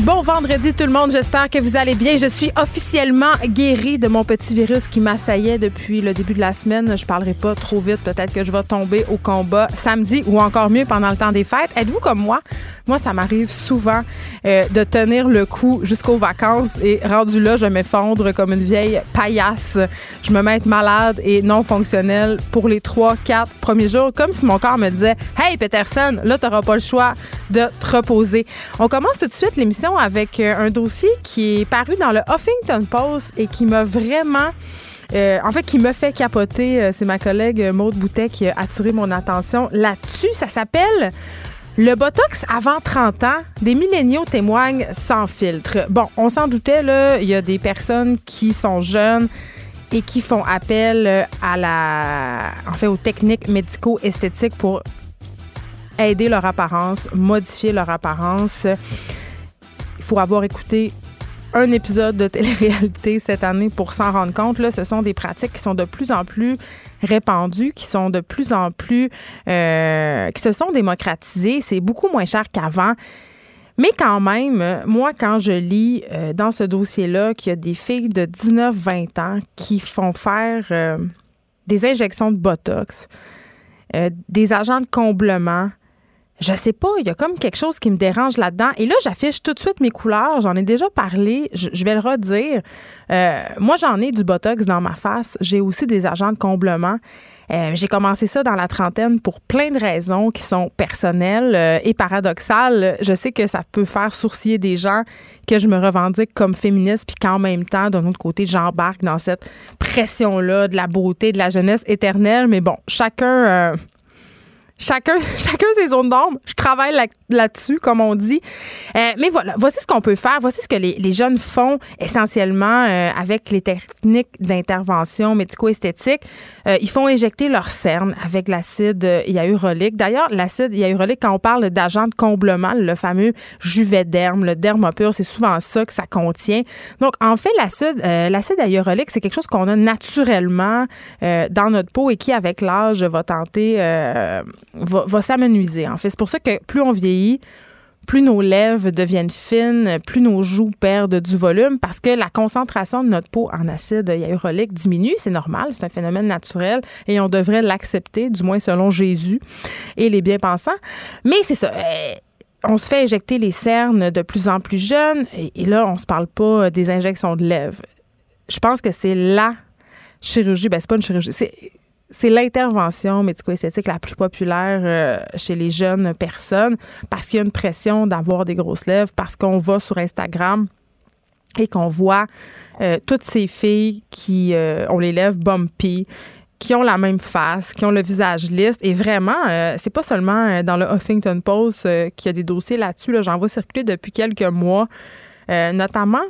Bon vendredi tout le monde, j'espère que vous allez bien. Je suis officiellement guérie de mon petit virus qui m'assaillait depuis le début de la semaine. Je parlerai pas trop vite, peut-être que je vais tomber au combat samedi ou encore mieux pendant le temps des fêtes. Êtes-vous comme moi? Moi, ça m'arrive souvent euh, de tenir le coup jusqu'aux vacances et rendu là, je m'effondre comme une vieille paillasse. Je me mets malade et non fonctionnelle pour les trois, quatre premiers jours, comme si mon corps me disait Hey Peterson, là, t'auras pas le choix de te reposer. On commence tout de suite l'émission avec euh, un dossier qui est paru dans le Huffington Post et qui m'a vraiment euh, en fait, qui me fait capoter, euh, c'est ma collègue Maude Boutet qui a attiré mon attention là-dessus. Ça s'appelle le Botox avant 30 ans, des milléniaux témoignent sans filtre. Bon, on s'en doutait, là, il y a des personnes qui sont jeunes et qui font appel à la, en fait, aux techniques médico-esthétiques pour aider leur apparence, modifier leur apparence. Il faut avoir écouté un épisode de télé-réalité cette année pour s'en rendre compte. Là, ce sont des pratiques qui sont de plus en plus répandues, qui sont de plus en plus, euh, qui se sont démocratisées. C'est beaucoup moins cher qu'avant. Mais quand même, moi, quand je lis euh, dans ce dossier-là qu'il y a des filles de 19-20 ans qui font faire euh, des injections de Botox, des agents de comblement, je sais pas, il y a comme quelque chose qui me dérange là-dedans. Et là, j'affiche tout de suite mes couleurs. J'en ai déjà parlé. Je, vais le redire. Euh, moi, j'en ai du Botox dans ma face. J'ai aussi des agents de comblement. Euh, j'ai commencé ça dans la trentaine pour plein de raisons qui sont personnelles euh, et paradoxales. Je sais que ça peut faire sourciller des gens que je me revendique comme féministe, puis qu'en même temps, d'un autre côté, j'embarque dans cette pression-là de la beauté, de la jeunesse éternelle. Mais bon, chacun Chacun, chacun ses zones d'ombre. Je travaille là-dessus, comme on dit. Euh, mais voilà, voici ce qu'on peut faire. Voici ce que les, les jeunes font essentiellement euh, avec les techniques d'intervention médico-esthétique. Euh, ils font injecter leur cerne avec l'acide hyaluronique. D'ailleurs, l'acide hyaluronique, quand on parle d'agent de comblement, le fameux Juvederm, le dermopure, c'est souvent ça que ça contient. Donc, en fait, l'acide, l'acide c'est quelque chose qu'on a naturellement dans notre peau et qui, avec l'âge, va tenter va, s'amenuiser. En fait, c'est pour ça que plus on vieillit, plus nos lèvres deviennent fines, plus nos joues perdent du volume parce que la concentration de notre peau en acide hyaluronique diminue. C'est normal, c'est un phénomène naturel et on devrait l'accepter, du moins selon Jésus et les bien-pensants. Mais c'est ça. Euh, on se fait injecter les cernes de plus en plus jeunes et, là, on se parle pas des injections de lèvres. Je pense que c'est la chirurgie. Ben, c'est pas une chirurgie. C'est c'est l'intervention médico-esthétique la plus populaire euh, chez les jeunes personnes parce qu'il y a une pression d'avoir des grosses lèvres, parce qu'on va sur Instagram et qu'on voit euh, toutes ces filles qui euh, ont les lèvres bumpy, qui ont la même face, qui ont le visage lisse. Et vraiment, c'est pas seulement dans le Huffington Post qu'il y a des dossiers là-dessus. Là, J'en vois circuler depuis quelques mois, notamment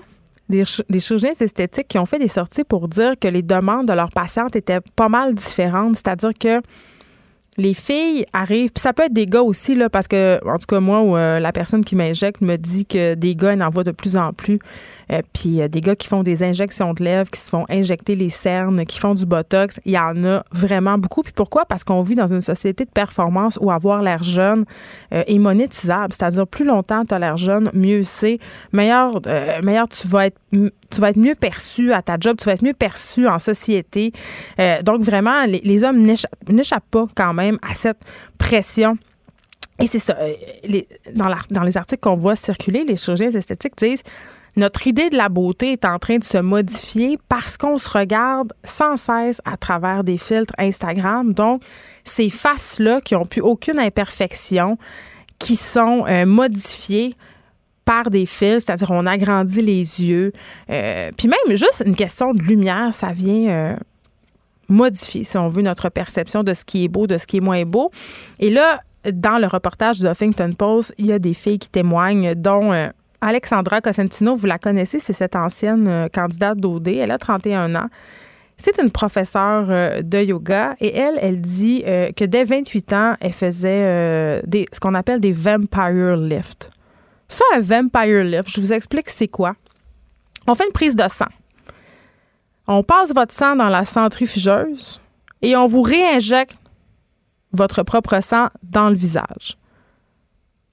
des, chirurgiens esthétiques qui ont fait des sorties pour dire que les demandes de leurs patientes étaient pas mal différentes. C'est-à-dire que les filles arrivent, puis ça peut être des gars aussi, là, parce que, en tout cas, moi, euh, la personne qui m'injecte me dit que des gars, en voient de plus en plus. Euh, puis euh, des gars qui font des injections de lèvres, qui se font injecter les cernes, qui font du botox, il y en a vraiment beaucoup. Puis pourquoi? Parce qu'on vit dans une société de performance où avoir l'air jeune euh, est monétisable. C'est-à-dire, plus longtemps tu as l'air jeune, mieux c'est. Meilleur, meilleur tu vas être tu vas être mieux perçu à ta job, tu vas être mieux perçu en société. donc vraiment, les, hommes n'échappent pas quand même à cette pression. Et c'est ça. dans les articles qu'on voit circuler, les chirurgiens esthétiques disent notre idée de la beauté est en train de se modifier parce qu'on se regarde sans cesse à travers des filtres Instagram. Donc, ces faces-là qui n'ont plus aucune imperfection, qui sont euh, modifiées par des fils, c'est-à-dire on agrandit les yeux. Euh, puis même juste une question de lumière, ça vient euh, modifier, si on veut, notre perception de ce qui est beau, de ce qui est moins beau. Et là, dans le reportage du Huffington Post, il y a des filles qui témoignent, dont Alexandra Cosentino, vous la connaissez, c'est cette ancienne euh, candidate d'OD. Elle a 31 ans. C'est une professeure euh, de yoga et elle, elle dit euh, que dès 28 ans, elle faisait ce qu'on appelle des vampire lifts. Ça, un vampire lift, je vous explique c'est quoi. On fait une prise de sang. On passe votre sang dans la centrifugeuse et on vous réinjecte votre propre sang dans le visage.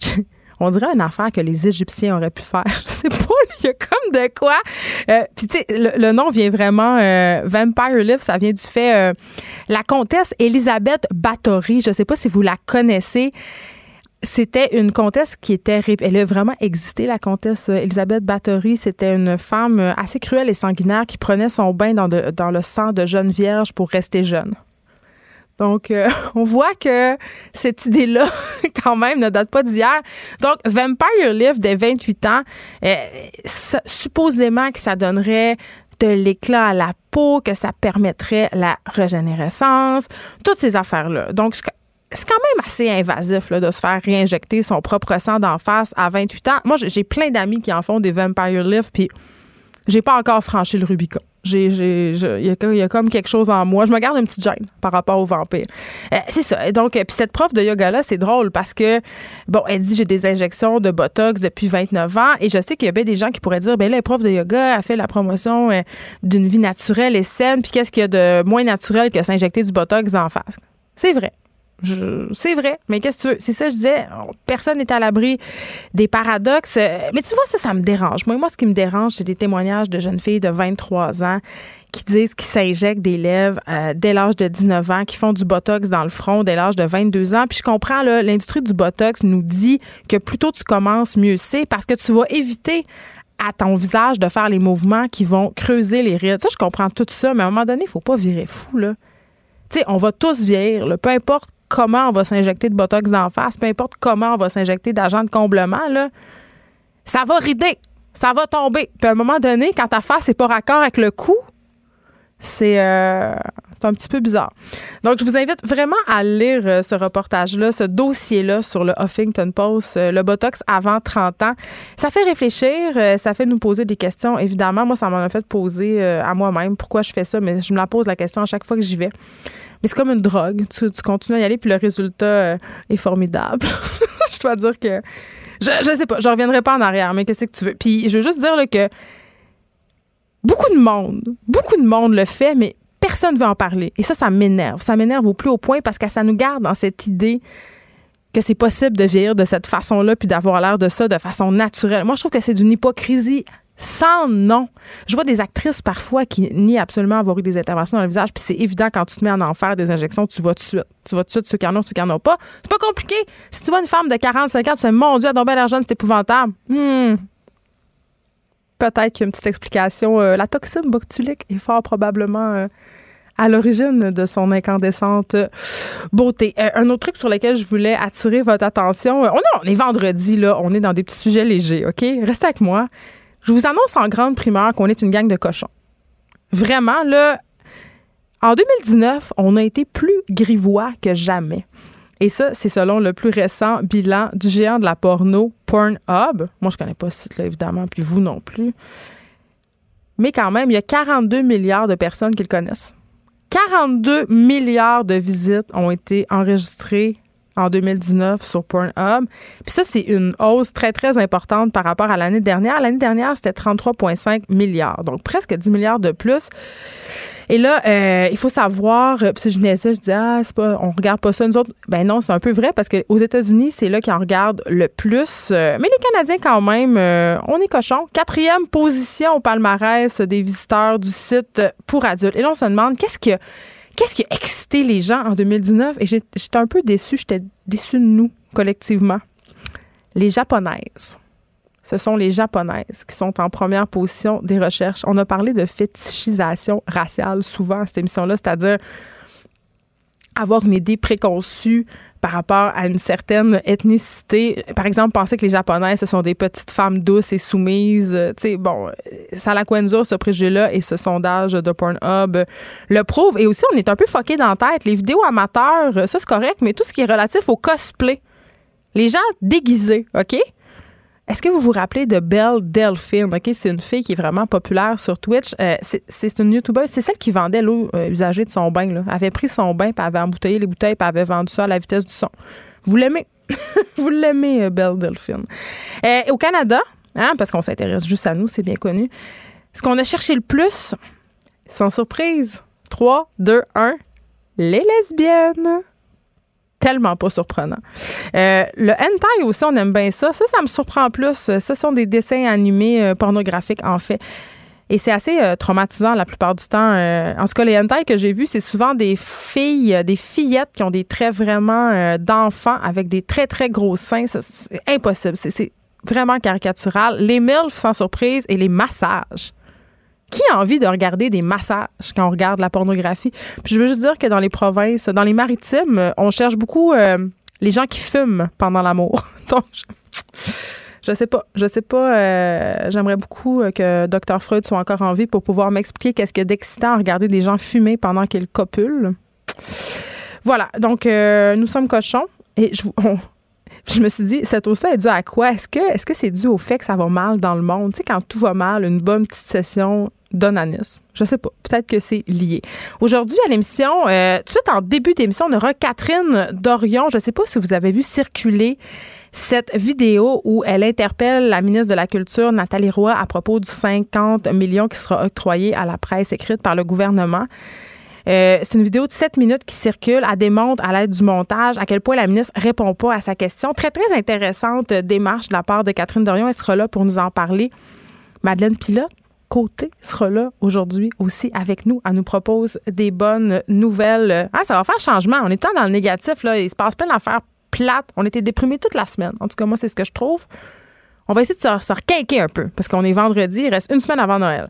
On dirait une affaire que les Égyptiens auraient pu faire. Je sais pas, il y a comme de quoi. Euh, Puis tu sais, le, nom vient vraiment euh, Vampire Lift, ça vient du fait euh, la comtesse Elisabeth Bathory. Je sais pas si vous la connaissez. C'était une comtesse qui était. Elle a vraiment existé, la comtesse Elisabeth Bathory. C'était une femme assez cruelle et sanguinaire qui prenait son bain dans, dans le sang de jeunes vierges pour rester jeune. Donc, euh, on voit que cette idée-là, quand même, ne date pas d'hier. Donc, Vampire Lift des 28 ans, euh, supposément que ça donnerait de l'éclat à la peau, que ça permettrait la régénérescence, toutes ces affaires-là. Donc, c'est quand même assez invasif de se faire réinjecter son propre sang d'en face à 28 ans. Moi, j'ai plein d'amis qui en font des Vampire Lift, puis j'ai pas encore franchi le Rubicon. Il y, a comme quelque chose en moi. Je me garde une petite gêne par rapport aux vampires. Euh, c'est ça. Donc, puis cette prof de yoga-là, c'est drôle parce que, bon, elle dit j'ai des injections de Botox depuis 29 ans et je sais qu'il y a bien des gens qui pourraient dire, ben là, la prof de yoga a fait la promotion euh, d'une vie naturelle et saine, puis qu'est-ce qu'il y a de moins naturel que s'injecter du Botox en face? C'est vrai. C'est vrai, mais qu'est-ce que tu veux? C'est ça, je disais, personne n'est à l'abri des paradoxes. Mais tu vois, ça, ça me dérange. Moi, moi ce qui me dérange, c'est des témoignages de jeunes filles de 23 ans qui disent qu'ils s'injectent des lèvres euh, dès l'âge de 19 ans, qui font du Botox dans le front dès l'âge de 22 ans. Puis je comprends, l'industrie du Botox nous dit que plus tôt tu commences, mieux c'est, parce que tu vas éviter à ton visage de faire les mouvements qui vont creuser les rides. Ça, je comprends tout ça, mais à un moment donné, il faut pas virer fou, là. Tu sais, on va tous vieillir, peu importe comment on va s'injecter de botox d'en face, peu importe comment on va s'injecter d'agent de comblement, ça va rider, ça va tomber. Puis à un moment donné, quand ta face n'est pas raccord avec le cou, c'est euh, un petit peu bizarre. Donc, je vous invite vraiment à lire euh, ce reportage-là, ce dossier-là sur le Huffington Post, euh, le Botox avant 30 ans. Ça fait réfléchir, ça fait nous poser des questions. Évidemment, moi, ça m'en a fait poser à moi-même pourquoi je fais ça, mais je me la pose la question à chaque fois que j'y vais. Mais c'est comme une drogue. Tu, continues à y aller, puis le résultat euh, est formidable. je dois dire que. Je, je sais pas, je reviendrai pas en arrière, mais qu'est-ce que tu veux? Puis je veux juste dire que beaucoup de monde, beaucoup de monde le fait, mais personne ne veut en parler. Et ça, ça m'énerve. Ça m'énerve au plus haut point parce que ça nous garde dans cette idée que c'est possible de vieillir de cette façon-là puis d'avoir l'air de ça de façon naturelle. Moi, je trouve que c'est d'une hypocrisie sans nom. Je vois des actrices parfois qui nient absolument avoir eu des interventions dans le visage, puis c'est évident quand tu te mets en enfer des injections, tu vas tout de suite. Tu vas tout de suite ceux qui en ont, ceux qui en ont pas. C'est pas compliqué. Si tu vois une femme de 45 ans, tu sais, mon Dieu, elle a l'argent, c'est épouvantable. Hmm. Peut-être qu'il y une petite explication. Euh, la toxine botulique est fort probablement euh, à l'origine de son incandescente beauté. Euh, un autre truc sur lequel je voulais attirer votre attention. on, est, on est vendredi, là. On est dans des petits sujets légers, OK? Restez avec moi. Je vous annonce en grande primeur qu'on est une gang de cochons. Vraiment, là, en 2019, on a été plus grivois que jamais. Et ça, c'est selon le plus récent bilan du géant de la porno Pornhub. Moi, je connais pas ce site-là, évidemment, puis vous non plus. Mais quand même, il y a 42 milliards de personnes qui le connaissent. 42 milliards de visites ont été enregistrées en 2019 sur Pornhub. Puis ça, c'est une hausse très, très importante par rapport à l'année dernière. L'année dernière, c'était 33,5 milliards, donc presque 10 milliards de plus. Et là, euh, il faut savoir, euh, puis si je naissais, je dis ah, pas, on regarde pas ça nous autres. Ben non, c'est un peu vrai parce qu'aux États-Unis, c'est là qu'ils en regardent le plus. Euh, mais les Canadiens, quand même, on est cochons. Quatrième position au palmarès des visiteurs du site pour adultes. Et là, on se demande qu'est-ce que Qu'est-ce qui a excité les gens en 2019? Et j'étais un peu déçue, j'étais déçue de nous, collectivement. Les Japonaises. Ce sont les Japonaises qui sont en première position des recherches. On a parlé de fétichisation raciale souvent à cette émission-là, c'est-à-dire avoir une idée préconçue par rapport à une certaine ethnicité. Par exemple, penser que les Japonais, ce sont des petites femmes douces et soumises. Euh, tu sais, bon, Salaquenza, ce préjugé-là et ce sondage de Pornhub le prouve. Et aussi, on est un peu foqué dans la tête. Les vidéos amateurs, ça, c'est correct, mais tout ce qui est relatif au cosplay. Les gens déguisés, OK? Est-ce que vous vous rappelez de Belle Delphine? C'est une fille qui est vraiment populaire sur Twitch. Euh, c'est une YouTuber. C'est celle qui vendait l'eau euh, usagée de son bain. Là. Elle avait pris son bain, puis avait embouteillé les bouteilles, puis avait vendu ça à la vitesse du son. Vous l'aimez? vous l'aimez, euh, Belle Delphine. au Canada, hein, parce qu'on s'intéresse juste à nous, c'est bien connu, ce qu'on a cherché le plus, sans surprise, 3, 2, 1, les lesbiennes tellement pas surprenant. Euh, le hentai aussi, on aime bien ça. Ça, ça me surprend plus. Ce sont des dessins animés euh, pornographiques, en fait. Et c'est assez euh, traumatisant la plupart du temps. en tout cas, les hentai que j'ai vus, c'est souvent des filles, des fillettes qui ont des traits vraiment d'enfants avec des très, très gros seins. C'est impossible. C'est vraiment caricatural. Les MILF, sans surprise, et les massages. Qui a envie de regarder des massages quand on regarde la pornographie? Puis je veux juste dire que dans les provinces, dans les maritimes, on cherche beaucoup euh, les gens qui fument pendant l'amour. Donc, je, sais pas. Je sais pas. Euh, j'aimerais beaucoup euh, que Dr. Freud soit encore en vie pour pouvoir m'expliquer qu'est-ce que d'excitant à regarder des gens fumer pendant qu'ils copulent. Voilà. Donc, nous sommes cochons. Et je, je me suis dit, cette hausse-là est due à quoi? Est-ce que que c'est dû au fait que ça va mal dans le monde? Tu quand tout va mal, une bonne petite session d'onanisme. Je sais pas. Peut-être que c'est lié. Aujourd'hui, à l'émission, euh, tout de suite en début d'émission, on aura Catherine Dorion. Je sais pas si vous avez vu circuler cette vidéo où elle interpelle la ministre de la Culture, Nathalie Roy, à propos du 50 millions qui sera octroyé à la presse écrite par le gouvernement. Euh, c'est une vidéo de 7 minutes qui circule. Elle démontre à l'aide du montage à quel point la ministre répond pas à sa question. Très, très intéressante démarche de la part de Catherine Dorion. Elle sera là pour nous en parler. Madeleine Pilote, côté sera là aujourd'hui aussi avec nous. Elle nous propose des bonnes nouvelles. Ah, ça va faire changement. On est tant dans le négatif. Là. Il se passe plein d'affaires plates. On était déprimés toute la semaine. En tout cas, moi, c'est ce que je trouve. On va essayer de se, se un peu parce qu'on est vendredi. Il reste une semaine avant Noël.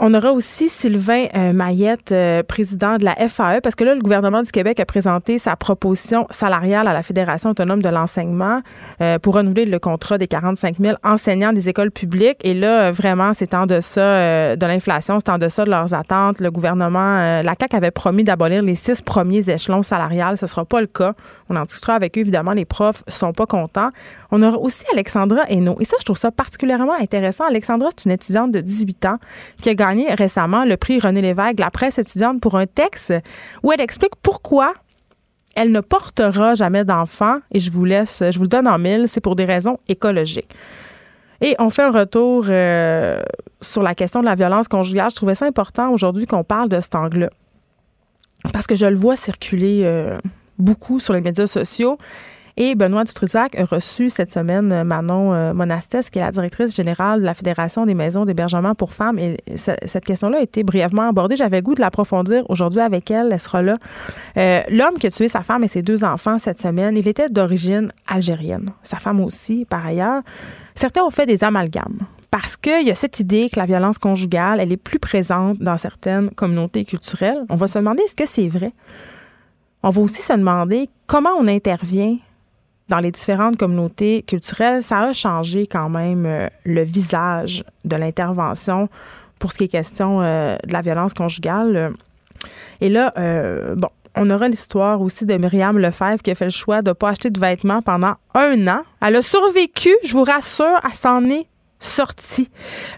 On aura aussi Sylvain euh, Mayette, euh, président de la FAE, parce que là, le gouvernement du Québec a présenté sa proposition salariale à la Fédération autonome de l'enseignement euh, pour renouveler le contrat des 45 000 enseignants des écoles publiques. Et là, vraiment, c'est en deçà de l'inflation, c'est en deçà de leurs attentes. Le gouvernement, la CAQ avait promis d'abolir les six premiers échelons salariales. Ce ne sera pas le cas. On en discutera avec eux. Évidemment, les profs sont pas contents. On aura aussi Alexandra Hainaut. Et ça, je trouve ça particulièrement intéressant. Alexandra, c'est une étudiante de 18 ans qui a gagné récemment le prix René Lévesque, la presse étudiante, pour un texte où elle explique pourquoi elle ne portera jamais d'enfant. Et je vous laisse, je vous le donne en mille, c'est pour des raisons écologiques. Et on fait un retour euh, sur la question de la violence conjugale. Je trouvais ça important aujourd'hui qu'on parle de cet angle-là. Parce que je le vois circuler euh, beaucoup sur les médias sociaux. Et Benoît Dutrisac a reçu cette semaine euh, Manon euh, Monastès, qui est la directrice générale de la Fédération des maisons d'hébergement pour femmes. Et cette question-là a été brièvement abordée. J'avais goût de l'approfondir aujourd'hui avec elle. Elle sera là. Euh, l'homme qui a tué sa femme et ses deux enfants cette semaine, il était d'origine algérienne. Sa femme aussi, par ailleurs. Certains ont fait des amalgames parce qu'il y a cette idée que la violence conjugale, elle est plus présente dans certaines communautés culturelles. On va se demander est-ce que c'est vrai? On va aussi se demander comment on intervient dans les différentes communautés culturelles, ça a changé quand même euh, le visage de l'intervention pour ce qui est question euh, de la violence conjugale. Et là, euh, bon, on aura l'histoire aussi de Myriam Lefebvre qui a fait le choix de ne pas acheter de vêtements pendant un an. Elle a survécu, je vous rassure, elle s'en est sortie.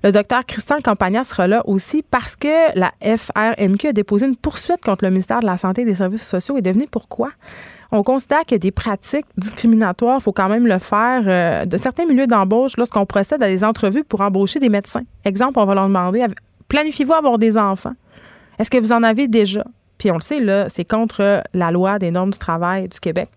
Le docteur Christian Campagna sera là aussi parce que la FRMQ a déposé une poursuite contre le ministère de la Santé et des Services sociaux. Et devenez pourquoi? On considère que des pratiques discriminatoires, il faut quand même le faire euh, de certains milieux d'embauche lorsqu'on procède à des entrevues pour embaucher des médecins. Exemple, on va leur demander planifiez-vous avoir des enfants? Est-ce que vous en avez déjà? Puis on le sait, là, c'est contre la loi des normes du travail du Québec.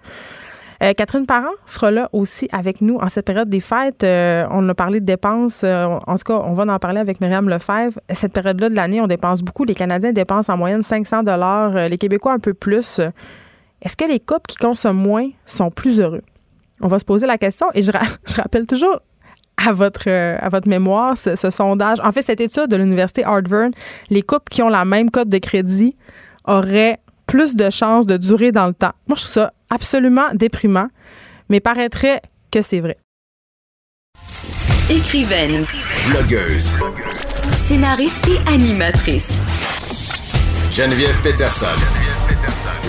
Euh, Catherine Parent sera là aussi avec nous en cette période des fêtes. Euh, on a parlé de dépenses. en tout cas, on va en parler avec Myriam Lefebvre. Cette période-là de l'année, on dépense beaucoup. Les Canadiens dépensent en moyenne 500 dollars. Les Québécois un peu plus. Est-ce que les couples qui consomment moins sont plus heureux? On va se poser la question et je, rappelle toujours à votre, euh, à votre mémoire ce, sondage. En fait, cette étude de l'Université Harvard, les couples qui ont la même cote de crédit auraient plus de chances de durer dans le temps. Moi, je trouve ça absolument déprimant, mais paraîtrait que c'est vrai. Écrivaine. Blogueuse. Scénariste et animatrice. Geneviève Peterson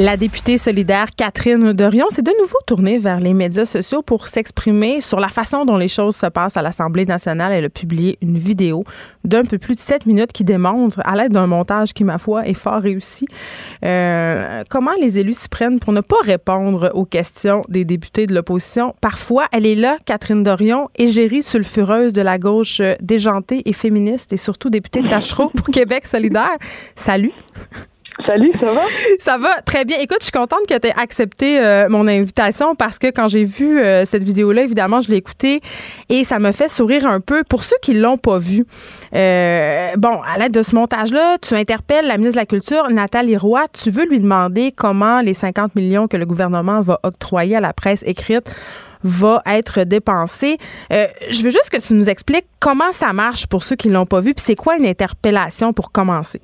La députée solidaire Catherine Dorion s'est de nouveau tournée vers les médias sociaux pour s'exprimer sur la façon dont les choses se passent à l'Assemblée nationale. Elle a publié une vidéo d'un peu plus de sept minutes qui démontre, à l'aide d'un montage qui, ma foi, est fort réussi, euh, comment les élus s'y prennent pour ne pas répondre aux questions des députés de l'opposition. Parfois, elle est là, Catherine Dorion, égérie sulfureuse de la gauche déjantée et féministe et surtout députée de Tachereau pour Québec solidaire. Salut! Salut, ça va? Ça va très bien. Écoute, je suis contente que tu aies accepté euh, mon invitation parce que quand j'ai vu euh, cette vidéo-là, évidemment, je l'ai écoutée et ça me fait sourire un peu. Pour ceux qui l'ont pas vu, euh, bon, à l'aide de ce montage-là, tu interpelles la ministre de la Culture, Nathalie Roy. Tu veux lui demander comment les 50 millions que le gouvernement va octroyer à la presse écrite va être dépensés. je veux juste que tu nous expliques comment ça marche pour ceux qui l'ont pas vu, puis c'est quoi une interpellation pour commencer?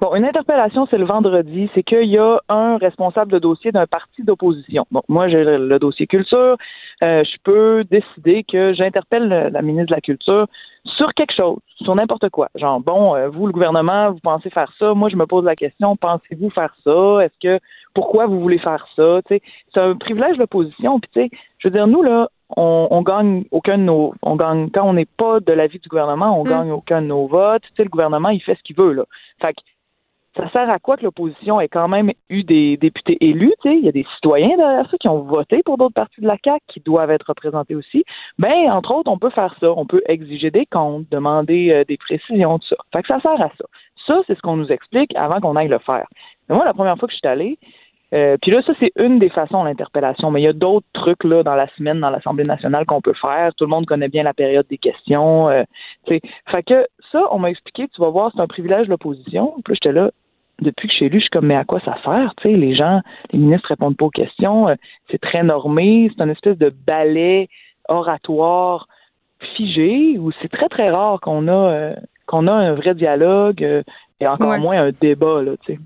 Bon, une interpellation, c'est le vendredi. C'est qu'il y a un responsable de dossier d'un parti d'opposition. Bon, moi, j'ai le, dossier culture. Euh, je peux décider que j'interpelle la ministre de la Culture sur quelque chose, sur n'importe quoi. Genre, bon, euh, vous, le gouvernement, vous pensez faire ça. Moi, je me pose la question, pensez-vous faire ça? Est-ce que, pourquoi vous voulez faire ça? c'est un privilège de l'opposition. Puis, tu sais, je veux dire, nous, là, on, on, gagne aucun de nos, on gagne, quand on n'est pas de l'avis du gouvernement, on mm. gagne aucun de nos votes. Tu sais, le gouvernement, il fait ce qu'il veut, là. Fait que, ça sert à quoi que l'opposition ait quand même eu des députés élus, tu sais, il y a des citoyens derrière ça qui ont voté pour d'autres partis de la CAQ qui doivent être représentés aussi. Ben, entre autres, on peut faire ça, on peut exiger des comptes, demander euh, des précisions, tout ça. Fait que ça sert à ça. Ça, c'est ce qu'on nous explique avant qu'on aille le faire. Mais moi, la première fois que je suis allée, euh, puis là, ça, c'est une des façons l'interpellation. Mais il y a d'autres trucs là dans la semaine dans l'Assemblée nationale qu'on peut faire. Tout le monde connaît bien la période des questions. Euh, fait que ça, on m'a expliqué, tu vas voir, c'est un privilège de l'opposition. Puis j'étais là, depuis que je suis élu, je suis comme, mais à quoi ça sert? Tu sais, les gens, les ministres répondent pas aux questions. Euh, c'est très normé. C'est une espèce de ballet oratoire figé où c'est très, très rare qu'on a, euh, qu'on a un vrai dialogue et encore moins un débat, là, tu sais.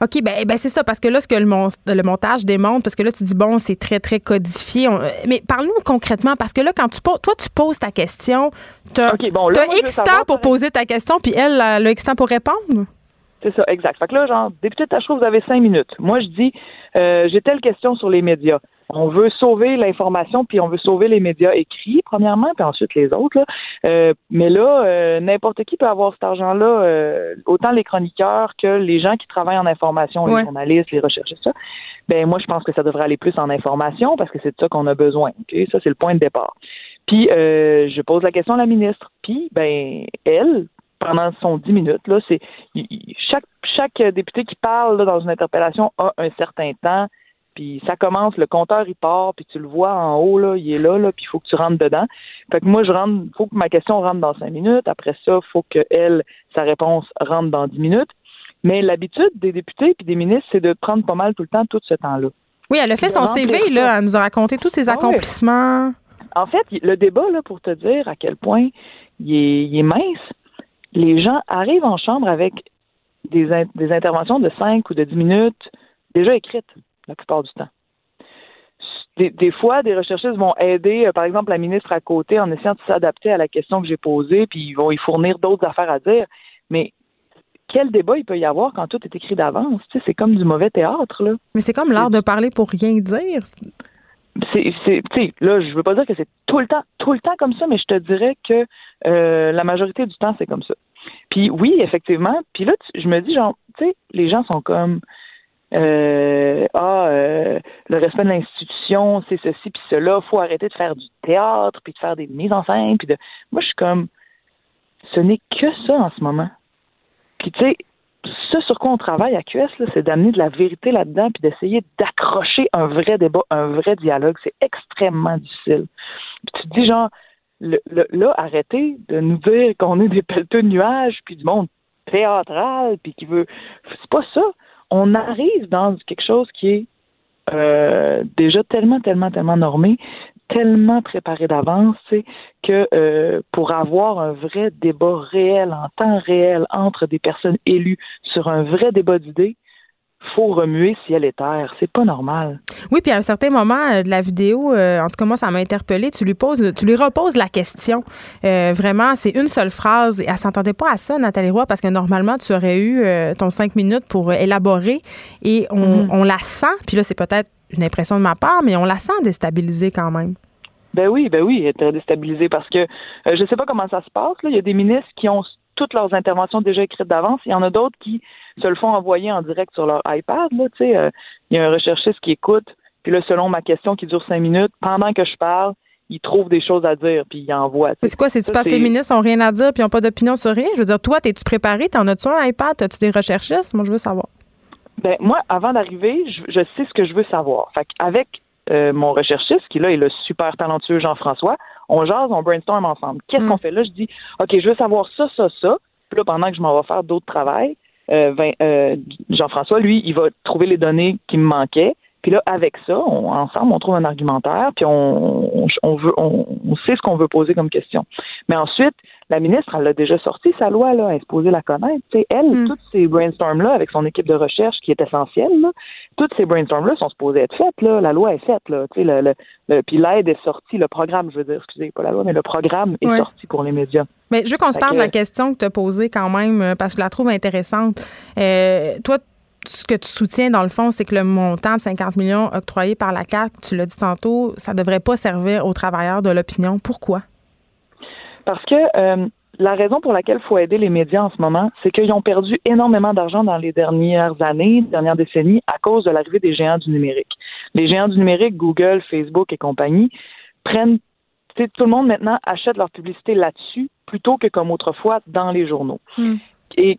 OK, ben, ben c'est ça, parce que là, ce que le, le, montage démontre, parce que là, tu dis, bon, c'est très, très codifié. mais parle-nous concrètement, parce que là, quand tu toi, tu poses ta question, tu as, X temps pour poser ta question, puis elle, elle a X temps pour répondre? C'est ça, exact. Fait que là, genre, député Tachereau, vous avez cinq minutes. Moi, je dis, euh, j'ai telle question sur les médias. On veut sauver l'information, puis on veut sauver les médias écrits, premièrement, puis ensuite les autres. Là. Euh, mais là, euh, n'importe qui peut avoir cet argent-là, euh, autant les chroniqueurs que les gens qui travaillent en information, les journalistes, les recherchistes, ça. Ben moi, je pense que ça devrait aller plus en information parce que c'est de ça qu'on a besoin. Ok, Ça, c'est le point de départ. Puis, je pose la question à la ministre. Puis, ben, elle, pendant son dix minutes. Là, c'est chaque chaque député qui parle dans une interpellation a un certain temps. Puis ça commence, le compteur il part, puis tu le vois en haut là, il est là, là, puis il faut que tu rentres dedans. Fait que moi je rentre, faut que ma question rentre dans cinq minutes. Après ça, faut que elle, sa réponse rentre dans dix minutes. Mais l'habitude des députés puis des ministres, c'est de prendre pas mal tout le temps tout ce temps-là. Oui, elle a fait son CV là, elle nous a raconté tous ses accomplissements. En fait, le débat là, pour te dire à quel point il est, il est mince, les gens arrivent en chambre avec des, des interventions de 5 ou de 10 minutes déjà écrites la plupart du temps. Des, des, fois, des recherchistes vont aider, euh, par exemple, la ministre à côté en essayant de s'adapter à la question que j'ai posée, puis ils vont y fournir d'autres affaires à dire. Mais quel débat il peut y avoir quand tout est écrit d'avance? Tu sais, c'est comme du mauvais théâtre, là. Mais c'est comme l'art de parler pour rien dire. C'est, c'est, là, je veux pas dire que c'est tout le temps, tout le temps comme ça, mais je te dirais que euh, la majorité du temps, c'est comme ça. Puis oui, effectivement. Puis là, je me dis, genre, tu sais, les gens sont comme euh, ah, euh, le respect de l'institution, c'est ceci puis cela, faut arrêter de faire du théâtre puis de faire des mises en scène puis de. Moi, je suis comme, ce n'est que ça en ce moment. Puis tu sais, ce sur quoi on travaille à QS, c'est d'amener de la vérité là-dedans puis d'essayer d'accrocher un vrai débat, un vrai dialogue. C'est extrêmement difficile. Puis tu te dis genre, le, là, arrêtez de nous dire qu'on est des pelleteux de nuages, puis du monde théâtral, puis qui veut. C'est pas ça. On arrive dans quelque chose qui est euh, déjà tellement, tellement, tellement normé, tellement préparé d'avance, que euh, pour avoir un vrai débat réel, en temps réel, entre des personnes élues sur un vrai débat d'idées, faut remuer ciel et terre. C'est pas normal. Oui, puis à un certain moment euh, de la vidéo, euh, en tout cas moi ça m'a interpellé. Tu lui poses, tu lui reposes la question. Euh, vraiment, c'est une seule phrase. Elle s'entendait pas à ça, Nathalie Roy, parce que normalement tu aurais eu ton cinq minutes pour élaborer et on, mm-hmm. on la sent. Puis là, c'est peut-être une impression de ma part, mais on la sent déstabilisée quand même. Ben oui, ben oui, elle était déstabilisée parce que je sais pas comment ça se passe. Là. Il y a des ministres qui ont toutes leurs interventions déjà écrites d'avance. Il y en a d'autres qui se le font envoyer en direct sur leur iPad. Là, euh, il y a un recherchiste qui écoute, puis là, selon ma question qui dure cinq minutes, pendant que je parle, il trouve des choses à dire, puis il envoie. C'est quoi? C'est-tu parce que les ministres n'ont rien à dire puis n'ont pas d'opinion sur rien? Je veux dire, toi, t'es-tu préparé? T'en as-tu un iPad? As-tu des recherchistes? Moi, je veux savoir. Ben, moi, avant d'arriver, je, sais ce que je veux savoir. Fait avec euh, mon recherchiste, qui là est le super talentueux Jean-François, on jase, on brainstorm ensemble. Qu'est-ce mm. qu'on fait là? Je dis, OK, je veux savoir ça, ça, ça. Puis là, pendant que je m'en vais faire d'autres travails, euh, euh, Jean-François, lui, il va trouver les données qui me manquaient. Puis là, avec ça, ensemble, on trouve un argumentaire, puis on, on, veut, on, sait ce qu'on veut poser comme question. Mais ensuite, la ministre, elle a déjà sorti sa loi, là, elle est supposée la connaître. elle, mm. toutes ces brainstorms-là, avec son équipe de recherche qui est essentielle, là, toutes ces brainstorms-là sont supposées être faites. Là. La loi est faite. Là, le, le, puis l'aide est sortie, le programme, je veux dire, excusez, pas la loi, mais le programme est sorti pour les médias. Mais je veux qu'on se parle de la question que tu as posée quand même, euh, parce que je la trouve intéressante. Euh, toi, ce que tu soutiens, dans le fond, c'est que le montant de 50 millions octroyé par la CAC, tu l'as dit tantôt, ça ne devrait pas servir aux travailleurs de l'opinion. Pourquoi? Parce que euh, la raison pour laquelle il faut aider les médias en ce moment, c'est qu'ils ont perdu énormément d'argent dans les dernières années, dernières décennies, à cause de l'arrivée des géants du numérique. Les géants du numérique, Google, Facebook et compagnie, prennent tout le monde maintenant achète leur publicité là-dessus plutôt que comme autrefois dans les journaux. Hmm. Et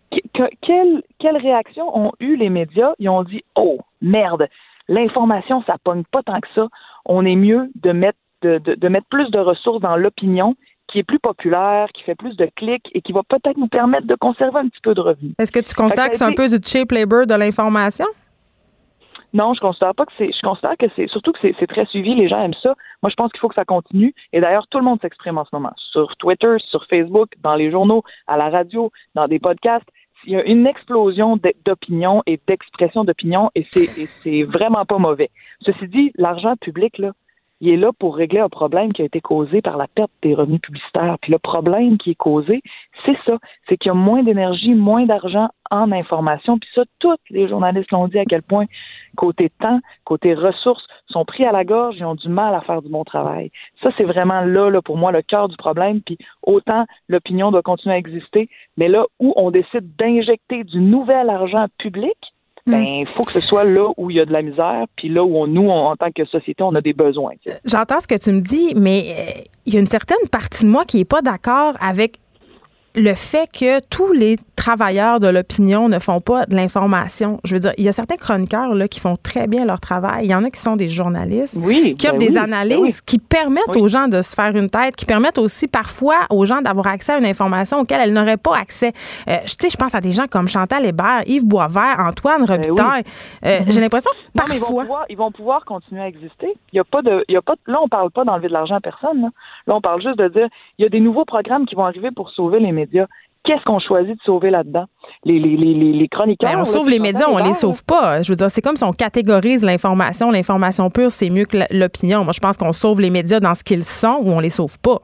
quelle, quelle réaction ont eu les médias? Ils ont dit Oh, merde, l'information, ça pogne pas tant que ça. On est mieux de mettre de, de, mettre plus de ressources dans l'opinion qui est plus populaire, qui fait plus de clics et qui va peut-être nous permettre de conserver un petit peu de revenus. Est-ce que tu constates que c'est un peu du cheap labor de l'information? Non, je considère pas que c'est. Je considère que c'est surtout que c'est très suivi. Les gens aiment ça. Moi, je pense qu'il faut que ça continue. Et d'ailleurs, tout le monde s'exprime en ce moment sur Twitter, sur Facebook, dans les journaux, à la radio, dans des podcasts. Il y a une explosion d'opinion et d'expression d'opinion et c'est vraiment pas mauvais. Ceci dit, l'argent public là, il est là pour régler un problème qui a été causé par la perte des revenus publicitaires. Puis le problème qui est causé, c'est ça, c'est qu'il y a moins d'énergie, moins d'argent en information. Puis ça, tous les journalistes l'ont dit à quel point, côté temps, côté ressources, sont pris à la gorge et ont du mal à faire du bon travail. Ça, c'est vraiment là, là, pour moi, le cœur du problème. Puis autant l'opinion doit continuer à exister, mais là où on décide d'injecter du nouvel argent public, ben il faut que ce soit là où il y a de la misère, puis là où nous, en tant que société, on a des besoins. J'entends ce que tu me dis, mais euh, il y a une certaine partie de moi qui n'est pas d'accord avec le fait que tous les travailleurs de l'opinion ne font pas de l'information. Je veux dire, il y a certains chroniqueurs là, qui font très bien leur travail. Il y en a qui sont des journalistes, qui offrent ben des ben analyses, qui permettent aux gens de se faire une tête, qui permettent aussi parfois aux gens d'avoir accès à une information auquel elles n'auraient pas accès. Euh, je sais, je pense à des gens comme Chantal Hébert, Yves Boisvert, Antoine ben Robitaille. Euh, mhm. J'ai l'impression que parfois... ils, vont pouvoir, ils, vont pouvoir, continuer à exister. Il y a pas de, il y a pas là, on parle pas d'enlever de l'argent à personne. Là. là, on parle juste de dire, il y a des nouveaux programmes qui vont arriver pour sauver les médias qu'est-ce qu'on choisit de sauver là-dedans? Les, les, les, les chroniqueurs. Ben, on sauve les médias, on les sauve pas. Je veux dire, c'est comme si on catégorise l'information. L'information pure, c'est mieux que l'opinion. Moi, je pense qu'on sauve les médias dans ce qu'ils sont ou on les sauve pas.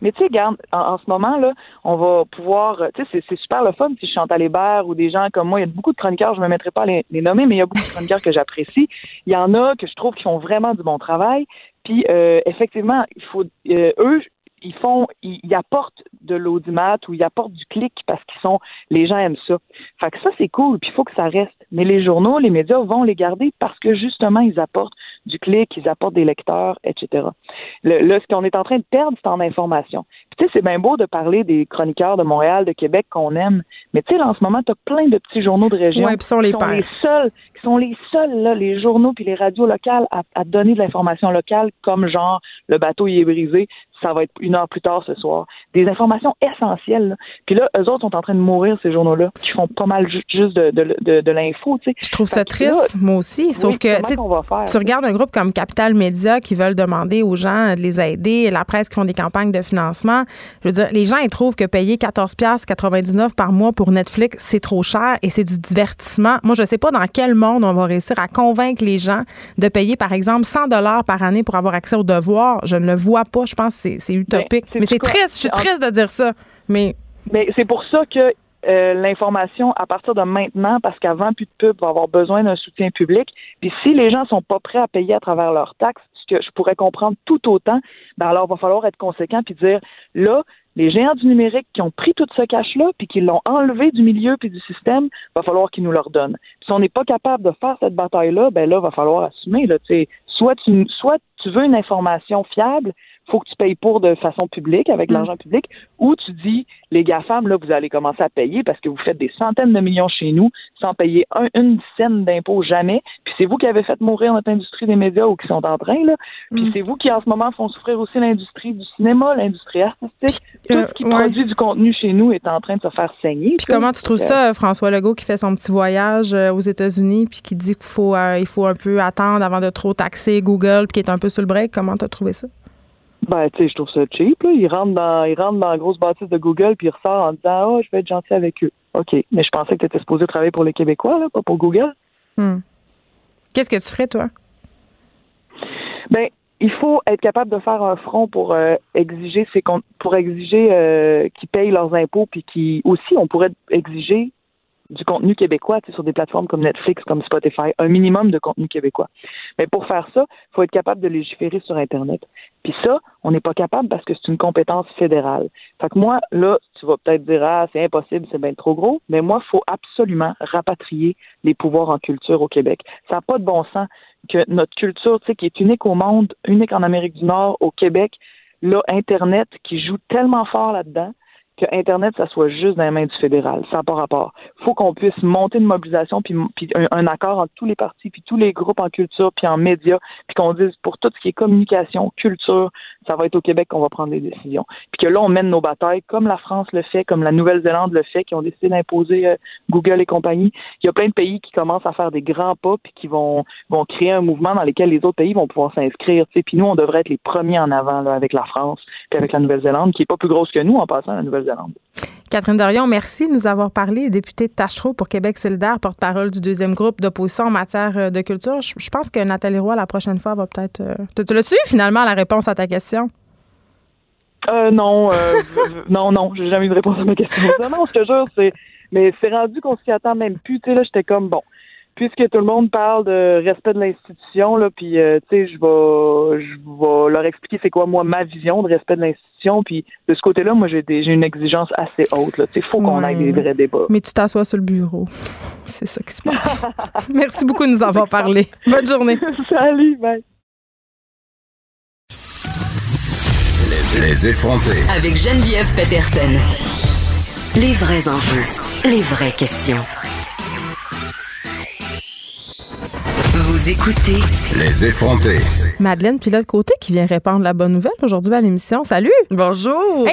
Mais tu sais, regarde, en, ce moment, là, on va pouvoir, tu sais, c'est super le fun si je chante à Hébert ou des gens comme moi. Il y a beaucoup de chroniqueurs, je ne me mettrai pas à les, nommer, mais il y a beaucoup de chroniqueurs que j'apprécie. Il y en a que je trouve qui font vraiment du bon travail. Puis, euh, effectivement, il faut, euh, eux, ils font, ils, apportent de l'audimat ou ils apportent du clic parce qu'ils sont, les gens aiment ça. Fait que ça, c'est cool, puis il faut que ça reste. Mais les journaux, les médias vont les garder parce que justement, ils apportent du clic, ils apportent des lecteurs, etc. Le, là, ce qu'on est en train de perdre, c'est en information. Puis tu sais, c'est bien beau de parler des chroniqueurs de Montréal, de Québec qu'on aime, mais tu sais, en ce moment, tu as plein de petits journaux de région ouais, qui sont les, les seuls, qui sont les seuls, là, les journaux puis les radios locales à, à donner de l'information locale, comme genre le bateau y est brisé, ça va être une heure plus tard ce soir. Des informations essentielles. Puis là, eux autres sont en train de mourir, ces journaux-là, qui font pas mal juste de, de, de, l'info. Je trouve ça triste, moi aussi. Sauf que tu regardes un groupe comme Capital Média qui veulent demander aux gens de les aider, la presse qui font des campagnes de financement. Je veux dire, les gens, ils trouvent que payer 14,99 par mois pour Netflix, c'est trop cher et c'est du divertissement. Moi, je sais pas dans quel monde on va réussir à convaincre les gens de payer, par exemple, 100 dollars par année pour avoir accès aux devoirs. Je ne le vois pas. Je pense que c'est utopique. Mais c'est triste. Je suis triste de dire ça. Mais, mais c'est pour ça que euh, l'information à partir de maintenant, parce qu'avant, plus de pub va avoir besoin d'un soutien public. Puis si les gens sont pas prêts à payer à travers leurs taxes, ce que je pourrais comprendre tout autant, ben alors il va falloir être conséquent puis dire là, les géants du numérique qui ont pris tout ce cash-là puis qui l'ont enlevé du milieu puis du système, va falloir qu'ils nous le redonnent. si on n'est pas capable de faire cette bataille-là, ben là, va falloir assumer. Là, soit tu soit tu veux une information fiable, faut que tu payes pour de façon publique, avec mm. l'argent public, ou tu dis, les GAFAM, là, vous allez commencer à payer parce que vous faites des centaines de millions chez nous sans payer une scène d'impôt jamais. Puis c'est vous qui avez fait mourir notre industrie des médias ou qui sont en train, là. Puis mm. c'est vous qui, en ce moment, font souffrir aussi l'industrie du cinéma, l'industrie artistique. Tout ce qui euh, produit du contenu chez nous est en train de se faire saigner. Puis comment tu trouves ça, François Legault, qui fait son petit voyage euh, aux États-Unis, puis qui dit qu'il faut, euh, il faut un peu attendre avant de trop taxer Google, puis qui est un peu sur le break? Comment tu as trouvé ça? Ben, tu sais, je trouve ça cheap. Là. Il rentre dans, dans la grosse bâtisse de Google puis il ressort en disant, oh, je vais être gentil avec eux. OK. Mais je pensais que tu étais supposé travailler pour les Québécois, là, pas pour Google. Hmm. Qu'est-ce que tu ferais, toi? Ben, il faut être capable de faire un front pour euh, exiger ces pour exiger euh, qu'ils payent leurs impôts puis qui aussi on pourrait exiger du contenu québécois sur des plateformes comme Netflix, comme Spotify, un minimum de contenu québécois. Mais pour faire ça, il faut être capable de légiférer sur Internet. Puis ça, on n'est pas capable parce que c'est une compétence fédérale. Fait que moi, là, tu vas peut-être dire, ah, c'est impossible, c'est bien trop gros, mais moi, il faut absolument rapatrier les pouvoirs en culture au Québec. Ça n'a pas de bon sens que notre culture, tu sais, qui est unique au monde, unique en Amérique du Nord, au Québec, là, Internet qui joue tellement fort là-dedans, que Internet, ça soit juste dans les mains du fédéral. Ça n'a pas rapport. Il faut qu'on puisse monter une mobilisation, puis, un, accord entre tous les partis, puis tous les groupes en culture, puis en médias, puis qu'on dise pour tout ce qui est communication, culture, ça va être au Québec qu'on va prendre des décisions. Puis que là, on mène nos batailles comme la France le fait, comme la Nouvelle-Zélande le fait, qui ont décidé d'imposer euh, Google et compagnie. Il y a plein de pays qui commencent à faire des grands pas, puis qui vont, vont créer un mouvement dans lequel les autres pays vont pouvoir s'inscrire. Puis nous, on devrait être les premiers en avant là, avec la France, puis avec la Nouvelle-Zélande, qui est pas plus grosse que nous en passant, la Nouvelle-Zélande. Catherine Dorion, merci de nous avoir parlé. Députée de Tachereau pour Québec solidaire, porte-parole du deuxième groupe d'opposition en matière euh, de culture. Je, pense que Nathalie Roy, la prochaine fois, va peut-être. Euh, tu l'as su finalement la réponse à ta question? Euh, non, non, non, j'ai jamais eu de réponse à ma question. Non, je te jure, c'est. Mais c'est rendu qu'on s'y attend même plus. Tu sais, là, j'étais comme, bon, puisque tout le monde parle de respect de l'institution, là, puis euh, tu sais, je vais, je vais leur expliquer c'est quoi moi ma vision de respect de l'institution, puis de ce côté-là, moi j'ai j'ai une exigence assez haute. Là, tu faut qu'on ait des vrais débats. Mais tu t'assois sur le bureau, c'est ça qui se passe. Merci beaucoup de nous avoir parlé. Bonne journée. Salut, bye. Les effrontés. Avec Geneviève Peterson. Les vrais enjeux, les vraies questions. Vous écoutez Les effrontés. Madeleine Pilote-Côté qui vient répandre la bonne nouvelle aujourd'hui à l'émission. Salut! Bonjour!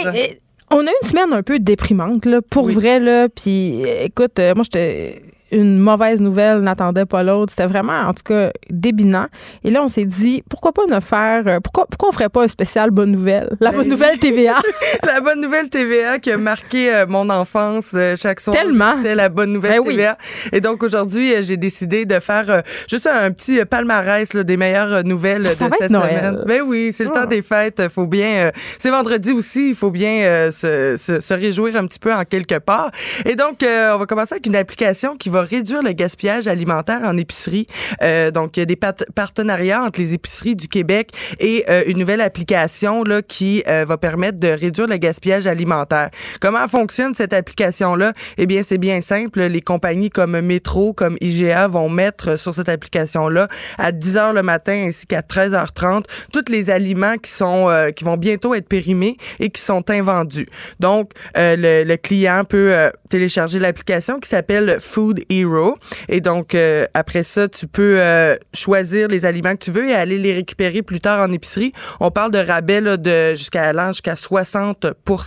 on a une semaine un peu déprimante, là, pour vrai, là. Puis écoute, euh, moi, j'étais une mauvaise nouvelle n'attendait pas l'autre. C'était vraiment, en tout cas, débinant. Et là, on s'est dit, pourquoi pas ne faire, euh, pourquoi, pourquoi on ferait pas un spécial bonne nouvelle? La bonne ben nouvelle TVA. la bonne nouvelle TVA qui a marqué euh, mon enfance euh, chaque soir. Tellement. C'était la bonne nouvelle ben TVA. Et donc, aujourd'hui, j'ai décidé de faire juste un petit palmarès des meilleures nouvelles ah, de cette semaine. Ben oui, c'est le temps ah. des fêtes. Faut bien, c'est vendredi aussi. Il faut bien se, se, se, réjouir un petit peu en quelque part. Et donc, on va commencer avec une application qui va réduire le gaspillage alimentaire en épicerie. Euh, donc, il y a des partenariats entre les épiceries du Québec et euh, une nouvelle application là, qui euh, va permettre de réduire le gaspillage alimentaire. Comment fonctionne cette application-là? Eh bien, c'est bien simple. Les compagnies comme Métro, comme IGA vont mettre sur cette application-là à 10 heures le matin ainsi qu'à 13h30 tous les aliments qui sont qui vont bientôt être périmés et qui sont invendus. Donc, le, le, client peut télécharger l'application qui s'appelle Food Hero. Et donc, euh, après ça, tu peux euh, choisir les aliments que tu veux et aller les récupérer plus tard en épicerie. On parle de rabais là, de jusqu'à allant jusqu'à 60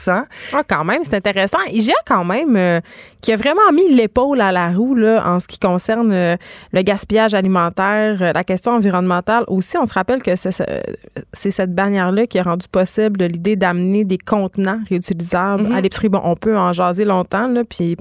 ah, quand même, c'est intéressant. IGA, quand même, euh, qui a vraiment mis l'épaule à la roue là, en ce qui concerne le gaspillage alimentaire, la question environnementale. Aussi, on se rappelle que c'est cette bannière-là qui a rendu possible l'idée d'amener des contenants réutilisables mm-hmm. à l'épicerie. Bon, on peut en jaser longtemps, là, puis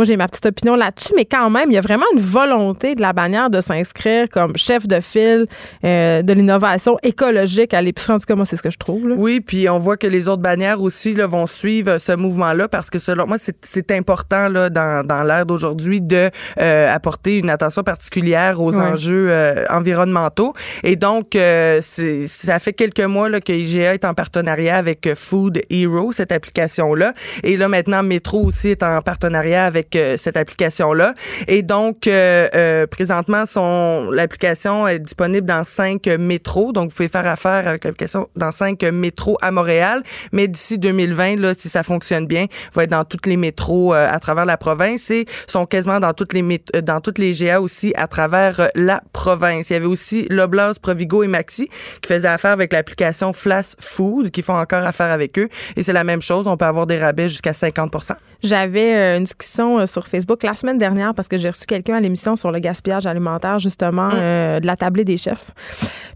moi, j'ai ma petite opinion là-dessus, mais quand même, il y a vraiment une volonté de la bannière de s'inscrire comme chef de file euh, de l'innovation écologique à l'épicerie. En tout cas, moi, c'est ce que je trouve. Oui, puis on voit que les autres bannières aussi là, vont suivre ce mouvement-là parce que selon moi, c'est important là, dans, dans l'ère d'aujourd'hui de euh, apporter une attention particulière aux enjeux euh, environnementaux. Et donc, ça fait quelques mois là, que IGA est en partenariat avec Food Hero, cette application-là. Et là, maintenant, Métro aussi est en partenariat avec euh, cette application-là. Et donc, euh, euh, présentement, son l'application est disponible dans cinq métros. Donc, vous pouvez faire affaire avec l'application dans cinq métros à Montréal. Mais d'ici 2020, là, si ça fonctionne bien, va être dans toutes les métros à travers la province et sont quasiment dans toutes les dans toutes les GA aussi à travers la province. Il y avait aussi Loblaws, Provigo et Maxi qui faisaient affaire avec l'application Flash Food qui font encore affaire avec eux. Et c'est la même chose. On peut avoir des rabais jusqu'à 50 J'avais une discussion euh, sur Facebook la semaine dernière parce que j'ai reçu quelqu'un à l'émission sur le gaspillage alimentaire, justement, mm. euh, de la tablée des chefs.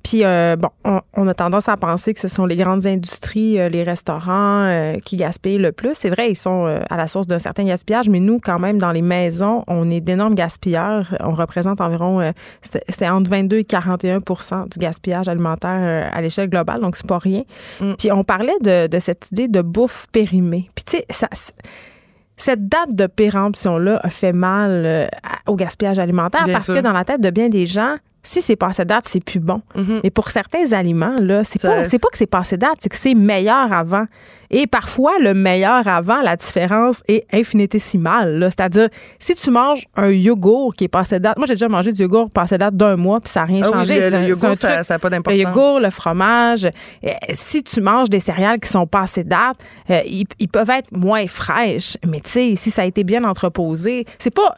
Puis, euh, bon, on, a tendance à penser que ce sont les grandes industries, les restaurants qui gaspillent le plus. C'est vrai, ils sont à la source d'un certain gaspillage, mais nous, quand même, dans les maisons, on est d'énormes gaspilleurs. On représente environ, c'était entre 22 et 41 du gaspillage alimentaire à l'échelle globale, donc c'est pas rien. Mm. Puis, on parlait de, de cette idée de bouffe périmée. Puis, tu sais, ça cette date de péremption-là a fait mal euh, au gaspillage alimentaire parce que dans la tête de bien des gens, si c'est passé date, c'est plus bon. Mm-hmm. Mais pour certains aliments, là, c'est pas, c'est pas que c'est passé date, c'est que c'est meilleur avant. Et parfois, le meilleur avant, la différence est infinitésimale. C'est-à-dire, si tu manges un yogourt qui est passé date, moi j'ai déjà mangé du yogourt passé date d'un mois puis ça n'a rien ah changé. Oui, le, yogourt, ça n'a pas d'importance. Le yogourt, le fromage, euh, si tu manges des céréales qui sont passées date, euh, ils, ils, peuvent être moins fraîches. Mais tu sais, si ça a été bien entreposé, c'est pas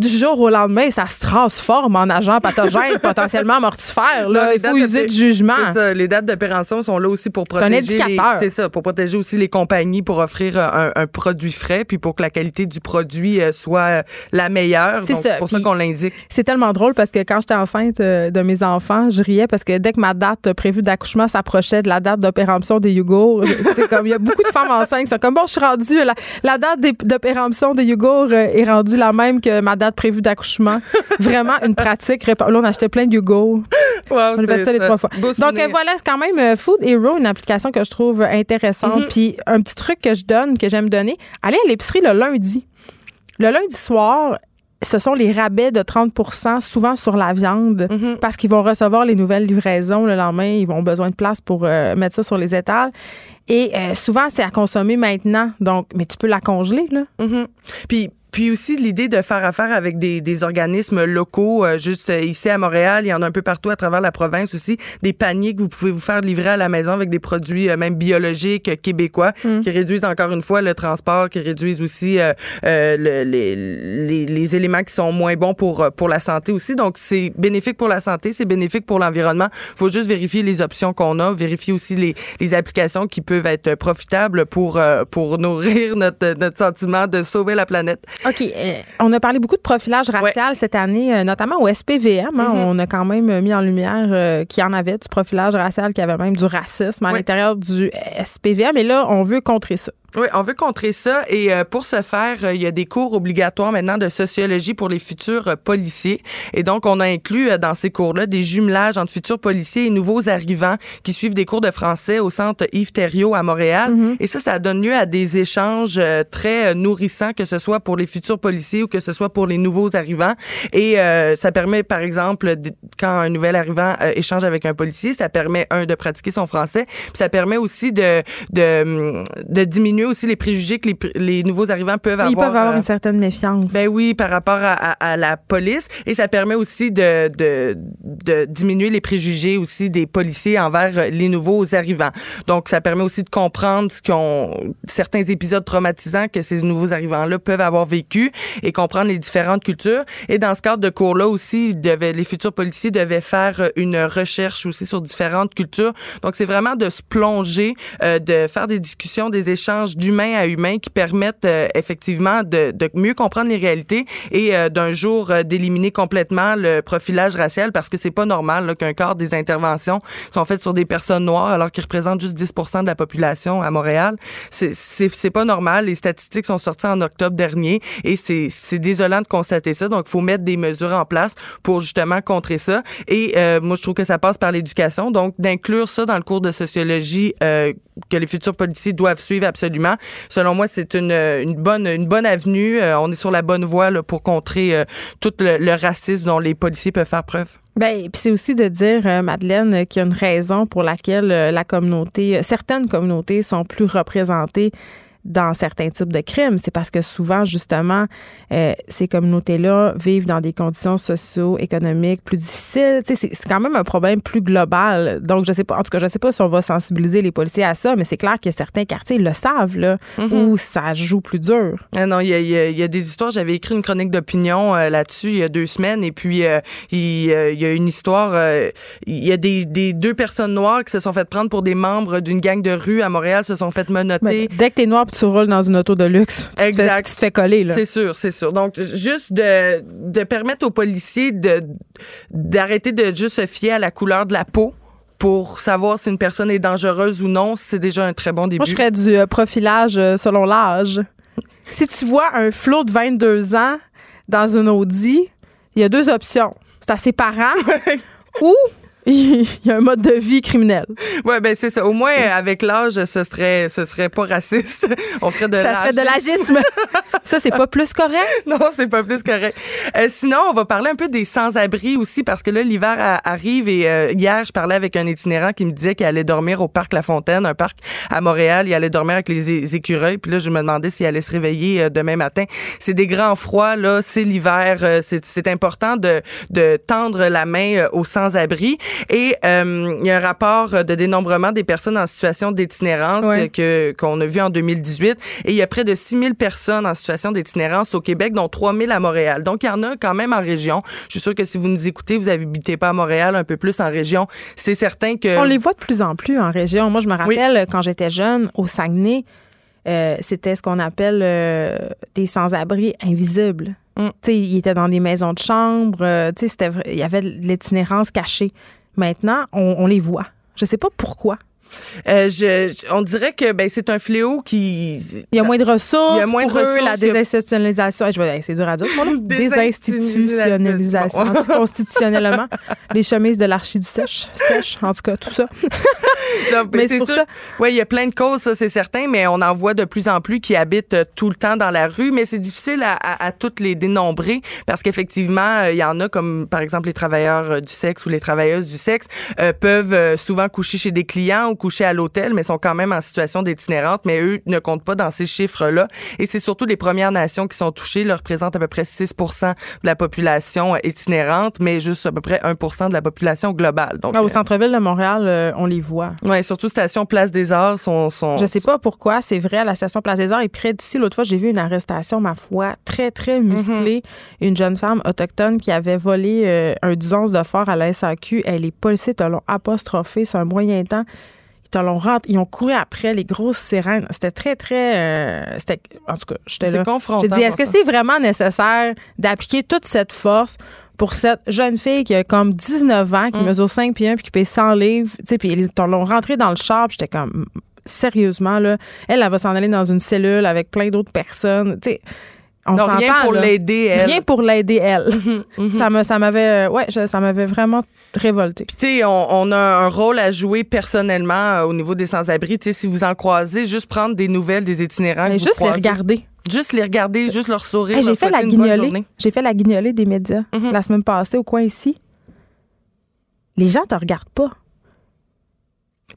du jour au lendemain, ça se transforme en agent pathogène potentiellement mortifère. Là. Il faut user de jugement. Ça, les dates d'opération sont là aussi pour protéger. C'est ça, pour protéger aussi les compagnies pour offrir un, produit frais puis pour que la qualité du produit euh, soit euh, la meilleure. C'est pour ça qu'on l'indique. C'est tellement drôle parce que quand j'étais enceinte euh, de mes enfants, je riais parce que dès que ma date prévue d'accouchement s'approchait de la date d'opération des Yougos, comme il y a beaucoup de femmes enceintes qui sont comme bon, je suis rendue la, la date d'opération des Yougos est rendue la même que ma date prévue d'accouchement. Vraiment une pratique. Là, on achetait plein de Yugo. on a fait ça les trois fois. Donc euh, voilà, c'est quand même euh, Food Hero, une application que je trouve intéressante. Mm-hmm. Puis un petit truc que je donne, que j'aime donner, allez à l'épicerie le lundi. Le lundi soir, ce sont les rabais de 30% souvent sur la viande, mm-hmm. parce qu'ils vont recevoir les nouvelles livraisons le lendemain. Ils vont besoin de place pour euh, mettre ça sur les étals. Et souvent, c'est à consommer maintenant. Donc, mais tu peux la congeler, là. Mm-hmm. Puis, puis aussi l'idée de faire affaire avec des, des organismes locaux, euh, juste euh, ici à Montréal, il y en a un peu partout à travers la province aussi, des paniers que vous pouvez vous faire livrer à la maison avec des produits euh, même biologiques québécois mm. qui réduisent encore une fois le transport, qui réduisent aussi le, les, les, les, éléments qui sont moins bons pour pour la santé aussi. Donc c'est bénéfique pour la santé, c'est bénéfique pour l'environnement. Faut juste vérifier les options qu'on a, vérifier aussi les, les applications qui peuvent être profitables pour pour nourrir notre notre sentiment de sauver la planète. OK. Euh, on a parlé beaucoup de profilage racial cette année, euh, notamment au SPVM. Hein. Mm-hmm. On a quand même mis en lumière euh, qu'il y en avait du profilage racial, qu'il y avait même du racisme à l'intérieur du SPVM. Et là, on veut contrer ça. Oui, on veut contrer ça. Et euh, pour ce faire, euh, il y a des cours obligatoires maintenant de sociologie pour les futurs euh, policiers. Et donc on a inclus dans ces cours-là des jumelages entre futurs policiers et nouveaux arrivants qui suivent des cours de français au centre Yves Thériault à Montréal. Mm-hmm. et ça ça donne lieu à des échanges très nourrissants que ce soit pour les futurs policiers ou que ce soit pour les nouveaux arrivants. Et ça permet par exemple quand un nouvel arrivant échange avec un policier, ça permet un de pratiquer son français, puis ça permet aussi de de, de diminuer diminuer aussi les préjugés que les, les nouveaux arrivants peuvent Ils avoir. peuvent avoir euh, une certaine méfiance. ben oui, par rapport à, à- à la police. Et ça permet aussi de, de, de diminuer les préjugés aussi des policiers envers euh, les nouveaux arrivants. Donc, ça permet aussi de comprendre ce certains épisodes traumatisants que ces nouveaux arrivants-là peuvent avoir vécu et comprendre les différentes cultures. Et dans ce cadre de cours-là aussi, ils devaient- les futurs policiers devaient faire euh, une recherche aussi sur différentes cultures. Donc, c'est vraiment de se plonger, euh, de faire des discussions, des échanges d'humain à humain qui permettent euh, effectivement de, mieux comprendre les réalités et euh, d'un jour euh, d'éliminer complètement le profilage racial parce que c'est pas normal qu'un quart des interventions sont faites sur des personnes noires alors qu'ils représentent juste 10% de la population à Montréal. C'est- pas normal. Les statistiques sont sorties en octobre dernier et c'est désolant de constater ça. Donc, il faut mettre des mesures en place pour justement contrer ça. Et moi, je trouve que ça passe par l'éducation. Donc, d'inclure ça dans le cours de sociologie que les futurs policiers doivent suivre absolument. Selon moi, c'est une, bonne avenue. Euh, on est sur la bonne voie pour contrer euh, tout le, racisme dont les policiers peuvent faire preuve. Ben, puis c'est aussi de dire, euh, Madeleine, qu'il y a une raison pour laquelle la communauté, certaines communautés sont plus représentées dans certains types de crimes. C'est parce que souvent, justement, euh, ces communautés-là vivent dans des conditions socio-économiques plus difficiles. Tu sais, c'est quand même un problème plus global. Donc, je sais pas, en tout cas, je sais pas si on va sensibiliser les policiers à ça, mais c'est clair que certains quartiers le savent, là, où ça joue plus dur. Ah non, il y a, y y des histoires. J'avais écrit une chronique d'opinion euh, là-dessus il y a deux semaines. Et puis, euh, il, euh, y a une histoire. il y a des, des deux personnes noires qui se sont faites prendre pour des membres d'une gang de rue à Montréal, se sont faites menotter. Dès que t'es noir puis tu roules dans une auto de luxe, tu, Te, fais, Exact. tu te fais coller, là. C'est sûr, c'est sûr. Donc, juste de, de permettre aux policiers de d'arrêter de juste se fier à la couleur de la peau pour savoir si une personne est dangereuse ou non, c'est déjà un très bon début. Moi, je ferais du euh, profilage euh, selon l'âge. Si tu vois un flot de 22 ans dans une Audi, il y a deux options. C'est à ses parents ou il y a un mode de vie criminel. Ouais, ben c'est ça. Au moins avec l'âge, ce serait ce serait pas raciste. On ferait de Ça serait de l'agisme. Ça, c'est pas plus correct? Non, c'est pas plus correct. Euh, sinon, on va parler un peu des sans-abri aussi parce que là, l'hiver arrive et euh, hier, je parlais avec un itinérant qui me disait qu'il allait dormir au parc La Fontaine, un parc à Montréal. Il allait dormir avec les écureuils. Puis là, je me demandais s'il allait se réveiller euh, demain matin. C'est des grands froids, là. C'est l'hiver. C'est important de, de tendre la main aux sans-abri. Et euh, il y a un rapport de dénombrement des personnes en situation d'itinérance Ouais. que qu'on a vu en 2018 et il y a près de 6000 personnes en situation d'itinérance au Québec dont 3000 à Montréal. Donc il y en a quand même en région. Je suis sûre que si vous nous écoutez, vous habitez pas à Montréal, un peu plus en région, c'est certain que On les voit de plus en plus en région. Moi, je me rappelle quand j'étais jeune au Saguenay, euh, c'était ce qu'on appelle euh, des sans-abri invisibles. Mm. Ils étaient dans des maisons de chambre. euh, il y avait de l'itinérance cachée. Maintenant, on, les voit. Je sais pas pourquoi. Euh, je, on dirait que ben c'est un fléau qui Il y a moins de ressources. Il y a moins de pour eux, ressources, la désinstitutionnalisation. hey, je vais- c'est dur à dire. Désinstitutionnalisation. Constitutionnellement. Les chemises de l'archi du sèche. Sèche, en tout cas, tout ça. Non, Mais c'est pour sûr. ça. Oui, il y a plein de causes, ça, c'est certain, mais on en voit de plus en plus qui habitent euh, tout le temps dans la rue. Mais c'est difficile à, à, à toutes les dénombrer parce qu'effectivement, euh, il y en a comme, par exemple, les travailleurs du sexe ou les travailleuses du sexe euh, peuvent souvent coucher chez des clients ou coucher à l'hôtel, mais sont quand même en situation d'itinérante, mais eux ne comptent pas dans ces chiffres-là. Et c'est surtout les Premières Nations qui sont touchées, là, représentent à peu près 6 de la population euh, itinérante, mais juste à peu près 1 de la population globale. Donc, Ah, au euh, centre-ville de Montréal, euh, on les voit. ouais, surtout station Place des Arts sont, sont Je sais pas pourquoi, c'est vrai, à la station Place des Arts et près d'ici, l'autre fois, j'ai vu une arrestation, ma foi, très, très musclée. Une jeune femme autochtone qui avait volé euh, un 10 onces de fort à la SAQ. Elle les policiers te l'ont apostrophé sur un moyen temps. Ils ont couru après les grosses sirènes. C'était très, très. euh, c'était, en tout cas, j'étais C'est là. confrontant J'ai dit, est-ce que c'est vraiment nécessaire d'appliquer toute cette force pour cette jeune fille qui a comme 19 ans, Mm. qui mesure 5 pieds 1 puis qui paye 100 livres? Tu sais, puis ils l'ont rentré dans le char. J'étais comme, sérieusement, là, elle, elle va s'en aller dans une cellule avec plein d'autres personnes. Tu sais, on Non, rien pour l'aider, elle. Rien pour l'aider, elle. Ça me- ça m'avait, euh, ouais, je- ça m'avait vraiment révolté. Puis, tu sais, on, on a un rôle à jouer personnellement euh, au niveau des sans-abri. Tu sais, si vous en croisez, juste prendre des nouvelles des itinérants. que vous juste les regarder. Juste les regarder, juste leur sourire. Hey, j'ai leur fait la guignolée. J'ai fait la guignolée des médias Mhm. la semaine passée au coin ici. Les gens te regardent pas.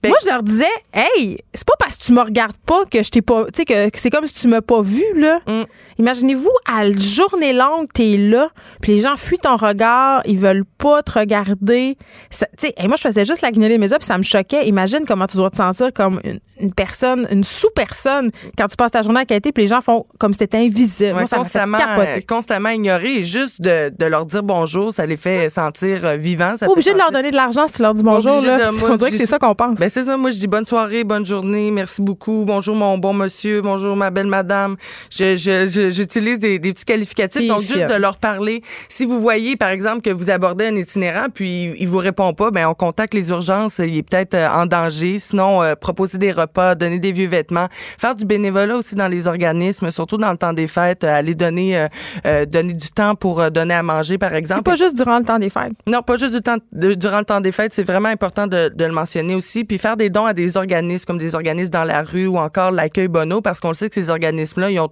Ben- Moi, je leur disais, hey, c'est pas parce que tu me regardes pas que je t'ai pas. Tu sais, que, que c'est comme si tu m'as pas vu, là. Mm. Imaginez-vous, à la journée longue, t'es là, puis les gens fuient ton regard, ils veulent pas te regarder. Tu sais, et moi, je faisais juste la guignoler mes yeux, puis ça me choquait. Imagine comment tu dois te sentir comme une, une personne, une sous-personne, quand tu passes ta journée à qualité, puis les gens font comme si c'était invisible. Ouais, moi, ça constamment, euh, constamment ignoré et juste de, de leur dire bonjour, ça les fait sentir euh, vivants. Ça obligé de leur donner de l'argent si tu leur dis bonjour, là. de- moi, On dirait que je c'est ça qu'on pense. Ben c'est ça, moi je dis bonne soirée, bonne journée, merci beaucoup, bonjour mon bon monsieur, bonjour ma belle madame. Je, je, je- j'utilise des, des petits qualificatifs, Puis donc juste de leur parler. Si vous voyez par exemple que vous abordez un itinérant puis il vous répond pas, ben on contacte les urgences, il est peut-être euh, en danger. Sinon, euh, proposer des repas, donner des vieux vêtements, faire du bénévolat aussi dans les organismes, surtout dans le temps des fêtes, euh, aller donner euh, euh, donner du temps pour donner à manger par exemple. C'est pas juste durant le temps des fêtes. Non, pas juste du temps, de- durant le temps des fêtes. C'est vraiment important de, de le mentionner aussi. Puis faire des dons à des organismes comme des organismes dans la rue ou encore l'accueil Bono parce qu'on sait que ces organismes-là, ils ont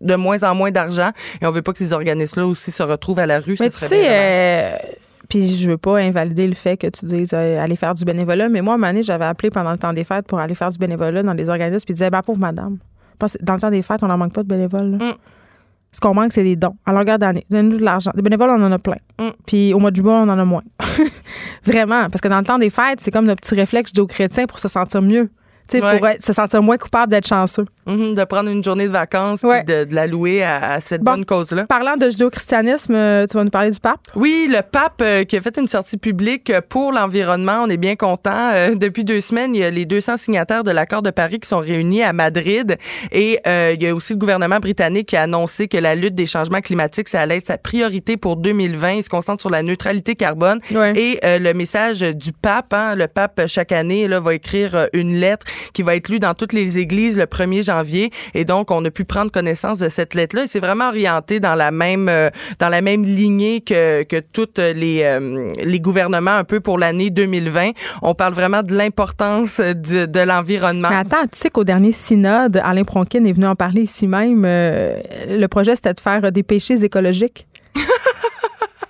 de moins en moins d'argent et on veut pas que ces organismes-là aussi se retrouvent à la rue. Mais tu sais, puis je veux pas invalider le fait que tu dises euh, aller faire du bénévolat, mais moi, à un moment donné, j'avais appelé pendant le temps des fêtes pour aller faire du bénévolat dans des organismes, puis ils disaient, bah pauvre madame, parce que dans le temps des fêtes, on n'en manque pas de bénévoles. Mm. Ce qu'on manque, c'est des dons. À longueur d'année, donnez-nous de l'argent. Des bénévoles, on en a plein. Mm. Puis au mois de juillet, on en a moins. Vraiment, parce que dans le temps des fêtes, c'est comme notre petit réflexe judéo-chrétien pour se sentir mieux. Tu sais, Ouais. pour être- se sentir moins coupable d'être chanceux. Mhm, de prendre une journée de vacances Ouais. puis de, de la louer à, à cette Bon. bonne cause-là. Parlant de judéo-christianisme, euh, tu vas nous parler du pape? Oui, le pape euh, qui a fait une sortie publique euh, pour l'environnement, on est bien content. Euh, depuis deux semaines, il y a les 200 signataires de l'accord de Paris qui sont réunis à Madrid et euh, il y a aussi le gouvernement britannique qui a annoncé que la lutte des changements climatiques, ça allait être sa priorité pour 2020. Il se concentre sur la neutralité carbone Ouais. et le message du pape, hein, le pape chaque année là, va écrire une lettre qui va être lue dans toutes les églises le 1er janvier et donc on a pu prendre connaissance de cette lettre là et c'est vraiment orienté dans la même euh, dans la même lignée que que toutes les euh, les gouvernements un peu pour l'année 2020. On parle vraiment de l'importance de, de l'environnement. Mais attends, tu sais qu'au dernier synode, Alain Pronkin est venu en parler ici même. euh, le projet, c'était de faire des péchés écologiques.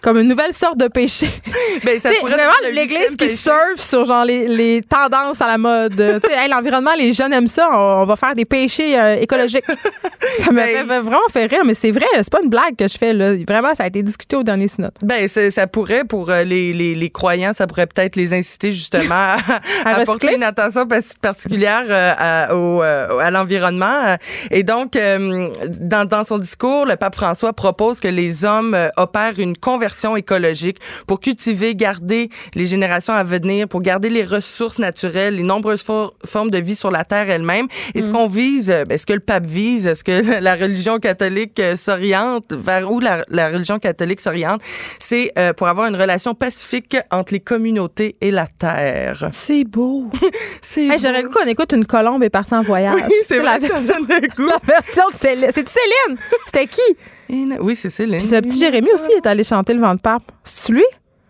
Comme une nouvelle sorte de péché. Ben, ça pourrait vraiment, l'église qui surfe sur genre les, les tendances à la mode. Tu sais, hey, l'environnement, les jeunes aiment ça. On, on va faire des péchés euh, écologiques. ça m'a Ben- fait vraiment fait rire, mais c'est vrai, c'est pas une blague que je fais. Là. Vraiment, ça a été discuté au dernier synode. Ben, ça pourrait, pour euh, les, les, les croyants, ça pourrait peut-être les inciter justement à, à porter une attention particulière euh, à, au, euh, à l'environnement. Et donc, dans, dans son discours, le pape François propose que les hommes opèrent une conversion écologique pour cultiver, garder les générations à venir, pour garder les ressources naturelles, les nombreuses for- formes de vie sur la Terre elle-même. Et ce qu'on vise, euh, ben, ce que le pape vise, ce que la religion catholique euh, s'oriente, vers où la, la religion catholique s'oriente, c'est euh, pour avoir une relation pacifique entre les communautés et la Terre. C'est beau. C'est Hey, J'aurais le goût qu'on écoute une colombe est partie en voyage. Oui, c'est la version, donne le goût. la version de Céline. C'est Céline. C'était qui? Oui, c'est Céline. Puis ce petit Jérémy aussi est allé chanter le vent de pape. C'est lui?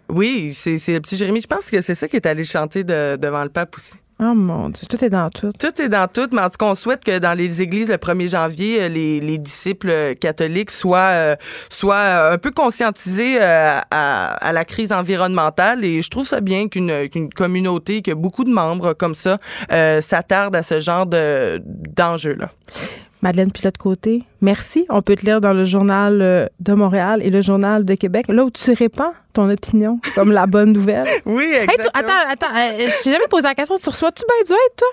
Oui, c'est le petit Jérémy. Je pense que c'est ça qui est allé chanter de- devant le pape aussi. Oh mon Dieu, tout est dans tout. Tout est dans tout, mais en tout cas, on souhaite que dans les églises, le 1er janvier, euh, les, les disciples euh, catholiques soient, euh, soient un peu conscientisés euh, à, à la crise environnementale. Et je trouve ça bien qu'une qu'une communauté, que beaucoup de membres comme ça, euh, s'attardent à ce genre de d'enjeux-là. Madeleine Pilote-Côté, merci. On peut te lire dans le journal euh, de Montréal et le journal de Québec, là où tu répands ton opinion comme la bonne nouvelle. Oui, Hey, tu- exactement. attends, attends, euh, je t'ai jamais posé la question. Tu reçois-tu bien du hate, toi?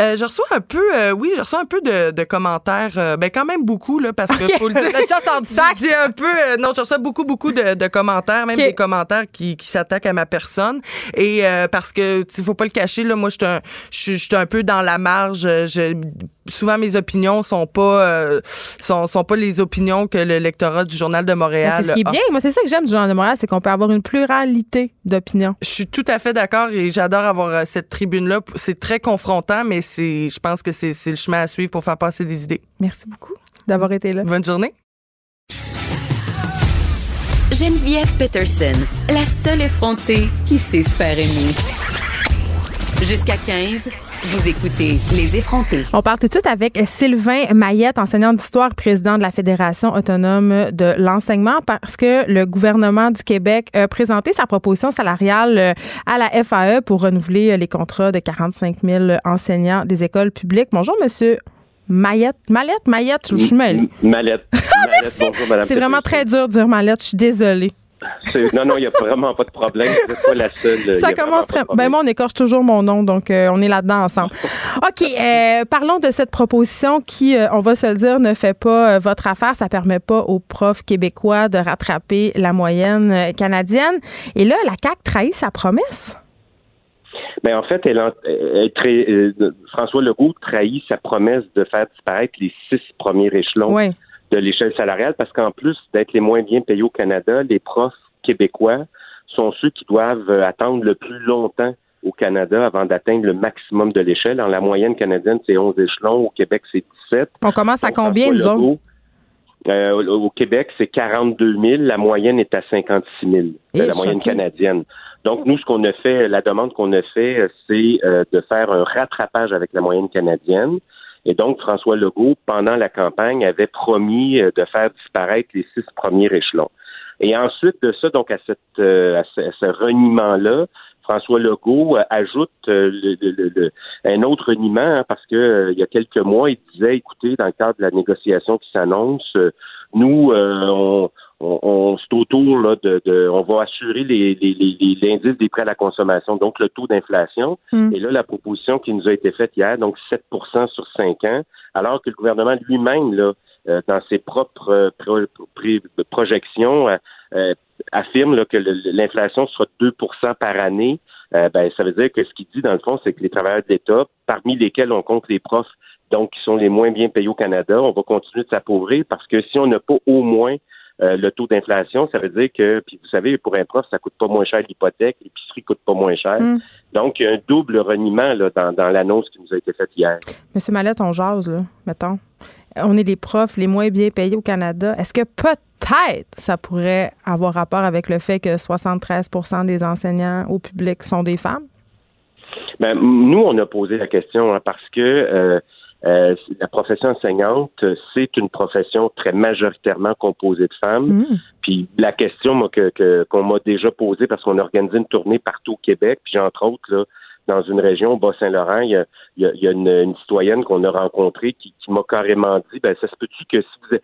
Euh, je reçois un peu, euh, oui, je reçois un peu de, de commentaires, euh, ben quand même beaucoup là, parce que faut le dire. le sac. J'ai un peu, euh, non, je reçois beaucoup, beaucoup de, de commentaires, même des commentaires qui, qui s'attaquent à ma personne. Et euh, parce que, il faut pas le cacher, là, moi, je suis un, un peu dans la marge. euh, Je, souvent, mes opinions sont pas, euh, sont, sont pas les opinions que le lectorat du Journal de Montréal. C'est ce qui est a. bien. Moi, c'est ça que j'aime du Journal de Montréal, c'est qu'on peut avoir une pluralité d'opinions. Je suis tout à fait d'accord et j'adore avoir euh, cette tribune-là. C'est très confrontant, mais c'est, je pense que c'est c'est le chemin à suivre pour faire passer des idées. Merci beaucoup d'avoir été là. Bonne journée. Geneviève Peterson, la seule effrontée qui sait se faire aimer. Jusqu'à 15, Vous écoutez Les effrontés. On parle tout de suite avec Sylvain Mayette, enseignant d'histoire, président de la Fédération autonome de l'enseignement, parce que le gouvernement du Québec a présenté sa proposition salariale à la FAE pour renouveler les contrats de 45 000 enseignants des écoles publiques. Bonjour, monsieur. Mayette, Mallette, Mayette, je suis mêlée. Mallette. Merci. Bonjour, Madame C'est vraiment très dur de dire Mallette, je suis désolée. Non, non, il n'y a vraiment pas de problème. Vous pas la seule. Ça commence très. Ben moi, on écorche toujours mon nom, donc euh, on est là-dedans ensemble. OK, euh, parlons de cette proposition qui, euh, on va se le dire, ne fait pas votre affaire. Ça permet pas aux profs québécois de rattraper la moyenne canadienne. Et là, la CAQ trahit sa promesse. Mais en fait, elle, François Legault trahit sa promesse de faire disparaître les six premiers échelons Oui. De l'échelle salariale parce qu'en plus d'être les moins bien payés au Canada, les profs québécois sont ceux qui doivent euh, attendre le plus longtemps au Canada avant d'atteindre le maximum de l'échelle. En la moyenne canadienne, c'est 11 échelons. Au Québec, c'est 17. On commence à Donc, combien, nous autres? Euh, au Québec, c'est 42 000. La moyenne est à 56 000. Eh, C'est la moyenne choqué. canadienne. Donc, nous, ce qu'on a fait, la demande qu'on a fait, euh, c'est euh, de faire un rattrapage avec la moyenne canadienne. Et donc, François Legault, pendant la campagne, avait promis euh, de faire disparaître les six premiers échelons. Et ensuite de ça, donc à, cette, euh, à ce, reniement-là, François Legault euh, ajoute le- le- le- un autre reniement hein, parce que il y a quelques mois, il disait, écoutez, dans le cadre de la négociation qui s'annonce, nous, euh, on, on, on c'est autour là, de, de- on va assurer les, les, les, les- l'indice des prêts à la consommation, donc le taux d'inflation. Mm. Et là, la proposition qui nous a été faite hier, donc 7% sur 5 ans, alors que le gouvernement lui-même, là, euh, dans ses propres euh, pro- pro- projections, euh, euh, affirme là, que l'inflation sera 2% par année. Euh, ben, ça veut dire que ce qu'il dit, dans le fond, c'est que les travailleurs de l'État, parmi lesquels on compte les profs, donc qui sont les moins bien payés au Canada, on va continuer de s'appauvrir parce que si on n'a pas au moins euh, le taux d'inflation, ça veut dire que, puis vous savez, pour un prof, ça coûte pas moins cher l'hypothèque, l'épicerie coûte pas moins cher. Mm. Donc, il y a un double reniement là, dans, dans l'annonce qui nous a été faite hier. Monsieur Mallette, on jase, là, mettons. On est les profs les moins bien payés au Canada. Est-ce que peut-être ça pourrait avoir rapport avec le fait que 73% des enseignants au public sont des femmes? Ben, nous, on a posé la question hein, parce que euh, euh, la profession enseignante, euh, c'est une profession très majoritairement composée de femmes. Mm. Puis la question moi, que, que- qu'on m'a déjà posée parce qu'on a organisé une tournée partout au Québec, puis entre autres là, dans une région, au Bas-Saint-Laurent, il y a, il y a- il y a une, une citoyenne qu'on a rencontrée qui, qui m'a carrément dit, ben ça se peut-tu que si vous,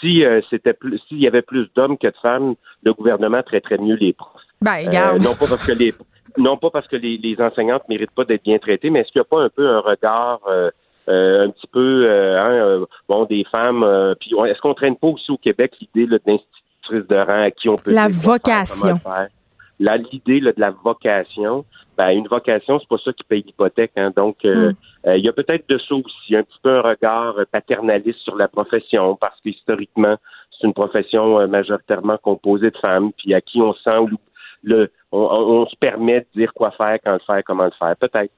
si euh, c'était plus, s'il y avait plus d'hommes que de femmes, le gouvernement traiterait mieux les profs. Ben, Euh, non pas parce que les non pas parce que les, les enseignantes méritent pas d'être bien traitées, mais est-ce qu'il n'y a pas un peu un regard euh, euh, un petit peu euh, hein, euh, bon des femmes puis est-ce qu'on traîne pas aussi au Québec l'idée là, d'institutrice de rang à qui on peut La dire vocation. faire? La l'idée là, de la vocation, ben une vocation c'est pas ça qui paye l'hypothèque hein, donc euh, Mm. euh, il y a peut-être de ça aussi un petit peu un regard paternaliste sur la profession parce que historiquement c'est une profession majoritairement composée de femmes puis à qui on sent le, le- on, on- on se permet de dire quoi faire, quand le faire, comment le faire. Peut-être.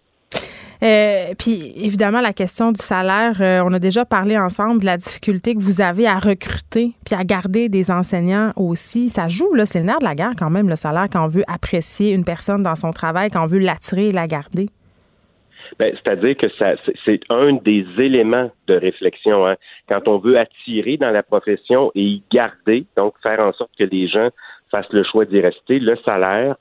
Euh, puis évidemment, la question du salaire, euh, on a déjà parlé ensemble de la difficulté que vous avez à recruter puis à garder des enseignants aussi. Ça joue, là, c'est le nerf de la guerre quand même, le salaire, quand on veut apprécier une personne dans son travail, quand on veut l'attirer et la garder. Ben, C'est-à-dire que ça, c'est- un des éléments de réflexion. Hein. Quand on veut attirer dans la profession et y garder, donc faire en sorte que les gens fassent le choix d'y rester, le salaire,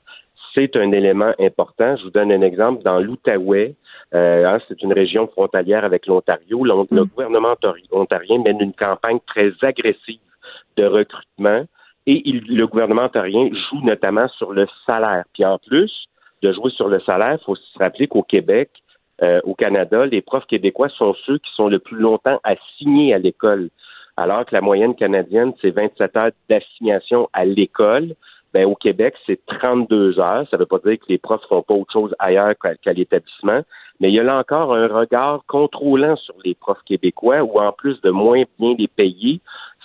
c'est un élément important. Je vous donne un exemple. Dans l'Outaouais, euh, hein, c'est une région frontalière avec l'Ontario. Le, le gouvernement ontarien mène une campagne très agressive de recrutement et il- le gouvernement ontarien joue notamment sur le salaire. Puis en plus de jouer sur le salaire, il faut se rappeler qu'au Québec, euh, au Canada, les profs québécois sont ceux qui sont le plus longtemps assignés à l'école. Alors que la moyenne canadienne, c'est 27 heures d'assignation à l'école. Ben, au Québec, c'est 32 heures. Ça ne veut pas dire que les profs font pas autre chose ailleurs qu'à qu'à l'établissement. Mais il y a là encore un regard contrôlant sur les profs québécois où, en plus de moins bien les payer,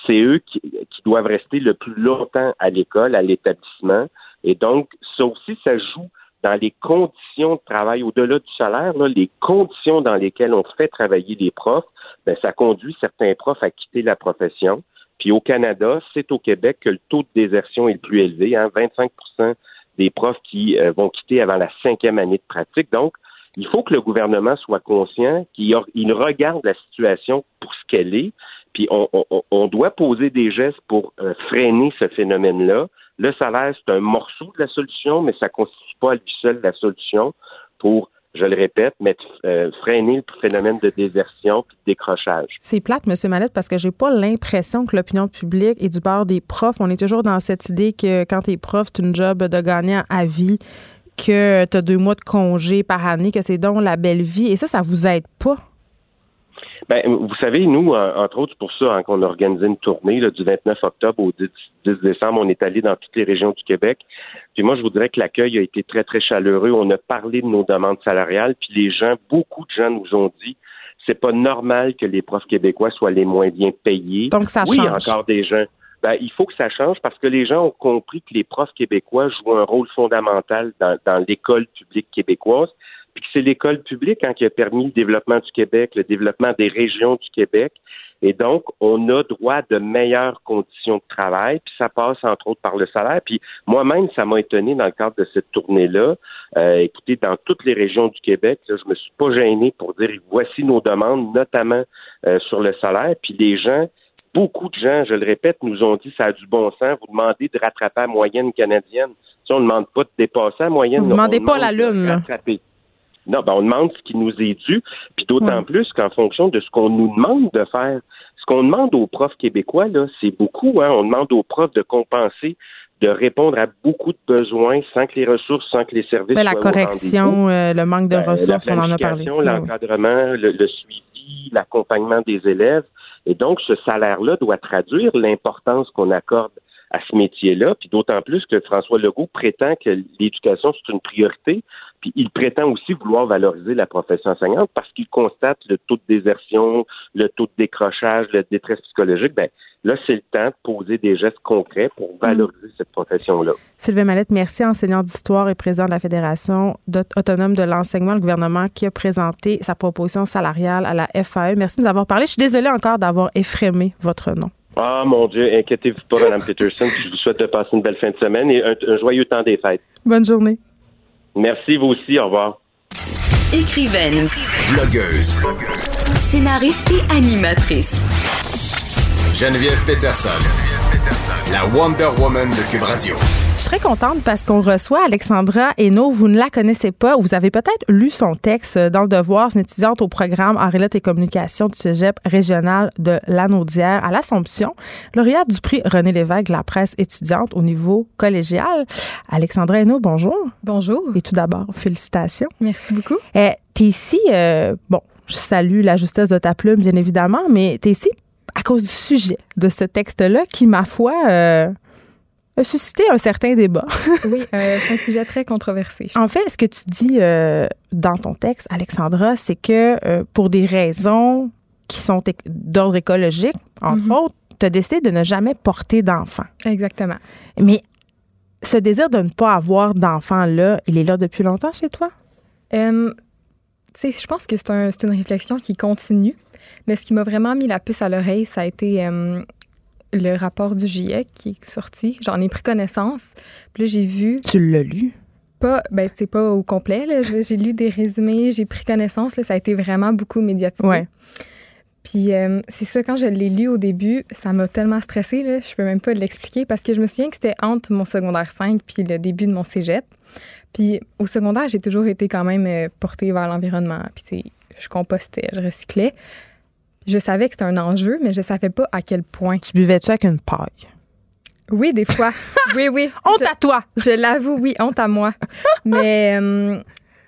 c'est eux qui, qui doivent rester le plus longtemps à l'école, à l'établissement. Et donc, ça aussi, ça joue dans les conditions de travail, au-delà du salaire, là, les conditions dans lesquelles on fait travailler les profs, ben, ça conduit certains profs à quitter la profession. Puis au Canada, c'est au Québec que le taux de désertion est le plus élevé, hein, 25% des profs qui euh, vont quitter avant la cinquième année de pratique. Donc, il faut que le gouvernement soit conscient qu'il regarde la situation pour ce qu'elle est, puis on, doit poser des gestes pour euh, freiner ce phénomène-là. Le salaire, c'est un morceau de la solution, mais ça ne constitue pas à lui seul la solution pour je le répète, mettre, euh, freiner le phénomène de désertion et de décrochage. C'est plate, M. Mallette, parce que j'ai pas l'impression que l'opinion publique est du bord des profs. On est toujours dans cette idée que quand tu es prof, tu une job de gagnant à vie, que tu as deux mois de congé par année, que c'est donc la belle vie. Et ça, ça vous aide pas? Ben, vous savez, nous, entre autres, pour ça hein, qu'on a organisé une tournée du 29 octobre au 10, décembre. On est allé dans toutes les régions du Québec. Puis moi, je vous dirais que l'accueil a été très, très chaleureux. On a parlé de nos demandes salariales. Puis les gens, beaucoup de gens nous ont dit c'est pas normal que les profs québécois soient les moins bien payés. Donc ça oui, change. encore des gens. Ben, il faut que ça change parce que les gens ont compris que les profs québécois jouent un rôle fondamental dans, l'école publique québécoise puis que c'est l'école publique hein, qui a permis le développement du Québec, le développement des régions du Québec. Et donc, on a droit de meilleures conditions de travail, puis ça passe entre autres par le salaire. Puis moi-même, ça m'a étonné dans le cadre de cette tournée-là. Euh, écoutez, dans toutes les régions du Québec, là, je me suis pas gêné pour dire voici nos demandes, notamment euh, sur le salaire. Puis les gens, beaucoup de gens, je le répète, nous ont dit ça a du bon sens. Vous demandez de rattraper la moyenne canadienne. Si on ne demande pas de dépasser la moyenne. Vous ne demandez pas la lune. Non, ben on demande ce qui nous est dû, puis d'autant plus qu'en fonction de ce qu'on nous demande de faire, ce qu'on demande aux profs québécois, là, c'est beaucoup. Hein, on demande aux profs de compenser de répondre à beaucoup de besoins sans que les ressources, sans que les services. Ben, la correction, euh, le manque de ben, ressources, on en a parlé. L'encadrement, le, le, suivi, l'accompagnement des élèves. Et donc, ce salaire-là doit traduire l'importance qu'on accorde à ce métier-là, puis d'autant plus que François Legault prétend que l'éducation, c'est une priorité, puis il prétend aussi vouloir valoriser la profession enseignante parce qu'il constate le taux de désertion, le taux de décrochage, la détresse psychologique. Ben, là, c'est le temps de poser des gestes concrets pour mm. valoriser cette profession-là. Sylvain Mallette, merci, enseignant d'histoire et président de la Fédération autonome de l'enseignement, le gouvernement qui a présenté sa proposition salariale à la FAE. Merci de nous avoir parlé. Je suis désolée encore d'avoir effrémé votre nom. Ah, mon Dieu, inquiétez-vous pas, Mme Peterson. Je vous souhaite de passer une belle fin de semaine et un, joyeux temps des fêtes. Bonne journée. Merci, vous aussi. Au revoir. Écrivaine. Blogueuse. Scénariste et animatrice. Geneviève Peterson. La Wonder Woman de Cube Radio. Je serais contente parce qu'on reçoit Alexandra Hainaut. Vous ne la connaissez pas. Vous avez peut-être lu son texte dans le Devoir. C'est une étudiante au programme en et communication du cégep régional de Lanaudière à l'Assomption. Lauréate du prix René Lévesque, la presse étudiante au niveau collégial. Alexandra Hainaut, bonjour. Bonjour. Et tout d'abord, félicitations. Merci beaucoup. Eh, tu es ici, euh, bon, je salue la justesse de ta plume, bien évidemment, mais tu es ici à cause du sujet de ce texte-là qui, ma foi, euh, a suscité un certain débat. oui, euh, c'est un sujet très controversé. En fait, ce que tu dis euh, dans ton texte, Alexandra, c'est que euh, pour des raisons qui sont d'ordre écologique, entre mhm. autres, tu as décidé de ne jamais porter d'enfant. Exactement. Mais ce désir de ne pas avoir d'enfant-là, il est là depuis longtemps chez toi? Je pense que c'est un, une réflexion qui continue. Mais ce qui m'a vraiment mis la puce à l'oreille, ça a été le rapport du GIEC qui est sorti. J'en ai pris connaissance. Puis là, j'ai vu. Tu l'as lu? Pas, ben, c'est pas au complet. J'ai lu des résumés, j'ai pris connaissance. Là, ça a été vraiment beaucoup médiatisé. Ouais. Puis euh, c'est ça, quand je l'ai lu au début, ça m'a tellement stressée, là, je peux même pas l'expliquer, parce que je me souviens que c'était entre mon secondaire 5 puis le début de mon cégep. Puis au secondaire, j'ai toujours été quand même euh, portée vers l'environnement. Puis je compostais, je recyclais. Je savais que c'était un enjeu, mais je savais pas à quel point. Tu buvais-tu avec une paille? Oui, des fois. oui, oui. honte à toi. Je l'avoue, oui, honte à moi. mais euh,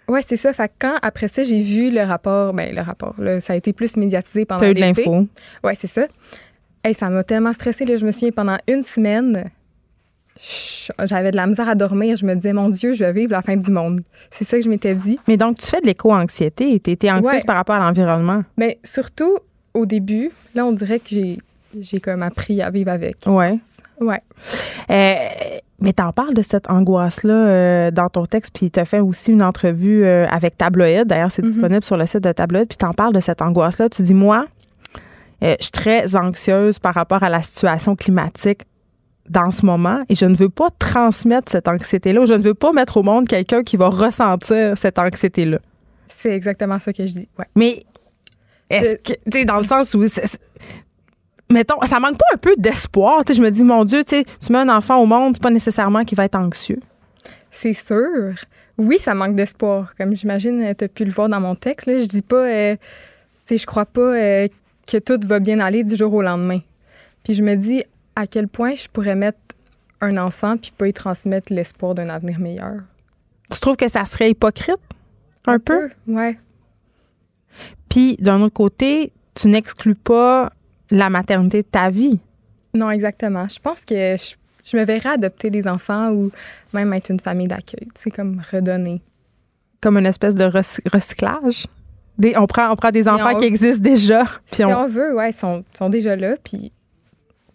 ouais, c'est ça. Fait quand après ça, j'ai vu le rapport, ben le rapport, là, ça a été plus médiatisé pendant l'été. eu de l'info. Ouais, c'est ça. Hey, ça m'a tellement stressée. Là, je me souviens, pendant une semaine, j'avais de la misère à dormir. Je me disais, mon Dieu, je vais vivre la fin du monde. C'est ça que je m'étais dit. Mais donc, tu fais de l'éco-anxiété. Tu étais anxieuse par rapport à l'environnement. Mais surtout, au début, là, on dirait que j'ai j'ai comme appris à vivre avec. Ouais. Ouais. Euh, mais t'en parles de cette angoisse-là euh, dans ton texte, puis tu as fait aussi une entrevue euh, avec Tabloïd. D'ailleurs, c'est mm-hmm. disponible sur le site de Tabloïd. Puis t'en parles de cette angoisse-là. Tu dis, moi, je suis très anxieuse par rapport à la situation climatique dans ce moment et je ne veux pas transmettre cette anxiété-là ou je ne veux pas mettre au monde quelqu'un qui va ressentir cette anxiété-là. C'est exactement ça que je dis. Ouais. Mais est-ce Euh, que, tu sais, dans le sens où, mettons, ça manque pas un peu d'espoir? Tu sais, je me dis, mon Dieu, tu sais, tu mets un enfant au monde, c'est pas nécessairement qu'il va être anxieux. C'est sûr. Oui, ça manque d'espoir. Comme j'imagine, tu as pu le voir dans mon texte. Là, je dis pas, euh, tu sais, je crois pas euh, que tout va bien aller du jour au lendemain. Puis je me dis à quel point je pourrais mettre un enfant puis pas y transmettre l'espoir d'un avenir meilleur. Tu trouves que ça serait hypocrite? Un, peu? Ouais. Puis, d'un autre côté, tu n'exclus pas la maternité de ta vie. Non, exactement. Je pense que je, je me verrais adopter des enfants ou même être une famille d'accueil. C'est comme redonner. Comme une espèce de recy- recyclage. Des, on, prend, on prend des enfants on- qui existent déjà, puis Si on, on veut, ouais, ils sont, sont déjà là, puis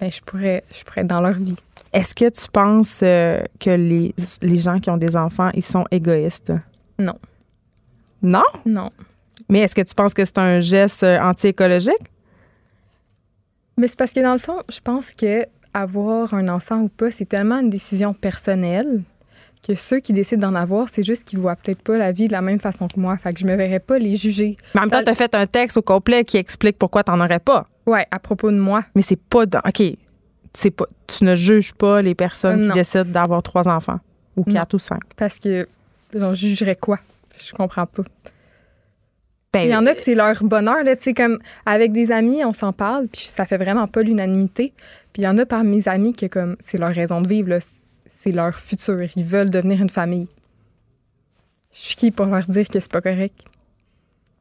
ben, je, pourrais, je pourrais être dans leur vie. Est-ce que tu penses euh, que les, les gens qui ont des enfants, ils sont égoïstes? Non. Non? Non. Mais est-ce que tu penses que c'est un geste euh, anti-écologique? Mais c'est parce que dans le fond, je pense que avoir un enfant ou pas, c'est tellement une décision personnelle que ceux qui décident d'en avoir, c'est juste qu'ils voient peut-être pas la vie de la même façon que moi. Fait que je me verrais pas les juger. Mais en même temps, tu as fait un texte au complet qui explique pourquoi tu n'en aurais pas. Ouais, à propos de moi. Mais c'est pas dans. OK. C'est pas, tu ne juges pas les personnes Euh, qui décident d'avoir trois enfants ou Non. quatre ou cinq. Parce que genre, jugerais quoi? Je comprends pas. Ben, Il y en a que c'est leur bonheur, là, comme avec des amis, on s'en parle, puis ça fait vraiment pas l'unanimité. Puis il y en a parmi mes amis que, comme, c'est leur raison de vivre, c'est leur futur. Ils veulent devenir une famille. Je suis qui pour leur dire que c'est pas correct?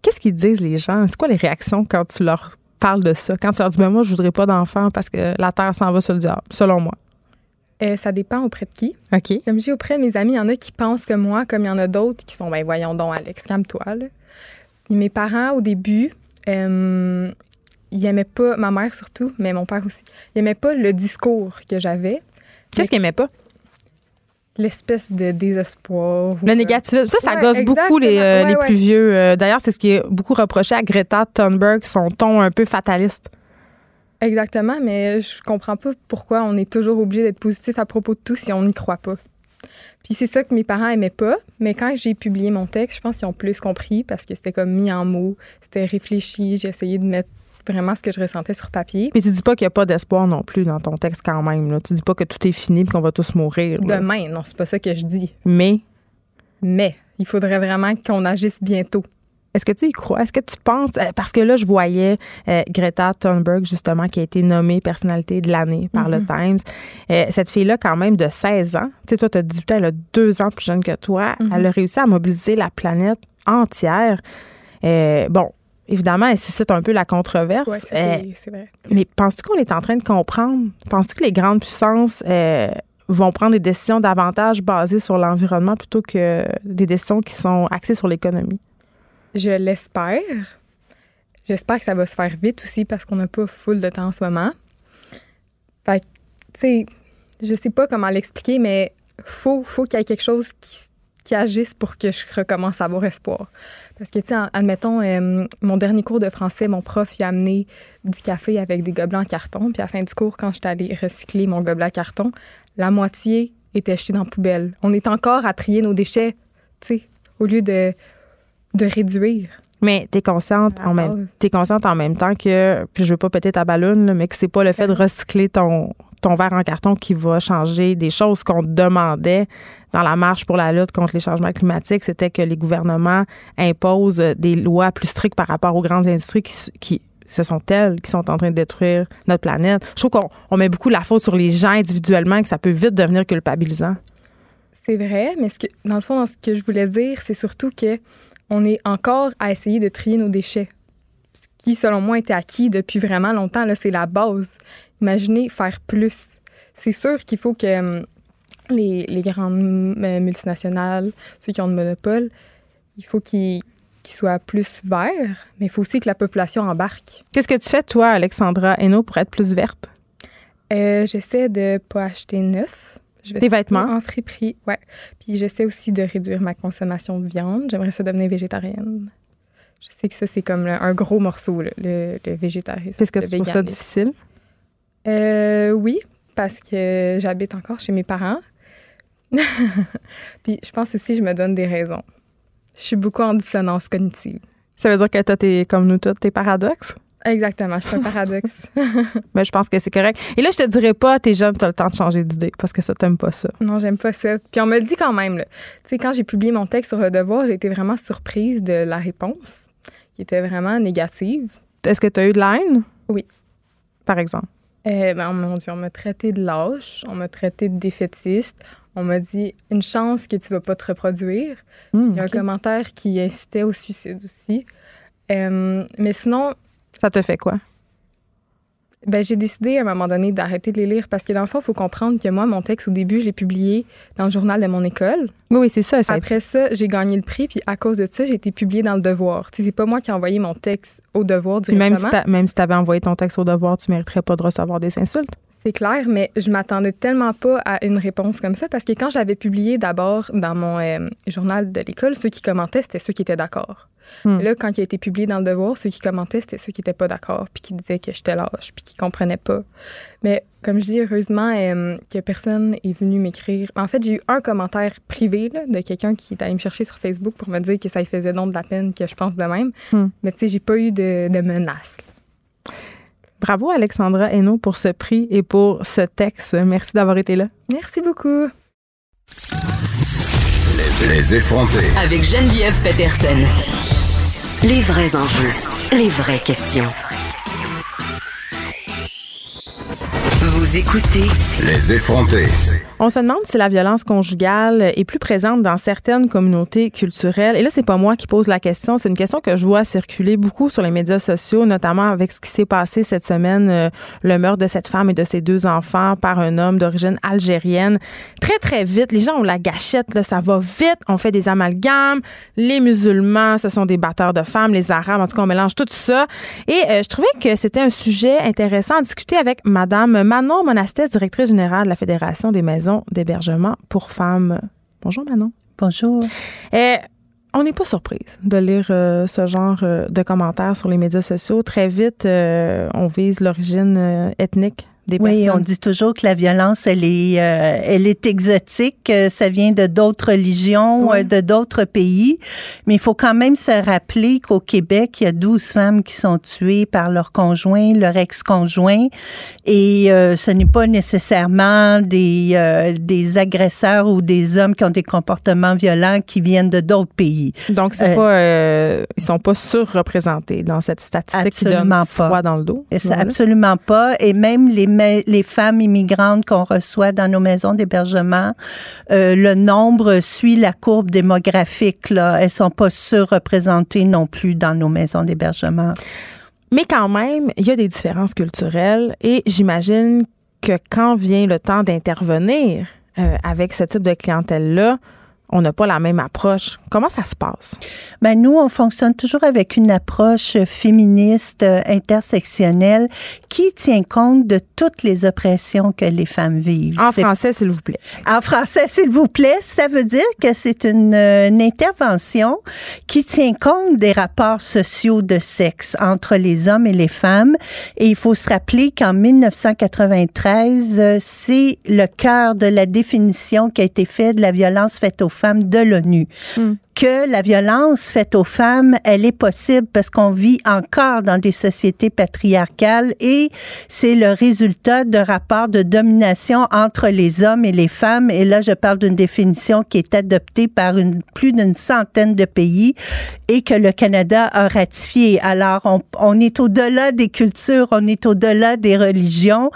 Qu'est-ce qu'ils disent, les gens? C'est quoi les réactions quand tu leur parles de ça? Quand tu leur dis, ben moi, je voudrais pas d'enfants parce que la Terre s'en va sur le diable, selon moi. Euh, ça dépend auprès de qui. OK. Comme je dis auprès de mes amis, il y en a qui pensent comme moi, comme il y en a d'autres qui sont, ben voyons donc, Alex, calme-toi. là. Mes parents, au début, euh, ils aimaient pas, ma mère surtout, mais mon père aussi, ils aimaient pas le discours que j'avais, Qu'est-ce qu'ils aimaient pas? l'espèce de désespoir. Le négativisme. Ça, ça Ouais, gosse beaucoup les, euh, les Ouais, plus vieux. Euh, D'ailleurs, c'est ce qui est beaucoup reproché à Greta Thunberg, son ton un peu fataliste. Exactement, mais je comprends pas pourquoi on est toujours obligé d'être positif à propos de tout si on n'y croit pas. Puis c'est ça que mes parents aimaient pas, mais quand j'ai publié mon texte, je pense qu'ils ont plus compris parce que c'était comme mis en mots, c'était réfléchi, j'ai essayé de mettre vraiment ce que je ressentais sur papier. Puis tu dis pas qu'il n'y a pas d'espoir non plus dans ton texte quand même. Là. Tu dis pas que tout est fini et qu'on va tous mourir. là. Demain, non, c'est pas ça que je dis. Mais? Mais il faudrait vraiment qu'on agisse bientôt. Est-ce que tu y crois? Est-ce que tu penses? euh, Parce que là, je voyais euh, Greta Thunberg, justement, qui a été nommée personnalité de l'année par le Times. Euh, cette fille-là, quand même, de 16 ans, tu sais, toi, tu as 18 ans, elle a deux ans plus jeune que toi. Mhm. Elle a réussi à mobiliser la planète entière. Euh, bon, évidemment, elle suscite un peu la controverse. Ouais, c'est vrai. mais penses-tu qu'on est en train de comprendre? Penses-tu que les grandes puissances vont prendre des décisions davantage basées sur l'environnement plutôt que des décisions qui sont axées sur l'économie? Je l'espère. J'espère que ça va se faire vite aussi parce qu'on n'a pas full de temps en ce moment. Fait que, tu sais, je sais pas comment l'expliquer, mais faut, faut qu'il y ait quelque chose qui, agisse pour que je recommence à avoir espoir. Parce que, tu sais, admettons, euh, mon dernier cours de français, mon prof, il a amené du café avec des gobelets en carton. Puis à la fin du cours, quand j'étais allée recycler mon gobelet en carton, la moitié était jetée dans la poubelle. On est encore à trier nos déchets, tu sais, au lieu de, de réduire. Mais tu es consciente, en même, t'es consciente en même temps que, puis je veux pas péter ta ballonne, là, mais que c'est pas le fait de recycler ton, ton verre en carton qui va changer des choses qu'on demandait dans la marche pour la lutte contre les changements climatiques. C'était que les gouvernements imposent des lois plus strictes par rapport aux grandes industries qui, ce sont elles qui sont en train de détruire notre planète. Je trouve qu'on on met beaucoup la faute sur les gens individuellement et que ça peut vite devenir culpabilisant. C'est vrai, mais ce que, dans le fond, dans ce que je voulais dire, c'est surtout que on est encore à essayer de trier nos déchets. Ce qui, selon moi, était acquis depuis vraiment longtemps. Là, c'est la base. Imaginez faire plus. C'est sûr qu'il faut que hum, les, les grandes euh, multinationales, ceux qui ont le monopole, il faut qu'ils qu'ils soient plus verts, mais il faut aussi que la population embarque. Qu'est-ce que tu fais, toi, Alexandra Hainaut, pour être plus verte? Euh, j'essaie de pas acheter neuf. Je vais Tes vêtements? En friperie, ouais. Puis j'essaie aussi de réduire ma consommation de viande. J'aimerais ça devenir végétarienne. Je sais que ça, c'est comme un gros morceau, là, le, le végétarisme. Est-ce que tu trouves ça difficile? Euh, oui, parce que j'habite encore chez mes parents. Puis je pense aussi que je me donne des raisons. Je suis beaucoup en dissonance cognitive. Ça veut dire que toi, t'es comme nous toutes, t'es paradoxes? Exactement, je suis un paradoxe. Mais je pense que c'est correct. Et là, je te dirais pas, t'es jeune, t'as le temps de changer d'idée parce que ça, t'aimes pas ça. non, j'aime pas ça. Puis on me le dit quand même. Tu sais, quand j'ai publié mon texte sur le devoir, j'ai été vraiment surprise de la réponse, qui était vraiment négative. Est-ce que t'as eu de la haine? Oui. Par exemple. Euh, ben, mon Dieu, on m'a traité de lâche, on m'a traité de défaitiste, on m'a dit une chance que tu vas pas te reproduire. Hmm, Il y a un commentaire qui incitait au suicide aussi. Euh, mais sinon, Ça te fait quoi? ben, j'ai décidé à un moment donné d'arrêter de les lire parce que dans le fond, il faut comprendre que moi, mon texte, au début, je l'ai publié dans le journal de mon école. Oui, oui, c'est ça. Après ça, j'ai gagné le prix, puis à cause de ça, j'ai été publié dans le Devoir. Tu sais, c'est pas moi qui ai envoyé mon texte au Devoir Puis même si directement. même si t'avais envoyé ton texte au devoir, tu mériterais pas de recevoir des insultes. C'est clair, mais je m'attendais tellement pas à une réponse comme ça parce que quand j'avais publié d'abord dans mon euh, journal de l'école, ceux qui commentaient, c'était ceux qui étaient d'accord. Hmm. Là, quand il a été publié dans le Devoir, ceux qui commentaient, c'était ceux qui n'étaient pas d'accord, puis qui disaient que j'étais lâche, puis qui comprenaient pas. Mais comme je dis, heureusement euh, que personne est venu m'écrire. En fait, j'ai eu un commentaire privé là, de quelqu'un qui est allé me chercher sur Facebook pour me dire que ça lui faisait donc de la peine que je pense de même. Hmm. Mais tu sais, j'ai pas eu de, de menaces. Bravo, Alexandra Hainaut, pour ce prix et pour ce texte. Merci d'avoir été là. Merci beaucoup. Les effrontés. Avec Geneviève Peterson. Les vrais enjeux, les vraies questions. Vous écoutez Les effrontés. On se demande si la violence conjugale est plus présente dans certaines communautés culturelles. Et là, c'est pas moi qui pose la question. C'est une question que je vois circuler beaucoup sur les médias sociaux, notamment avec ce qui s'est passé cette semaine, euh, le meurtre de cette femme et de ses deux enfants par un homme d'origine algérienne. Très, très vite. Les gens ont la gâchette, ça va vite. On fait des amalgames. Les musulmans, ce sont des batteurs de femmes. Les arabes, en tout cas, on mélange tout ça. Et euh, je trouvais que c'était un sujet intéressant à discuter avec Madame Manon Monastet, directrice générale de la Fédération des maisons d'hébergement pour femmes. Bonjour Manon. Bonjour. Euh, on n'est pas surprise de lire euh, ce genre euh, de commentaires sur les médias sociaux. Très vite, euh, on vise l'origine ethnique des Oui, on dit toujours que la violence, elle est, euh, elle est exotique. euh, Ça vient de d'autres religions, euh, de d'autres pays. Mais il faut quand même se rappeler qu'au Québec, il y a 12 femmes qui sont tuées par leur conjoint, leur ex-conjoint. Et euh, ce n'est pas nécessairement des, euh, des agresseurs ou des hommes qui ont des comportements violents qui viennent de d'autres pays. Donc, c'est pas, ils sont pas surreprésentés dans cette statistique qui donne Absolument froid pas. dans le dos. Absolument pas. Et même les, ma- les femmes immigrantes qu'on reçoit dans nos maisons d'hébergement, euh, le nombre suit la courbe démographique. Là. Elles sont pas surreprésentées non plus dans nos maisons d'hébergement. Mais quand même, il y a des différences culturelles et j'imagine que quand vient le temps d'intervenir euh, avec ce type de clientèle-là, on n'a pas la même approche. Comment ça se passe? Ben nous, on fonctionne toujours avec une approche féministe, euh, intersectionnelle, qui tient compte de toutes les oppressions que les femmes vivent. En français, s'il vous plaît. En français, s'il vous plaît, ça veut dire que c'est une, une intervention qui tient compte des rapports sociaux de sexe entre les hommes et les femmes. Et il faut se rappeler qu'en 1993, euh, c'est le cœur de la définition qui a été faite de la violence faite aux femmes de l'ONU. Que la violence faite aux femmes, elle est possible parce qu'on vit encore dans des sociétés patriarcales et c'est le résultat de rapports de domination entre les hommes et les femmes. Et là, je parle d'une définition qui est adoptée par une, plus d'une centaine de pays et que le Canada a ratifié. Alors, on, on est au-delà des cultures, on est au-delà des religions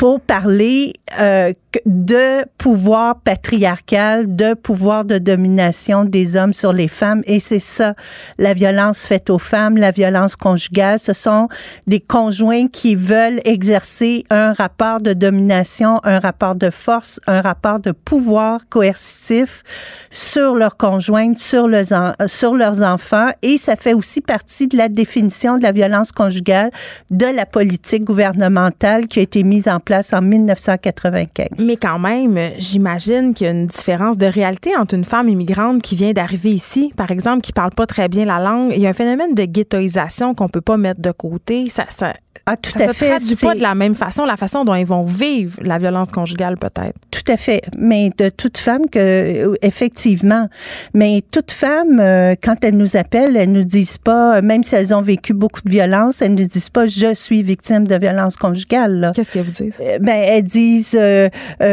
pour parler euh, de pouvoir patriarcal, de pouvoir de domination des hommes sur les femmes. Et c'est ça, la violence faite aux femmes, la violence conjugale. Ce sont des conjoints qui veulent exercer un rapport de domination, un rapport de force, un rapport de pouvoir coercitif sur leurs conjointes, sur leurs, sur leurs enfants. Et ça fait aussi partie de la définition de la violence conjugale de la politique gouvernementale qui a été mise en place en 1995. Mais quand même, j'imagine qu'il y a une différence de réalité entre une femme immigrante qui vient d'arriver ici, par exemple, qui parle pas très bien la langue. Il y a un phénomène de ghettoisation qu'on peut pas mettre de côté. Ça, ça, Ah, tout ça à se fait. traduit pas de la même façon, la façon dont ils vont vivre la violence conjugale, peut-être. Tout à fait. Mais de toute femme que, euh, effectivement. Mais toute femme, euh, quand elles nous appellent, elles nous disent pas, même si elles ont vécu beaucoup de violence, elles nous disent pas, je suis victime de violence conjugale. Qu'est-ce qu'elles vous disent? Ben, elles disent,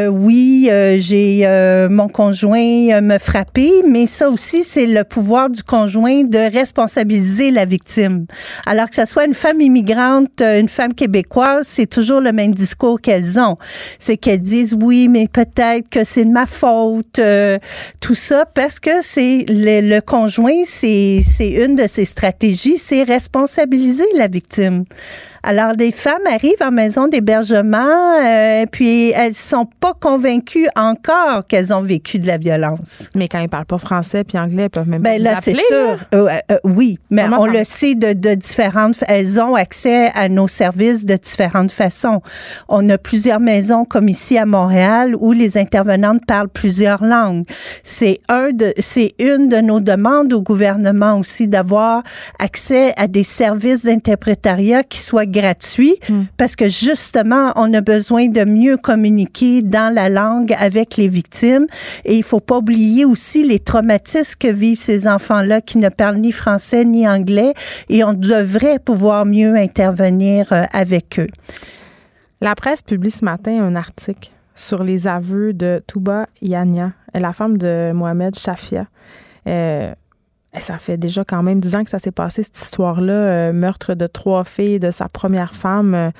oui, j'ai mon conjoint me frappé, mais ça aussi, c'est le pouvoir du conjoint de responsabiliser la victime. Alors que ce soit une femme immigrante, une femme québécoise, c'est toujours le même discours qu'elles ont. C'est qu'elles disent oui, mais peut-être que c'est de ma faute, euh, tout ça, parce que c'est le, le conjoint, c'est une de ses stratégies, c'est responsabiliser la victime. Alors, des femmes arrivent en maison d'hébergement, euh, puis elles sont pas convaincues encore qu'elles ont vécu de la violence. Mais quand ils parlent pas français puis anglais, elles peuvent même ben, pas là, c'est sûr. Euh, euh, oui, mais on le sait de, de différentes. Elles ont accès à nos services de différentes façons. On a plusieurs maisons comme ici à Montréal où les intervenantes parlent plusieurs langues. C'est un de, c'est une de nos demandes au gouvernement aussi d'avoir accès à des services d'interprétariat qui soient gratuit hmm. parce que justement, on a besoin de mieux communiquer dans la langue avec les victimes. Et il faut pas oublier aussi les traumatismes que vivent ces enfants-là qui ne parlent ni français ni anglais et on devrait pouvoir mieux intervenir euh, avec eux. La presse publie ce matin un article sur les aveux de Touba Yania, la femme de Mohamed Shafia. Euh, ça fait déjà quand même dix ans que ça s'est passé, cette histoire-là. Euh, meurtre de trois filles de sa première femme, euh,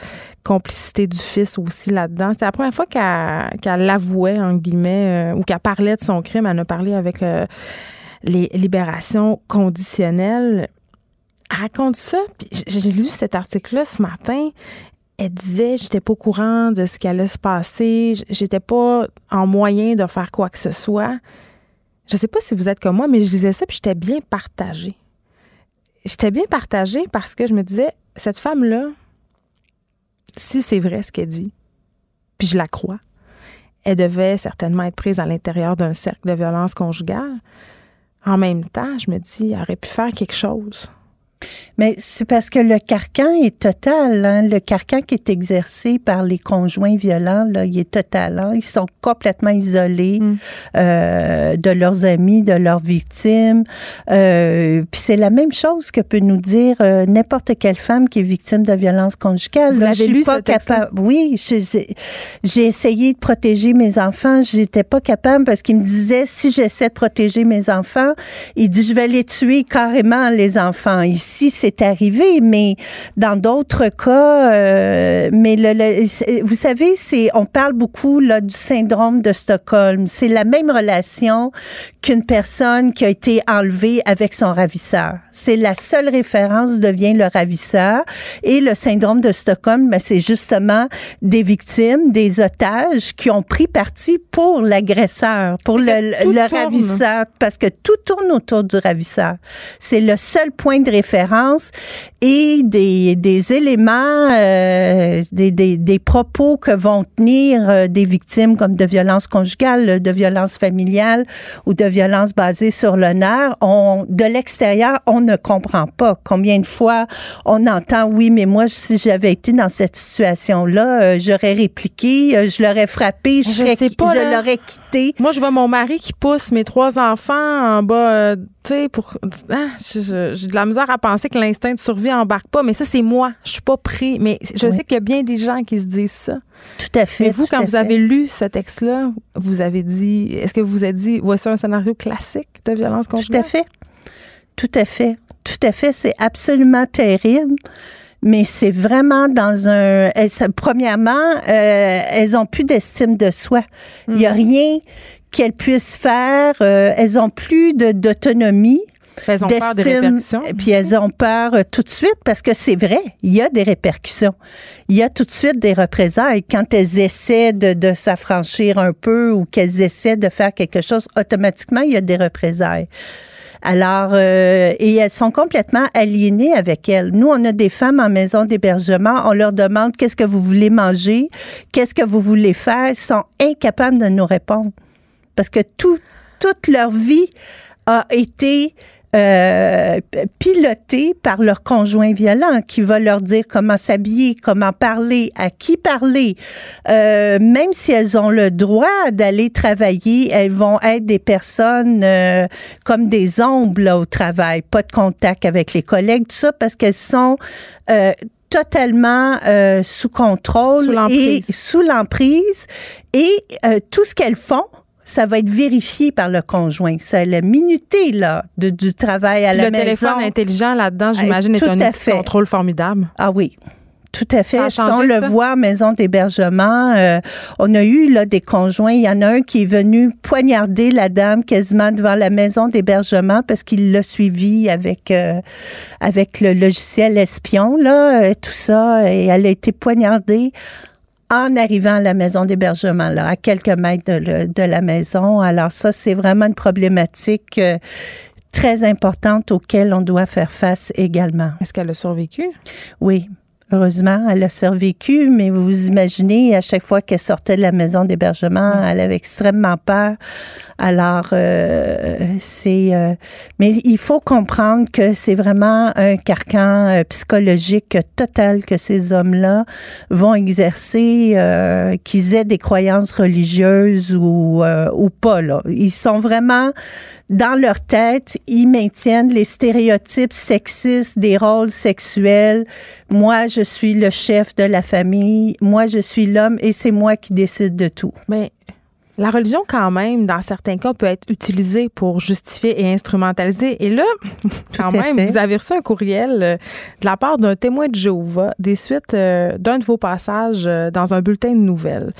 complicité du fils aussi là-dedans. C'était la première fois qu'elle l'avouait, en guillemets, euh, ou qu'elle parlait de son crime. Elle a parlé avec les libérations conditionnelles. Elle raconte ça. J'ai lu cet article-là ce matin. Elle disait, j'étais pas au courant de ce qui allait se passer. J'étais pas en moyen de faire quoi que ce soit. Je sais pas si vous êtes comme moi, mais je disais ça, puis j'étais bien partagée. J'étais bien partagée parce que je me disais, cette femme-là, si c'est vrai ce qu'elle dit, puis je la crois, elle devait certainement être prise à l'intérieur d'un cercle de violence conjugale. En même temps, je me dis, elle aurait pu faire quelque chose. Mais c'est parce que le carcan est total. Hein? Le carcan qui est exercé par les conjoints violents, là, il est total. Hein? Ils sont complètement isolés mm. euh, de leurs amis, de leurs victimes. Euh, puis c'est la même chose que peut nous dire euh, n'importe quelle femme qui est victime de violence conjugale. Vous lu, pas capable. Oui, j'ai essayé de protéger mes enfants. J'étais pas capable parce qu'il me disait si j'essaie de protéger mes enfants, il dit je vais les tuer carrément les enfants si c'est arrivé, mais dans d'autres cas, euh, mais le, vous savez, c'est on parle beaucoup là du syndrome de Stockholm. C'est la même relation qu'une personne qui a été enlevée avec son ravisseur. C'est la seule référence devient le ravisseur et le syndrome de Stockholm, ben, c'est justement des victimes, des otages qui ont pris parti pour l'agresseur, pour le, le ravisseur, parce que tout tourne autour du ravisseur. C'est le seul point de référence conférence et des, des éléments, euh, des, des, des, propos que vont tenir euh, des victimes comme de violences conjugales, de violences familiales ou de violences basées sur l'honneur. On, de l'extérieur, on ne comprend pas combien de fois on entend oui, mais moi, si j'avais été dans cette situation-là, euh, j'aurais répliqué, je l'aurais frappé, je, je l'aurais quitté. Moi, je vois mon mari qui pousse mes trois enfants en bas, tu sais, pour. Ah, j'ai de la misère à penser que l'instinct de survie embarque pas, mais ça, c'est moi. Je suis pas pris. Mais je sais qu'il y a bien des gens qui se disent ça. Tout à fait. Mais vous, quand vous avez lu ce texte-là, vous avez dit, est-ce que vous vous êtes dit, voici un scénario classique de violence conjugale? Tout à fait. Tout à fait. Tout à fait. C'est absolument terrible mais c'est vraiment dans un. premièrement, euh, elles ont plus d'estime de soi. Il n'y a mm. rien qu'elles puissent faire. Euh, elles ont plus d'autonomie. Elles ont peur des répercussions. Puis elles ont peur euh, tout de suite parce que c'est vrai, il y a des répercussions. Il y a tout de suite des représailles. Quand elles essaient de, de s'affranchir un peu ou qu'elles essaient de faire quelque chose, automatiquement, il y a des représailles. Alors, euh, et elles sont complètement aliénées avec elles. Nous, on a des femmes en maison d'hébergement, on leur demande qu'est-ce que vous voulez manger, qu'est-ce que vous voulez faire, elles sont incapables de nous répondre. Parce que tout, toute leur vie a été euh, pilotées par leur conjoint violent qui va leur dire comment s'habiller, comment parler, à qui parler. Euh, même si elles ont le droit d'aller travailler, elles vont être des personnes euh, comme des ombres là, au travail, pas de contact avec les collègues, tout ça parce qu'elles sont euh, totalement euh, sous contrôle Sous et sous l'emprise et euh, tout ce qu'elles font ça va être vérifié par le conjoint. C'est la minuté là, de, du travail à la le maison. téléphone intelligent là-dedans, j'imagine, est un outil de contrôle formidable. Ah oui. Tout à fait. Ça Ça, changé, on le ça? voit, maison d'hébergement. euh, on a eu là des conjoints. Il y en a un qui est venu poignarder la dame quasiment devant la maison d'hébergement parce qu'il l'a suivi avec euh, avec le logiciel espion là, euh, tout ça. Et elle a été poignardée en arrivant à la maison d'hébergement, là, à quelques mètres de, le- de la maison. Alors ça, c'est vraiment une problématique euh, très importante auquel on doit faire face également. Est-ce qu'elle a survécu? Oui. Heureusement, elle a survécu, mais vous vous imaginez, à chaque fois qu'elle sortait de la maison d'hébergement, elle avait extrêmement peur. Alors, euh, c'est... euh, mais il faut comprendre que c'est vraiment un carcan euh, psychologique total que ces hommes-là vont exercer, euh, qu'ils aient des croyances religieuses ou, euh, ou pas. Là. Ils sont vraiment dans leur tête, ils maintiennent les stéréotypes sexistes des rôles sexuels. Moi, je suis le chef de la famille. Moi, je suis l'homme et c'est moi qui décide de tout. Mais la religion, quand même, dans certains cas, peut être utilisée pour justifier et instrumentaliser. Et là, quand même, vous avez reçu un courriel euh, de la part d'un témoin de Jéhovah des suites euh, d'un de vos passages euh, dans un bulletin de nouvelles.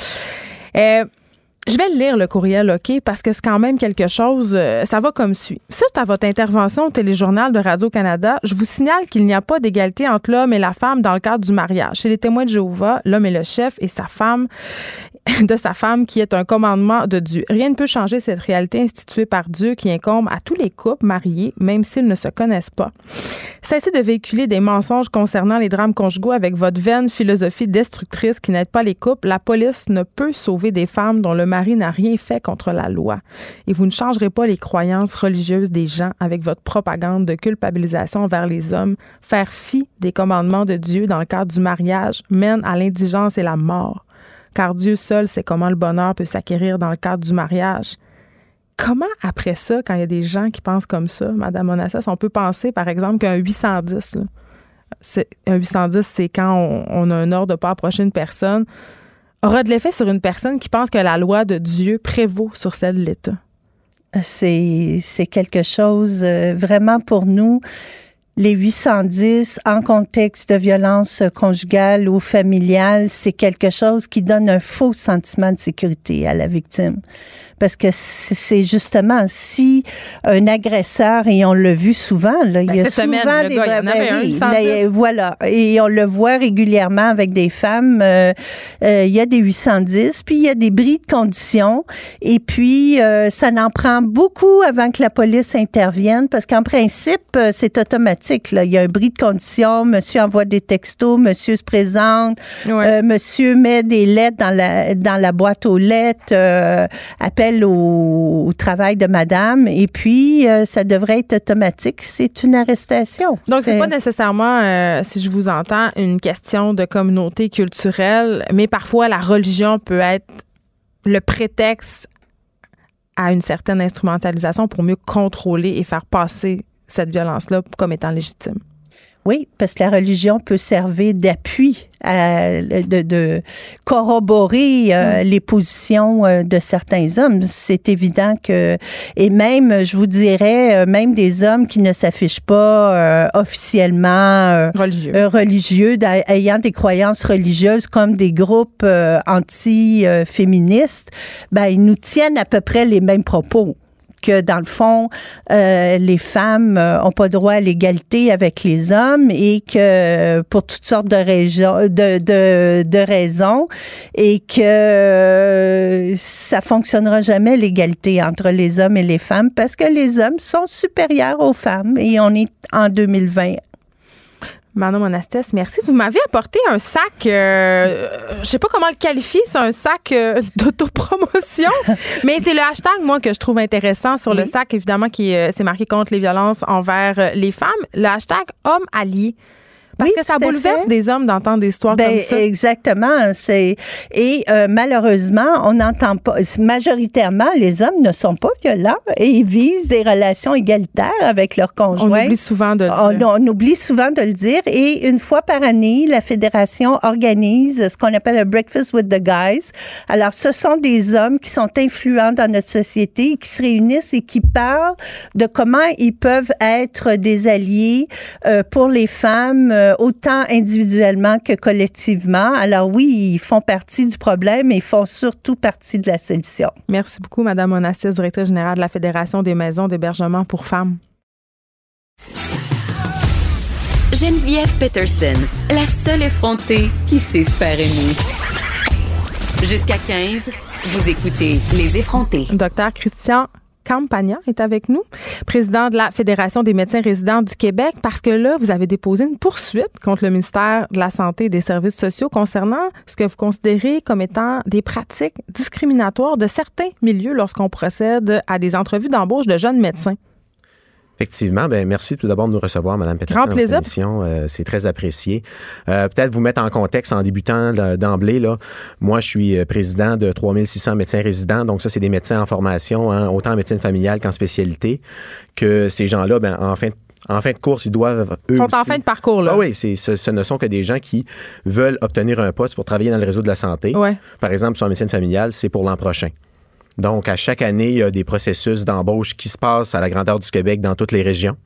Je vais lire, le courriel, OK, parce que c'est quand même quelque chose, euh, ça va comme suit. Suite à votre intervention au téléjournal de Radio-Canada, je vous signale qu'il n'y a pas d'égalité entre l'homme et la femme dans le cadre du mariage. Chez les témoins de Jéhovah, l'homme est le chef et sa femme de sa femme qui est un commandement de Dieu. Rien ne peut changer cette réalité instituée par Dieu qui incombe à tous les couples mariés, même s'ils ne se connaissent pas. Cessez de véhiculer des mensonges concernant les drames conjugaux avec votre vaine philosophie destructrice qui n'aide pas les couples. La police ne peut sauver des femmes dont le mari n'a rien fait contre la loi. Et vous ne changerez pas les croyances religieuses des gens avec votre propagande de culpabilisation envers les hommes. Faire fi des commandements de Dieu dans le cadre du mariage mène à l'indigence et la mort car Dieu seul sait comment le bonheur peut s'acquérir dans le cadre du mariage. Comment, après ça, quand il y a des gens qui pensent comme ça, Madame Onassis, on peut penser, par exemple, qu'un 810, là, c'est- un 810, c'est quand on, a un ordre de ne pas approcher une personne, aura de l'effet sur une personne qui pense que la loi de Dieu prévaut sur celle de l'État? C'est, c'est quelque chose euh, vraiment pour nous. Les 810 en contexte de violence conjugale ou familiale, c'est quelque chose qui donne un faux sentiment de sécurité à la victime. Parce que c'est justement si un agresseur, et on l'a vu souvent, là, il y a souvent semaine, des gars, il y en avait un, 810. là, voilà, et on le voit régulièrement avec des femmes. euh, euh, il y a des 810, puis il y a des bris de conditions, et puis euh, ça n'en prend beaucoup avant que la police intervienne, parce qu'en principe, c'est automatique. Là. Il y a un bris de conditions, monsieur envoie des textos, monsieur se présente, Ouais. euh, monsieur met des lettres dans la, dans la boîte aux lettres, euh, appelle au, au travail de madame, et puis euh, ça devrait être automatique. C'est une arrestation. Donc, c'est pas nécessairement, si je vous entends, une question de communauté culturelle, mais parfois la religion peut être le prétexte à une certaine instrumentalisation pour mieux contrôler et faire passer cette violence-là comme étant légitime? Oui, parce que la religion peut servir d'appui, à- de, de corroborer euh, les positions euh, de certains hommes. C'est évident que, et même, je vous dirais, euh, même des hommes qui ne s'affichent pas euh, officiellement euh, Religieux. religieux, ayant des croyances religieuses comme des groupes euh, anti-féministes, ben, ils nous tiennent à peu près les mêmes propos que dans le fond, euh, les femmes euh, ont pas droit à l'égalité avec les hommes et que euh, pour toutes sortes de, raisons, de, de, de raisons et que euh, ça fonctionnera jamais l'égalité entre les hommes et les femmes parce que les hommes sont supérieurs aux femmes et on est en 2020. Manon Monastès, merci. Vous m'avez apporté un sac, euh, je sais pas comment le qualifier, c'est un sac euh, d'autopromotion, mais c'est le hashtag, moi, que je trouve intéressant sur le sac, évidemment, qui euh, c'est marqué contre les violences envers euh, les femmes. Le hashtag homme allié. Parce Oui, que ça bouleverse fait. des hommes d'entendre des histoires Ben, comme ça. exactement. C'est et euh, malheureusement, on n'entend pas. Majoritairement, les hommes ne sont pas violents et ils visent des relations égalitaires avec leurs On conjoints. oublie souvent de le On, dire. on oublie souvent de le dire. Et une fois par année, la fédération organise ce qu'on appelle un breakfast with the guys. Alors, ce sont des hommes qui sont influents dans notre société, qui se réunissent et qui parlent de comment ils peuvent être des alliés euh, pour les femmes, euh, autant individuellement que collectivement. Alors oui, ils font partie du problème, mais ils font surtout partie de la solution. Merci beaucoup, Madame Onassis, directrice générale de la Fédération des maisons d'hébergement pour femmes. Geneviève Peterson, la seule effrontée qui sait se faire aimer. Jusqu'à 15, vous écoutez Les effrontés. Docteur Christian Campagna est avec nous, président de la Fédération des médecins résidents du Québec, parce que là, vous avez déposé une poursuite contre le ministère de la Santé et des Services sociaux concernant ce que vous considérez comme étant des pratiques discriminatoires de certains milieux lorsqu'on procède à des entrevues d'embauche de jeunes médecins. Effectivement, ben merci tout d'abord de nous recevoir, Madame Peterson. Grand plaisir. Euh, c'est très apprécié. Euh, Peut-être vous mettre en contexte en débutant d'emblée. Là, moi, je suis euh, président de 3600 médecins résidents. Donc ça, c'est des médecins en formation, hein, autant en médecine familiale qu'en spécialité. Que ces gens-là, ben, en fin de en fin de course, ils doivent eux Ils sont en fin de parcours, là. Ah oui, c'est, ce, ce ne sont que des gens qui veulent obtenir un poste pour travailler dans le réseau de la santé. Ouais. Par exemple, sur la médecine familiale, c'est pour l'an prochain. Donc, à chaque année, il y a des processus d'embauche qui se passent à la grandeur du Québec dans toutes les régions.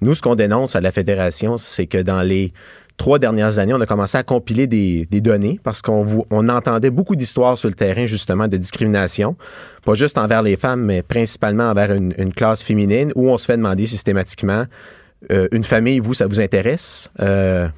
Nous, ce qu'on dénonce à la Fédération, c'est que dans les trois dernières années, on a commencé à compiler des, des données parce qu'on on entendait beaucoup d'histoires sur le terrain, justement, de discrimination, pas juste envers les femmes, mais principalement envers une, une classe féminine, où on se fait demander systématiquement, euh, une famille, vous, ça vous intéresse? Euh,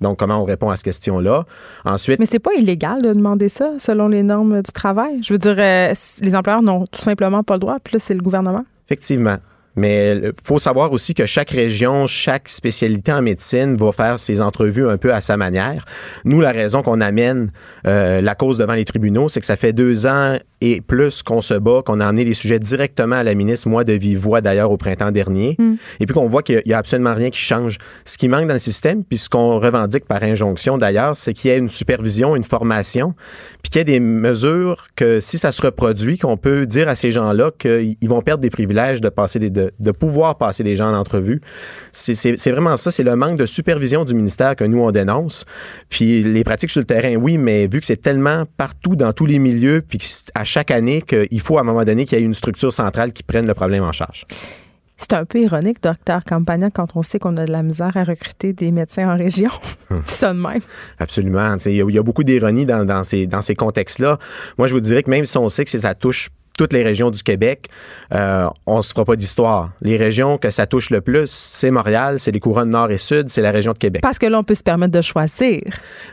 donc, comment on répond à cette question-là? Ensuite, Mais c'est pas illégal de demander ça selon les normes du travail. Je veux dire, euh, les employeurs n'ont tout simplement pas le droit. Puis là, c'est le gouvernement. Effectivement. Mais il faut savoir aussi que chaque région, chaque spécialité en médecine va faire ses entrevues un peu à sa manière. Nous, la raison qu'on amène euh, la cause devant les tribunaux, c'est que ça fait deux ans et plus qu'on se bat, qu'on a emmené les sujets directement à la ministre, moi de vive voix d'ailleurs au printemps dernier, et puis qu'on voit qu'il n'y a absolument rien qui change. Ce qui manque dans le système, puis ce qu'on revendique par injonction d'ailleurs, c'est qu'il y ait une supervision, une formation, puis qu'il y ait des mesures que si ça se reproduit, qu'on peut dire à ces gens-là qu'ils vont perdre des privilèges de passer des, de, de pouvoir passer des gens en entrevue. C'est- vraiment ça, c'est le manque de supervision du ministère que nous on dénonce. Puis les pratiques sur le terrain, oui, mais vu que c'est tellement partout dans tous les milieux, puis à chaque année qu'il faut à un moment donné qu'il y ait une structure centrale qui prenne le problème en charge. C'est un peu ironique, docteur Campagna, quand on sait qu'on a de la misère à recruter des médecins en région. Ça de même. Absolument. Il y, a- il y a beaucoup d'ironie dans, dans ces, dans ces contextes-là. Moi, je vous dirais que même si on sait que ça touche toutes les régions du Québec, euh, on se fera pas d'histoire. Les régions que ça touche le plus, c'est Montréal, c'est les couronnes nord et sud, c'est la région de Québec. Parce que là, on peut se permettre de choisir.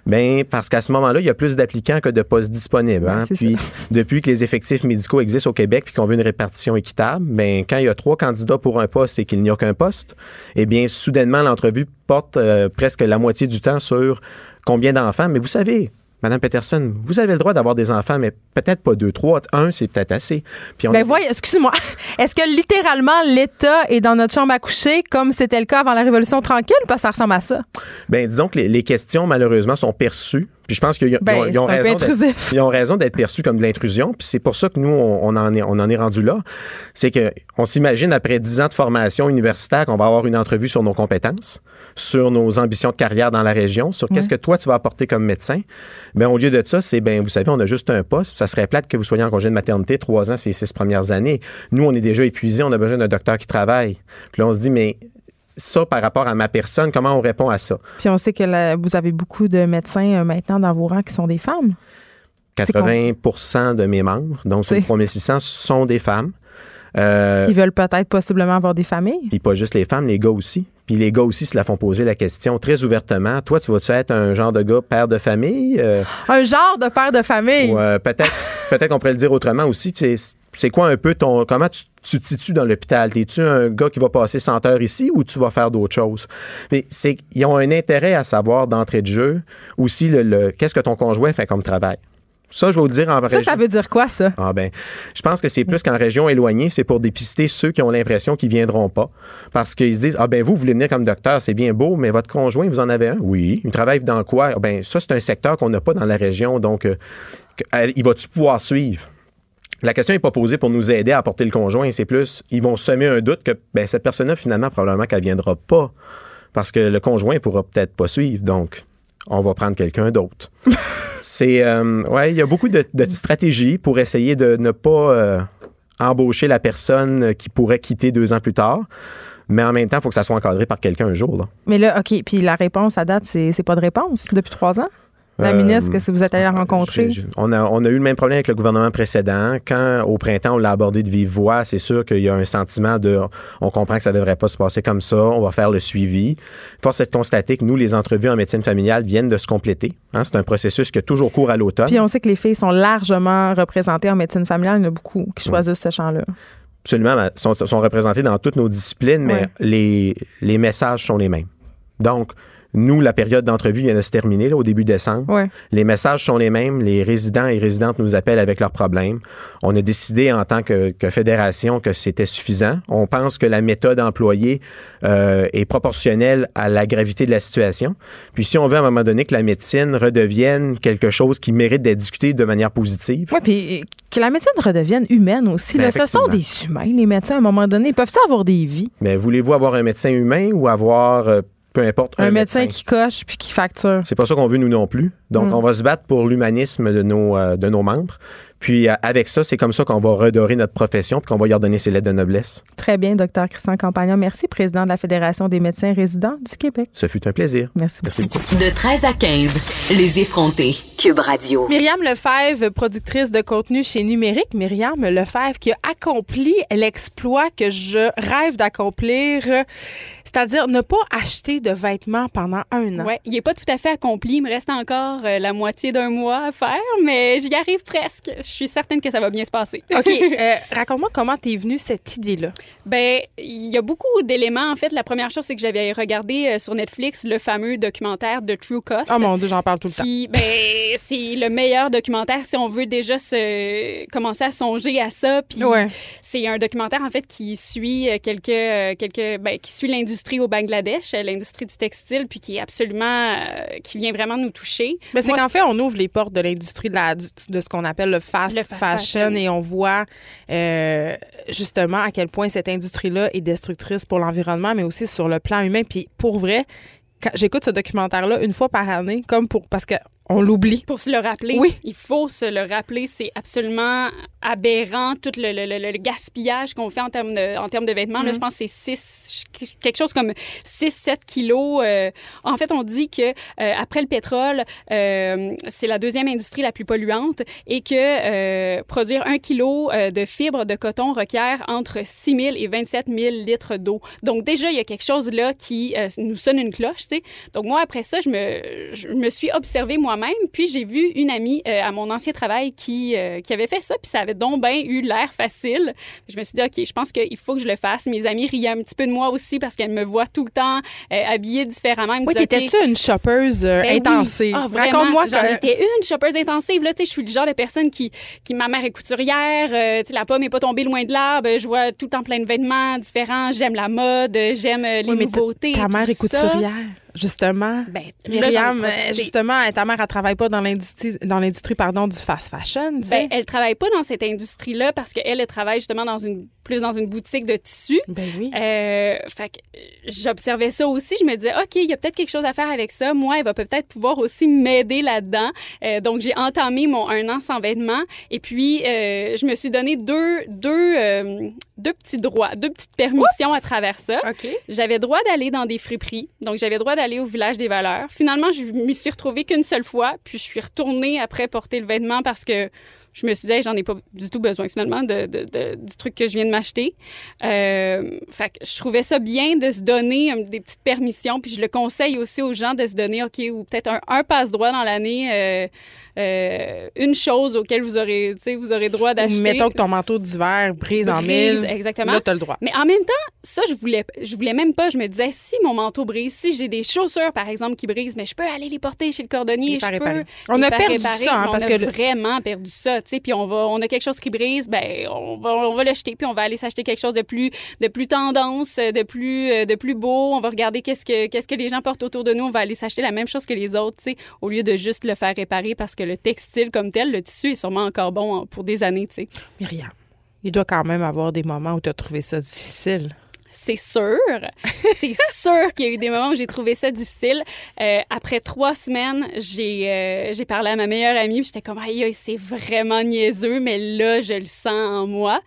Ben parce qu'à ce moment-là, il y a plus d'applicants que de postes disponibles. hein. Ouais, c'est Puis depuis que les effectifs médicaux existent au Québec puis qu'on veut une répartition équitable, ben quand il y a trois candidats pour un poste et qu'il n'y a qu'un poste, eh bien soudainement l'entrevue porte euh, presque la moitié du temps sur combien d'enfants. Mais vous savez. Madame Peterson, vous avez le droit d'avoir des enfants, mais peut-être pas deux, trois. Un, c'est peut-être assez. Puis on Ben voyez, excuse-moi. Est-ce que littéralement l'État est dans notre chambre à coucher comme c'était le cas avant la Révolution tranquille ou pas ça ressemble à ça? Ben, disons que les, les questions, malheureusement, sont perçues. Puis je pense qu'ils ont, Ben, ont- raison d'être- perçus comme de l'intrusion. Puis c'est pour ça que nous, on, en, est, on en est rendu là. C'est que on s'imagine, après dix ans de formation universitaire, qu'on va avoir une entrevue sur nos compétences, sur nos ambitions de carrière dans la région, sur qu'est-ce que toi, tu vas apporter comme médecin. Ben, au lieu de ça, c'est, ben, vous savez, on a juste un poste. Ça serait plate que vous soyez en congé de maternité trois ans ces six premières années. Nous, on est déjà épuisés. On a besoin d'un docteur qui travaille. Puis là, on se dit, mais ça, par rapport à ma personne, comment on répond à ça? Puis on sait que vous avez beaucoup de médecins euh, maintenant dans vos rangs qui sont des femmes. C'est 80% de mes membres, donc sur le 3600, sont des femmes. Euh, Qui veulent peut-être possiblement avoir des familles. Puis pas juste les femmes, les gars aussi. Puis les gars aussi se la font poser la question très ouvertement. Toi, tu vas-tu être un genre de gars père de famille? Euh, Un genre de père de famille. euh, peut-être peut-être qu'on pourrait le dire autrement aussi. tu sais, c'est quoi un peu ton. Comment tu, tu te situes dans l'hôpital? Es-tu un gars qui va passer 100 heures ici ou tu vas faire d'autres choses? Mais c'est ils ont un intérêt à savoir d'entrée de jeu aussi le, le- qu'est-ce que ton conjoint fait comme travail. Ça, je vais vous le dire en Ça, région- ça veut dire quoi, ça? ah ben, je pense que c'est plus qu'en région éloignée, c'est pour dépister ceux qui ont l'impression qu'ils viendront pas. Parce qu'ils se disent, ah ben vous, vous voulez venir comme docteur, c'est bien beau, mais votre conjoint, vous en avez un? Oui. Il travaille dans quoi? Ah Ben ça, c'est un secteur qu'on n'a pas dans la région, donc euh, elle- il va-tu pouvoir suivre? La question n'est pas posée pour nous aider à apporter le conjoint, c'est plus, ils vont semer un doute que ben, cette personne-là, finalement, probablement qu'elle viendra pas. Parce que le conjoint pourra peut-être pas suivre, donc on va prendre quelqu'un d'autre. c'est, euh, ouais, il y a beaucoup de, de stratégies pour essayer de ne pas euh, embaucher la personne qui pourrait quitter deux ans plus tard. Mais en même temps, il faut que ça soit encadré par quelqu'un un jour. Là. Mais là, OK, puis la réponse à date, c'est c'est pas de réponse depuis trois ans? La Euh, ministre, que si vous êtes allé la rencontrer? On a, on a eu le même problème avec le gouvernement précédent. Quand, au printemps, on l'a abordé de vive voix, c'est sûr qu'il y a un sentiment de on comprend que ça ne devrait pas se passer comme ça, on va faire le suivi. Force est de constater que nous, les entrevues en médecine familiale viennent de se compléter. Hein, c'est un processus qui a toujours cours à l'automne. Puis on sait que les filles sont largement représentées en médecine familiale. Il y en a beaucoup qui choisissent ce champ-là. Absolument, sont, sont représentés dans toutes nos disciplines, mais Ouais. les, les messages sont les mêmes. Donc, nous, la période d'entrevue vient de se terminer là, au début décembre. Ouais. Les messages sont les mêmes. Les résidents et résidentes nous appellent avec leurs problèmes. On a décidé en tant que, que fédération que c'était suffisant. On pense que la méthode employée euh, est proportionnelle à la gravité de la situation. Puis si on veut à un moment donné que la médecine redevienne quelque chose qui mérite d'être discuté de manière positive, Oui, puis que la médecine redevienne humaine aussi. Ben, là. ce sont des humains, les médecins, à un moment donné. Peuvent-ils avoir des vies? mais voulez-vous avoir un médecin humain ou avoir peu importe Un, médecin, qui coche puis qui facture. C'est pas ça qu'on veut nous non plus. Donc, Mm. on va se battre pour l'humanisme de nos, euh, de nos membres. Puis, euh, avec ça, c'est comme ça qu'on va redorer notre profession puis qu'on va y redonner ses lettres de noblesse. Très bien, docteur Christian Campagnon. Merci, président de la Fédération des médecins résidents du Québec. Ce fut un plaisir. Merci Merci beaucoup. De 13 à 15, les effrontés. Cube Radio. Myriam Lefebvre, productrice de contenu chez Numérique. Myriam Lefebvre qui a accompli l'exploit que je rêve d'accomplir, c'est-à-dire ne pas acheter de vêtements pendant un an. Ouais, il n'est pas tout à fait accompli. Il me reste encore euh, la moitié d'un mois à faire, mais j'y arrive presque. Je suis certaine que ça va bien se passer. OK, euh, raconte-moi comment t'es venue cette idée-là. Ben, il y a beaucoup d'éléments. En fait, la première chose, c'est que j'avais regardé euh, sur Netflix le fameux documentaire de True Cost. Oh mon Dieu, j'en parle tout le temps. Qui, ben, c'est le meilleur documentaire si on veut déjà se commencer à songer à ça. Puis Ouais. c'est un documentaire en fait qui suit euh, quelques, euh, quelques, ben, qui suit l'industrie au Bangladesh, l'industrie du textile, puis qui est absolument, qui vient vraiment nous toucher. Ben, c'est qu'en fait, on ouvre les portes de l'industrie de, de ce qu'on appelle le fast, Fast fashion, fashion. et on voit euh, justement à quel point cette industrie-là est destructrice pour l'environnement, mais aussi sur le plan humain. Puis pour vrai, j'écoute ce documentaire-là une fois par année, comme pour parce que on l'oublie. Pour se le rappeler, Oui. il faut se le rappeler. C'est absolument aberrant tout le, le- le- le gaspillage qu'on fait en termes de, en termes de vêtements. Mm. Là, je pense que c'est six- quelque chose comme 6-7 kilos. euh, en fait, on dit que euh, après le pétrole, euh, c'est la deuxième industrie la plus polluante et que produire un kilo de fibres de coton requiert entre 6 000 et 27 000 litres d'eau. Donc déjà, il y a quelque chose là qui nous sonne une cloche. tu sais. Donc moi, après ça, je me, je me suis observée moi-même, puis j'ai vu une amie euh, à mon ancien travail qui, euh, qui avait fait ça, puis ça avait donc bien eu l'air facile. Je me suis dit, OK, je pense qu'il faut que je le fasse. Mes amis riaient un petit peu de moi aussi parce qu'elles me voient tout le temps euh, habillée différemment. Elles me Oui, t'étais-tu OK, une shoppeuse ben oui. intensive? Ah, vraiment, Raconte-moi J'en étais une shoppeuse intensive. Là, tu sais, je suis le genre de personne qui, qui ma mère est couturière. tu sais, la pomme n'est pas tombée loin de l'arbre. Je vois tout le temps plein de vêtements différents. J'aime la mode. J'aime les Oui, nouveautés. Ta mère est ça. Justement. Ben, Myriam, justement, ta mère, elle travaille pas dans l'industrie, dans l'industrie, pardon, du fast fashion, tu sais. Ben, elle travaille pas dans cette industrie-là parce qu'elle, elle travaille justement dans une, plus dans une boutique de tissus. Ben oui. Euh, fait que euh, j'observais ça aussi. Je me disais, OK, il y a peut-être quelque chose à faire avec ça. Moi, elle va peut-être pouvoir aussi m'aider là-dedans. Euh, donc, j'ai entamé mon un an sans vêtements. Et puis, euh, je me suis donné deux, deux, euh, deux petits droits, deux petites permissions à travers ça. J'avais droit d'aller dans des friperies, donc j'avais droit d'aller au village des valeurs. Finalement, je m'y suis retrouvée qu'une seule fois, puis je suis retournée après porter le vêtement parce que je me suis dit, Hey, j'en ai pas du tout besoin finalement de, de- de- du truc que je viens de m'acheter. Euh, fait que je trouvais ça bien de se donner euh, des petites permissions, puis je le conseille aussi aux gens de se donner, OK, ou peut-être un, un passe-droit dans l'année, euh, euh, une chose auquel vous aurez, tu sais, vous aurez droit d'acheter. Mettons que ton manteau d'hiver brise, en mille. exactement. Là, t'as le droit. Mais en même temps, ça, je voulais, je voulais même pas. Je me disais, si mon manteau brise, si j'ai des chaussures, par exemple, qui brisent, mais je peux aller les porter chez le cordonnier, je peux. On les a perdu réparer, ça, hein, parce on que a le- vraiment perdu ça, tu sais. Puis on va, on a quelque chose qui brise, ben, on va, on va le jeter, puis on va aller s'acheter quelque chose de plus, de plus tendance, de plus, euh, de plus beau. On va regarder qu'est-ce que, qu'est-ce que les gens portent autour de nous. On va aller s'acheter la même chose que les autres, tu sais, au lieu de juste le faire réparer parce que le textile comme tel, le tissu est sûrement encore bon pour des années, tu sais. Myriam, il doit quand même avoir des moments où tu as trouvé ça difficile. C'est sûr. C'est sûr qu'il y a eu des moments où j'ai trouvé ça difficile. Euh, après trois semaines, j'ai euh, j'ai parlé à ma meilleure amie. J'étais comme, aïe, c'est vraiment niaiseux, mais là, je le sens en moi.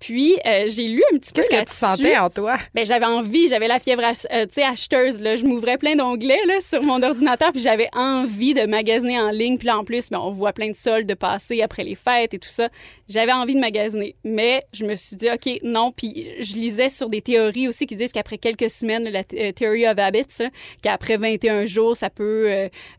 Puis, euh, j'ai lu un petit peu Qu'est-ce que tu sentais en toi? Ben, j'avais envie, j'avais la fièvre euh, tu sais, acheteuse. Là. Je m'ouvrais plein d'onglets là, sur mon ordinateur, puis j'avais envie de magasiner en ligne. Puis là, en plus, ben, on voit plein de soldes passer après les fêtes et tout ça. J'avais envie de magasiner. Mais je me suis dit, OK, non. Puis je lisais sur des théories aussi qui disent qu'après quelques semaines, la th- euh, Theory of Habits, là, qu'après 21 jours, ça peut,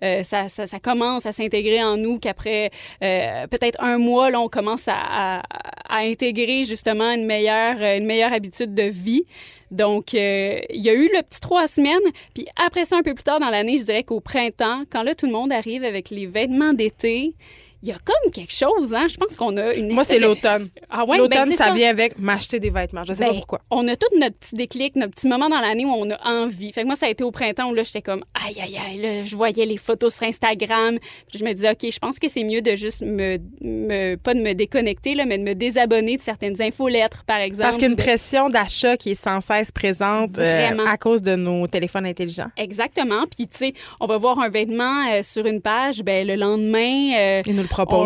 euh, ça, ça, ça commence à s'intégrer en nous, qu'après peut-être un mois, là, on commence à, à, à intégrer justement une meilleure, euh, une meilleure habitude de vie. Donc, euh, il y a eu le petit trois semaines. Puis après ça, un peu plus tard dans l'année, je dirais qu'au printemps, quand là, tout le monde arrive avec les vêtements d'été, il y a comme quelque chose, hein? Je pense qu'on a une Moi, c'est l'automne. Ah ouais, L'automne, ben, c'est ça, vient avec m'acheter des vêtements. Je sais pas Ben, pourquoi. On a tout notre petit déclic, notre petit moment dans l'année où on a envie. Fait que moi, ça a été au printemps où là, j'étais comme, aïe, aïe, aïe, là, je voyais les photos sur Instagram. Puis je me disais, OK, je pense que c'est mieux de juste me, me- pas de me déconnecter, là, mais de me désabonner de certaines infolettres, par exemple. Parce qu'il y a une de- pression d'achat qui est sans cesse présente euh, à cause de nos téléphones intelligents. Exactement. Puis, tu sais, on va voir un vêtement euh, sur une page, ben le lendemain. euh,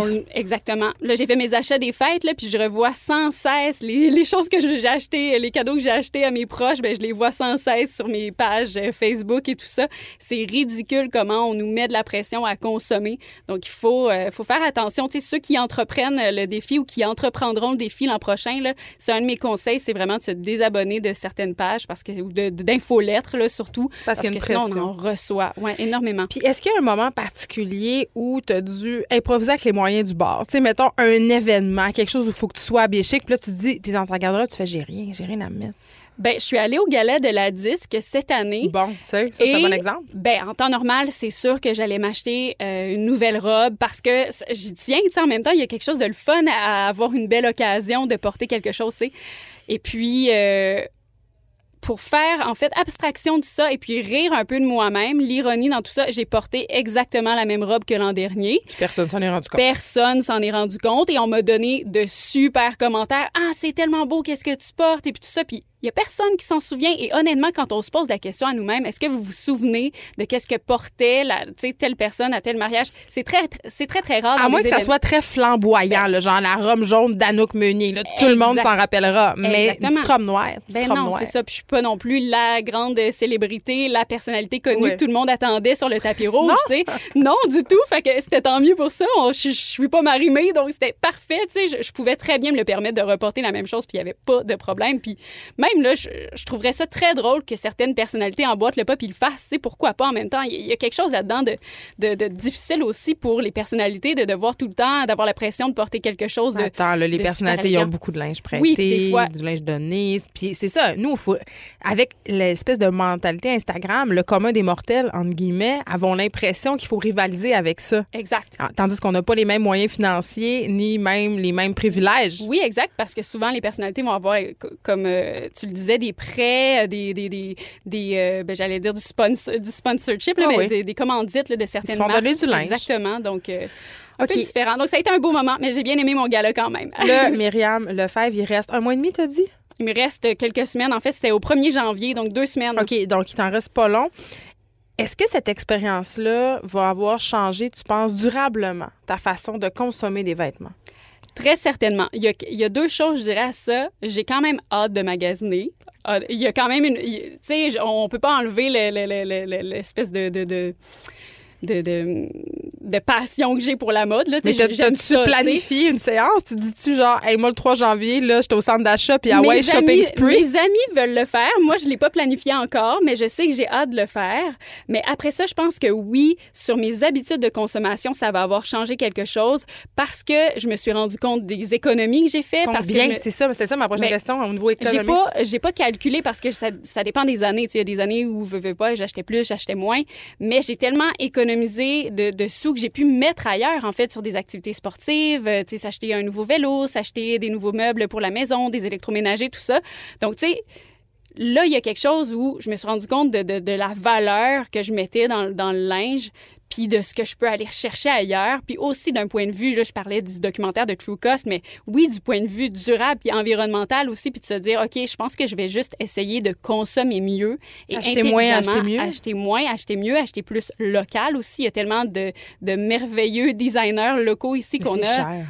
On- exactement. Là, j'ai fait mes achats des fêtes, là, puis je revois sans cesse les, les choses que j'ai achetées, les cadeaux que j'ai achetés à mes proches, ben je les vois sans cesse sur mes pages euh, Facebook et tout ça. C'est ridicule comment on nous met de la pression à consommer. Donc, il faut, euh, faut faire attention. Tu sais, ceux qui entreprennent euh, le défi ou qui entreprendront le défi l'an prochain, c'est un de mes conseils, c'est vraiment de se désabonner de certaines pages parce que ou d'infolettres, là, surtout. Parce que sinon, on en reçoit. Ouais, énormément. Puis est-ce qu'il y a un moment particulier où tu as dû improviser avec les moyens du bord? Tu sais, mettons un événement, quelque chose où il faut que tu sois habillé chic, puis là, tu te dis, t'es dans ta garde-robe, tu fais, j'ai rien, j'ai rien à me mettre. Ben, je suis allée au galet de la disque cette année. Bon, tu sais, ça, c'est un bon exemple. Ben, en temps normal, c'est sûr que j'allais m'acheter euh, une nouvelle robe parce que j'y tiens. Tu sais, en même temps, il y a quelque chose de le fun à avoir une belle occasion de porter quelque chose, tu sais. Et puis, euh, pour faire, en fait, abstraction de ça et puis rire un peu de moi-même, l'ironie dans tout ça, j'ai porté exactement la même robe que l'an dernier. Personne s'en est rendu compte. Personne s'en est rendu compte et on m'a donné de super commentaires. Ah, c'est tellement beau, qu'est-ce que tu portes? Et puis tout ça. Puis il y a personne qui s'en souvient. Et honnêtement, quand on se pose la question à nous-mêmes, est-ce que vous vous souvenez de qu'est-ce que portait la, telle personne à tel mariage? C'est très, c'est très, très rare. À moins que ça soit très flamboyant, là, genre la robe jaune d'Anouk Meunier. Là, tout le monde s'en rappellera. Mais Exactement. une robe noire. Ben non, c'est ça. Puis je suis pas non plus la grande célébrité, la personnalité connue que tout le monde attendait sur le tapis rouge, Non. tu sais. Non, du tout. Fait que c'était tant mieux pour ça. Je, je suis pas marimée, donc c'était parfait. Je, je pouvais très bien me le permettre de reporter la même chose, puis il y avait pas de problème. Puis même là, je, je trouverais ça très drôle que certaines personnalités emboîtent le pas puis le fassent, sais. Pourquoi pas en même temps? Il y, a quelque chose là-dedans de, de, de difficile aussi pour les personnalités de devoir tout le temps, d'avoir la pression de porter quelque chose de. Attends, là, les de personnalités, ils ont beaucoup de linge prêté, Oui, des fois- du linge Nice. Puis c'est ça, nous, faut, avec l'espèce de mentalité Instagram, le commun des mortels, entre guillemets, avons l'impression qu'il faut rivaliser avec ça. Exact. Ah, Tandis qu'on n'a pas les mêmes moyens financiers, ni même les mêmes privilèges. Oui, exact, parce que souvent, les personnalités vont avoir, co- comme euh, tu le disais, des prêts, euh, des, des, des, des, euh, ben, j'allais dire du, sponsor, du sponsorship, là, Ah mais oui. des, des commandites là, de certaines se font marques. donner du linge. Exactement, donc euh, un peu différent. Donc, ça a été un beau moment, mais j'ai bien aimé mon gala quand même. Là, Myriam Lefebvre, il reste un mois et demi, t'as dit? Il me reste quelques semaines. En fait, c'était au 1er janvier, donc deux semaines. OK, donc il t'en reste pas long. Est-ce que cette expérience-là va avoir changé, tu penses, durablement ta façon de consommer des vêtements? Très certainement. Il y, a, deux choses, je dirais, à ça. J'ai quand même hâte de magasiner. Ah, Il y a quand même une. Tu sais, on peut pas enlever le- le- le- le- le- l'espèce de. de, de de, de, passion que j'ai pour la mode. Là, Tu Mais tu sais. planifié une séance? Tu dis-tu genre, hey, moi, le 3 janvier, là, j'étais au centre d'achat, puis ah ouais, shopping spree? mes amis veulent le faire. Moi, je ne l'ai pas planifié encore, mais je sais que j'ai hâte de le faire. Mais après ça, je pense que oui, sur mes habitudes de consommation, ça va avoir changé quelque chose parce que je me suis rendu compte des économies que j'ai fait. parce que Combien? me- C'est ça, c'était ça ma prochaine Ben, question au niveau j'ai économique. pas, j'ai pas calculé parce que ça, ça dépend des années. Il y a des années où, veux, veux pas, j'achetais plus, j'achetais moins. Mais j'ai tellement économisé de, de sous que j'ai pu mettre ailleurs, en fait, sur des activités sportives. euh, Tu sais, s'acheter un nouveau vélo, s'acheter des nouveaux meubles pour la maison, des électroménagers, tout ça. Donc, tu sais, là, il y a quelque chose où je me suis rendu compte de, la valeur que je mettais dans le linge, puis de ce que je peux aller rechercher ailleurs, puis aussi d'un point de vue, là, je parlais du documentaire de True Cost, mais oui, du point de vue durable puis environnemental aussi, puis de se dire, OK, je pense que je vais juste essayer de consommer mieux et Acheter moins, acheter mieux. acheter moins, acheter mieux, acheter plus local aussi. Il y a tellement de, de merveilleux designers locaux ici qu'on a. cher.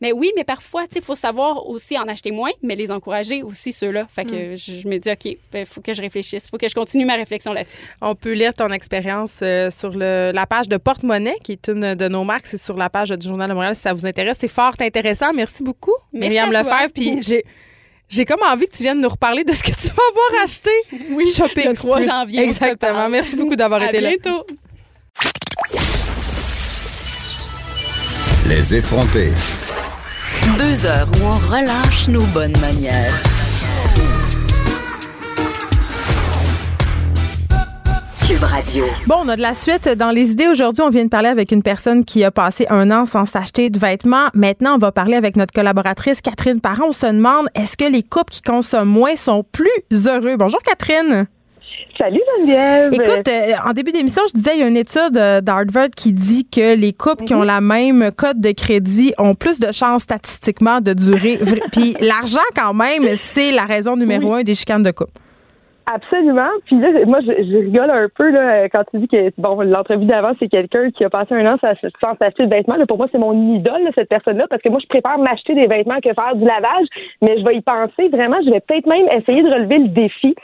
Mais oui, mais parfois, tu sais, il faut savoir aussi en acheter moins, mais les encourager aussi, ceux-là. Fait Mm. que je, je me dis, OK, il faut que je réfléchisse, il faut que je continue ma réflexion là-dessus. On peut lire ton expérience euh, sur le- la page de Porte-Monnaie, qui est une de nos marques. C'est sur la page du Journal de Montréal si ça vous intéresse. C'est fort intéressant. Merci beaucoup, Merci Myriam à. Lefebvre. Puis j'ai. J'ai comme envie que tu viennes nous reparler de ce que tu vas avoir acheté. Oui, Shopping le 3 spree. janvier, Exactement. Merci beaucoup d'avoir À été là. bientôt. Les effrontés. Deux heures où on relâche nos bonnes manières. Cube Radio. Bon, on a de la suite dans les idées. Aujourd'hui, on vient de parler avec une personne qui a passé un an sans s'acheter de vêtements. Maintenant, on va parler avec notre collaboratrice Catherine Parent. On se demande, est-ce que les couples qui consomment moins sont plus heureux? Bonjour, Catherine. Salut Geneviève. Écoute, euh, en début d'émission, je disais, il y a une étude euh, d'Harvard qui dit que les couples qui ont la même cote de crédit ont plus de chances statistiquement de durer. Puis l'argent, quand même, c'est la raison numéro un des chicanes de couple. Absolument. Puis là, moi, je, rigole un peu là, quand tu dis que bon, l'entrevue d'avant, c'est quelqu'un qui a passé un an sans, s'acheter de vêtements. Là, pour moi, c'est mon idole, cette personne-là, parce que moi, je préfère m'acheter des vêtements que faire du lavage, mais je vais y penser vraiment. Je vais peut-être même essayer de relever le défi.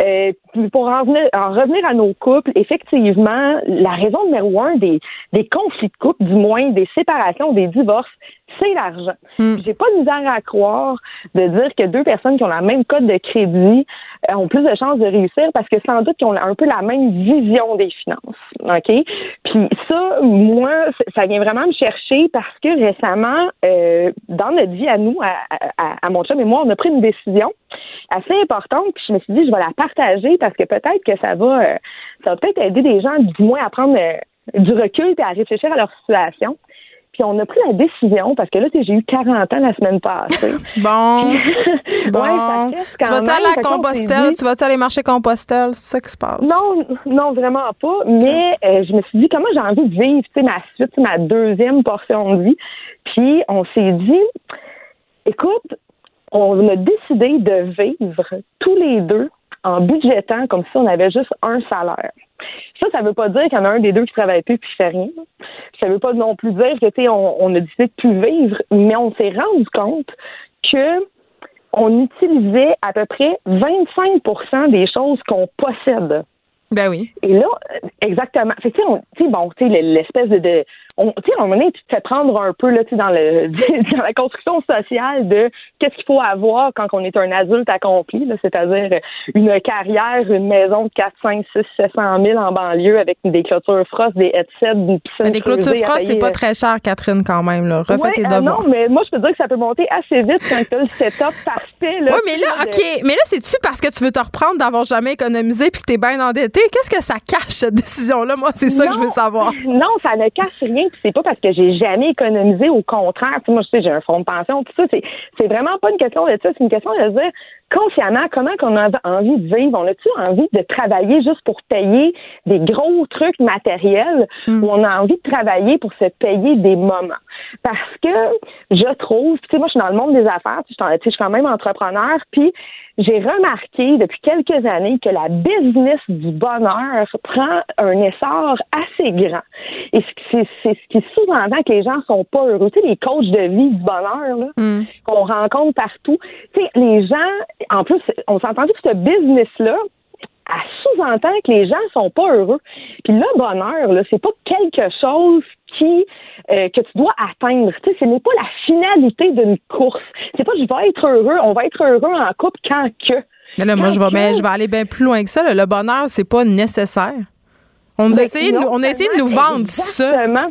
Euh, pour en, venir- en revenir à nos couples, effectivement, la raison numéro un des, des conflits de couple, du moins des séparations, des divorces, c'est l'argent. Puis J'ai pas de misère à croire de dire que deux personnes qui ont la même code de crédit euh, ont plus de chances de réussir parce que sans doute qu'ils ont un peu la même vision des finances. OK? Puis ça, moi, ça vient vraiment me chercher parce que récemment, euh, dans notre vie à nous, à, à, à mon chum et moi, on a pris une décision assez importante. Puis je me suis dit, je vais la partager parce que peut-être que ça va, euh, ça va peut-être aider des gens, du moins, à prendre euh, du recul et à réfléchir à leur situation. Puis on a pris la décision, parce que là, tu sais, j'ai eu 40 ans la semaine passée. Bon. Bon. Ouais, ça fesse tu vas-tu aller à s'est Compostelle? dit- Tu vas-tu aller marcher Compostelle? C'est ça qui se passe? Non, non, vraiment pas. Mais euh, je me suis dit, comment j'ai envie de vivre, tu sais, ma suite, ma deuxième portion de vie? Puis on s'est dit, écoute, on a décidé de vivre tous les deux en budgétant comme si on avait juste un salaire. Ça, ça veut pas dire qu'il y en a un des deux qui travaille plus puis qui fait rien. Ça veut pas non plus dire que, on, on a décidé de plus vivre, mais on s'est rendu compte que on utilisait à peu près 25 des choses qu'on possède. Ben oui. Et là, euh, exactement. Fait que, tu sais, on- tu sais, bon, tu sais, l'espèce de, de on, tu sais, à un moment donné, tu te fais prendre un peu, là, tu dans le, dans la construction sociale de qu'est-ce qu'il faut avoir quand on est un adulte accompli, c'est-à-dire euh, une carrière, une maison de 4, 5, 6, 700 000 en banlieue avec des clôtures frost, des headsets, une piscine. Mais des clôtures creusée à frost, c'est pas euh, très cher, Catherine, quand même. Là. Refais Ouais, tes euh, non, mais moi, je peux dire que ça peut monter assez vite quand tu as le setup parfait. Là, Oui, mais là, de- OK. Mais là, c'est-tu parce que tu veux te reprendre d'avoir jamais économisé puis que t'es bien endetté? Qu'est-ce que ça cache, cette décision-là? Moi, c'est ça que je veux savoir. Non, ça ne cache rien. Puis c'est pas parce que j'ai jamais économisé. Au contraire, moi, je sais, j'ai un fonds de pension. Tout ça, c'est c'est vraiment pas une question de ça. C'est une question de dire consciemment, comment qu'on a envie de vivre? On a-tu envie de travailler juste pour payer des gros trucs matériels Hmm. ou on a envie de travailler pour se payer des moments? Parce que je trouve, tu sais, moi, je suis dans le monde des affaires, tu sais, je suis- quand même entrepreneur, puis j'ai remarqué depuis quelques années que la business du bonheur prend un essor assez grand. Et c'est- ce qui sous-entend que les gens sont pas heureux. Tu sais, les coachs de vie du bonheur, là, Hmm. qu'on rencontre partout. Tu sais, les gens, en plus, on s'est entendu que ce business-là, elle sous-entend que les gens sont pas heureux. Puis le bonheur, là, c'est pas quelque chose qui euh, que tu dois atteindre. Tu sais, ce n'est pas la finalité d'une course. C'est pas je vais être heureux, on va être heureux en couple quand que. Mais là, moi, je vais, mais que- je vais aller bien plus loin que ça. là. Le bonheur, c'est pas nécessaire. On, nous a essayé de nous- non on a essayé de nous vendre ça. Exactement.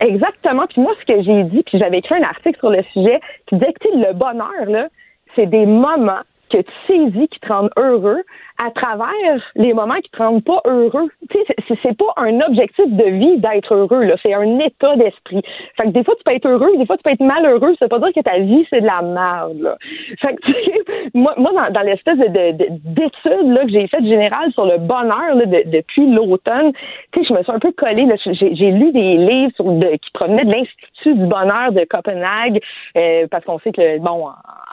Exactement. Puis moi, ce que j'ai dit, puis j'avais écrit un article sur le sujet qui disait que le bonheur, là, c'est des moments que tu saisis qui te rendent heureux à travers les moments qui te rendent pas heureux. Tu sais, c'est- pas un objectif de vie d'être heureux, là. C'est un état d'esprit. Fait que des fois, tu peux être heureux, des fois, tu peux être malheureux. Ça veut pas dire que ta vie, c'est de la merde, là. Fait que, tu sais, moi, moi, dans, dans l'espèce de, de- de- d'études, là, que j'ai faite générale sur le bonheur, là, de- depuis l'automne, tu sais, je me suis un peu collée, là. J'ai, lu des livres qui provenaient de l'Institut du bonheur de Copenhague, euh, parce qu'on sait que, bon,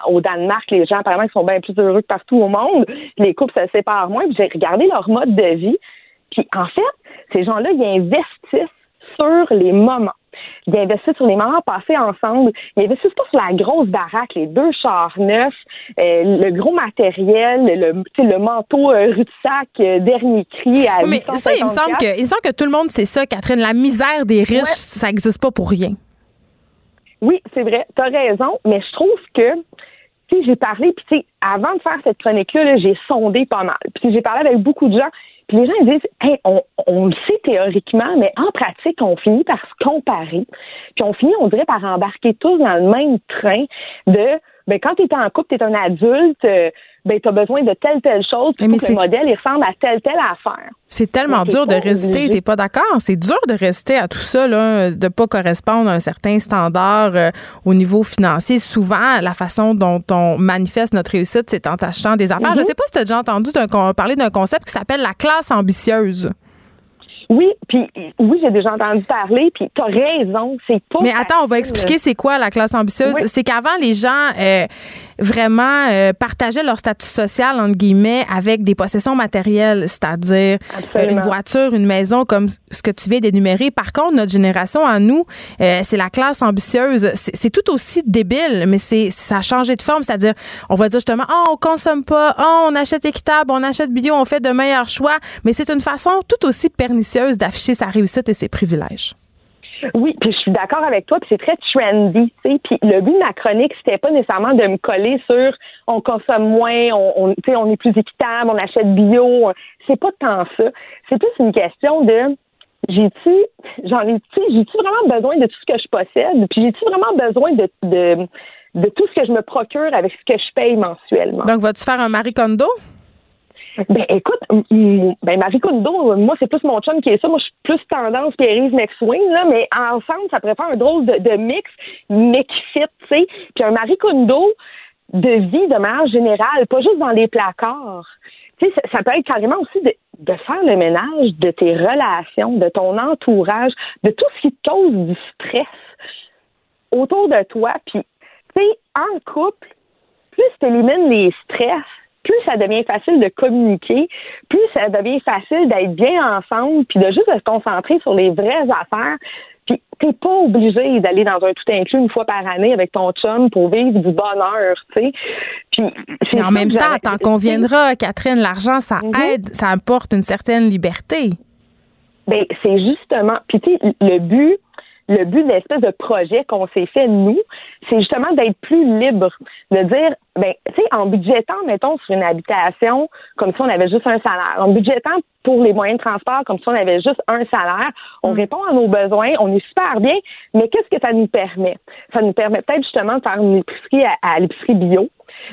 au Danemark, les gens, apparemment, ils sont bien plus heureux que partout au monde. Les couples se séparent moins. Puis j'ai regardé leur mode de vie. Puis en fait, ces gens-là, ils investissent sur les moments. Ils investissent sur les moments passés ensemble. Ils investissent pas sur la grosse baraque, les deux chars neufs, euh, le gros matériel, le, le manteau euh, rue de sac, euh, dernier cri à Oui, mais ça, il me semble 854. que, il me semble que tout le monde sait ça, Catherine. La misère des riches, Ouais. ça n'existe pas pour rien. Oui, c'est vrai, tu as raison, mais je trouve que tu sais, j'ai parlé, puis tu sais, avant de faire cette chronique-là, là, j'ai sondé pas mal. Puis j'ai parlé avec beaucoup de gens, puis les gens ils disent hey, on, on le sait théoriquement, mais en pratique, on finit par se comparer. Puis on finit, on dirait, par embarquer tous dans le même train de ben quand tu es en couple, tu es un adulte, euh, ben tu as besoin de telle telle chose, Mais pour que c'est- le modèle il ressemble à telle telle affaire. C'est tellement Mais dur de résister. T'es pas d'accord? C'est dur de rester à tout ça, là, de pas correspondre à un certain standard euh, au niveau financier. Souvent, la façon dont on manifeste notre réussite, c'est en achetant des affaires. Je Mhm. sais pas si tu as déjà entendu parler d'un concept qui s'appelle la classe ambitieuse. Oui, puis oui, j'ai déjà entendu parler, puis tu as raison, c'est pas Mais attends, on va expliquer c'est quoi la classe ambitieuse. Oui. C'est qu'avant, les gens euh, vraiment euh, partageaient leur statut social, entre guillemets, avec des possessions matérielles, c'est-à-dire euh, une voiture, une maison, comme ce que tu viens d'énumérer. Par contre, notre génération, à nous, euh, c'est la classe ambitieuse. C'est c'est tout aussi débile, mais c'est ça a changé de forme, c'est-à-dire, on va dire justement, oh, on consomme pas, oh, on achète équitable, on achète bio, on fait de meilleurs choix, mais c'est une façon tout aussi pernicieuse d'afficher sa réussite et ses privilèges. Oui, puis je suis d'accord avec toi, puis c'est très trendy, tu sais. Puis le but de ma chronique, c'était pas nécessairement de me coller sur on consomme moins, on, on, tu sais, on est plus équitable, on achète bio. C'est pas tant ça. C'est plus une question de j'ai-tu, j'en ai, tu sais, j'ai-tu vraiment besoin de tout ce que je possède, puis j'ai-tu vraiment besoin de, de de tout ce que je me procure avec ce que je paye mensuellement. Donc, vas-tu faire un Marie Kondo? Ben écoute, ben Marie Kondo, moi c'est plus mon chum qui est ça. Moi je suis plus tendance Pierre-Yves McSwing, là, mais ensemble ça pourrait faire un drôle de, de mix, mais qui fit, tu sais. Puis un Marie Kondo de vie de manière générale, pas juste dans les placards. Tu sais, ça, ça peut être carrément aussi de, de faire le ménage de tes relations, de ton entourage, de tout ce qui te cause du stress autour de toi. Puis, tu sais, en couple, plus tu élimines les stress, plus ça devient facile de communiquer, plus ça devient facile d'être bien ensemble, puis de juste se concentrer sur les vraies affaires. Puis t'es pas obligé d'aller dans un tout inclus une fois par année avec ton chum pour vivre du bonheur, tu sais. Puis Mais en même temps, t'en conviendras, Catherine, l'argent, ça Mhm. aide, ça apporte une certaine liberté. Ben, c'est justement. Puis, tu sais, le but, le but de l'espèce de projet qu'on s'est fait, nous, c'est justement d'être plus libre. De dire, ben, tu sais, en budgétant, mettons, sur une habitation, comme si on avait juste un salaire. En budgétant pour les moyens de transport, comme si on avait juste un salaire, on répond à nos besoins, on est super bien, mais qu'est-ce que ça nous permet? Ça nous permet peut-être justement de faire une épicerie à, à l'épicerie bio.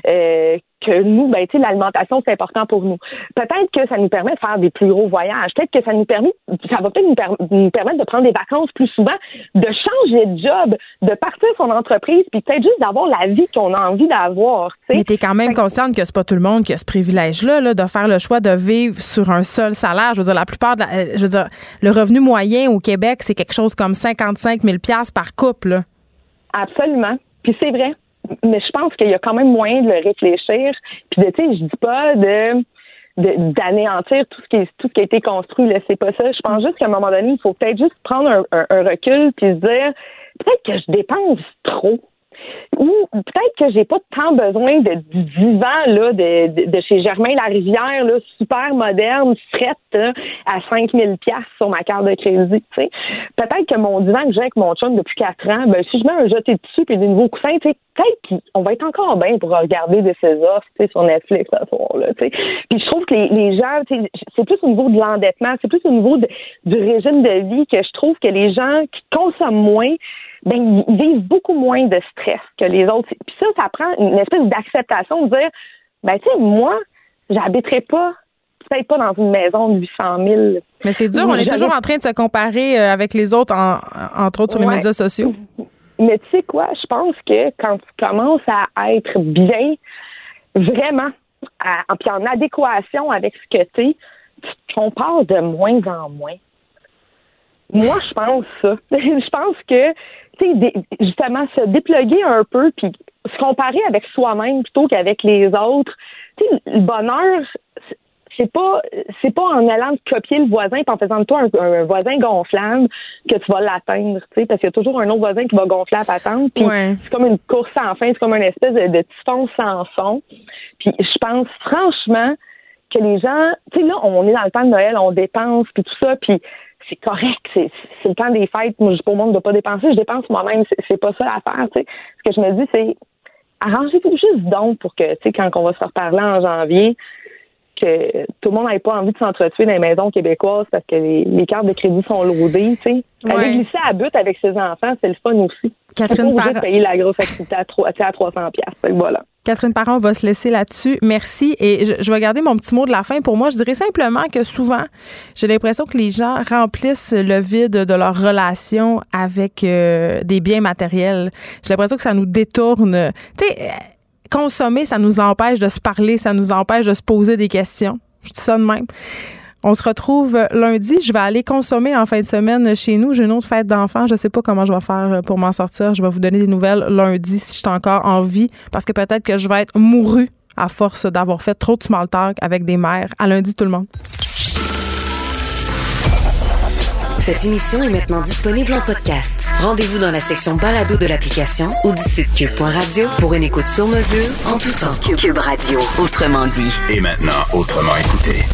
euh, que nous, ben, l'alimentation, c'est important pour nous. Peut-être que ça nous permet de faire des plus gros voyages. Peut-être que ça nous permet, ça va peut-être nous, permettre de prendre des vacances plus souvent, de changer de job, de partir son entreprise, puis peut-être juste d'avoir la vie qu'on a envie d'avoir. Mais tu es quand même consciente que c'est pas tout le monde qui a ce privilège-là, là, de faire le choix de vivre sur un seul salaire. Je veux dire, la plupart de euh, je veux dire, le revenu moyen au Québec, c'est quelque chose comme 55 000 par couple. Absolument. Puis c'est vrai mais je pense qu'il y a quand même moyen de le réfléchir. Puis tu sais, je dis pas de d'anéantir tout ce qui tout ce qui a été construit là c'est pas ça je pense juste qu'à un moment donné il faut peut-être juste prendre un, un recul puis se dire peut-être que je dépense trop ou peut-être que j'ai pas tant besoin de, du divan là, de, de, chez Germain Larivière, là, super moderne, frette à 5000 pièces sur ma carte de crédit. Peut-être que mon divan que j'ai avec mon chum depuis quatre ans, ben, si je mets un jeté dessus et des nouveaux coussins, peut-être qu'on va être encore bien pour regarder de ces offres sur Netflix ce soir-là. Puis je trouve que les, les gens, c'est plus au niveau de l'endettement, c'est plus au niveau du régime de vie que je trouve que les gens qui consomment moins, ben, ils vivent beaucoup moins de stress que les autres. Puis ça, ça prend une espèce d'acceptation de dire, ben, tu sais, moi, j'habiterai pas peut-être pas dans une maison de 800 000. Mais c'est dur, on est toujours en train de se comparer euh, avec les autres, entre autres sur les médias sociaux. Mais tu sais quoi, je pense que quand tu commences à être bien, vraiment, à, puis en adéquation avec ce que tu es, tu te compares de moins en moins. Moi, je pense ça. je pense que, tu sais, justement, se déploguer un peu, puis se comparer avec soi-même plutôt qu'avec les autres. Tu sais, le bonheur, c'est pas c'est pas en allant copier le voisin et en faisant de toi un, voisin gonflable que tu vas l'atteindre, tu sais, parce qu'il y a toujours un autre voisin qui va gonfler à patente. Puis c'est comme une course sans fin, c'est comme une espèce de, de fond sans fond. Puis je pense franchement que les gens, tu sais, là, on est dans le temps de Noël, on dépense, puis tout ça, puis c'est correct, c'est, le temps des fêtes. Moi, je dis pas au monde de pas dépenser, je dépense moi-même. C'est, pas ça l'affaire. Tu sais. Ce que je me dis, c'est arrangez-vous juste donc pour que, tu sais, quand on va se reparler en janvier, que tout le monde n'ait pas envie de s'entretuer dans les maisons québécoises parce que les, cartes de crédit sont loadées, tu sais. Aller glisser à but avec ses enfants, c'est le fun aussi. Catherine Parent. payer la grosse activité à, 300 pièces. Voilà. Catherine Parent, on va se laisser là-dessus. Merci. Et je, vais garder mon petit mot de la fin. Pour moi, je dirais simplement que souvent, j'ai l'impression que les gens remplissent le vide de leur relation avec euh, des biens matériels. J'ai l'impression que ça nous détourne. Tu sais, consommer, ça nous empêche de se parler, ça nous empêche de se poser des questions. Je dis ça de même. On se retrouve lundi. Je vais aller consommer en fin de semaine chez nous. J'ai une autre fête d'enfants. Je ne sais pas comment je vais faire pour m'en sortir. Je vais vous donner des nouvelles lundi si je suis encore en vie parce que peut-être que je vais être mourue à force d'avoir fait trop de small talk avec des mères. À lundi, tout le monde. Cette émission est maintenant disponible en podcast. Rendez-vous dans la section balado de l'application ou du site cube.radio pour une écoute sur mesure en tout temps. Cube Radio, autrement dit. Et maintenant, autrement écouté.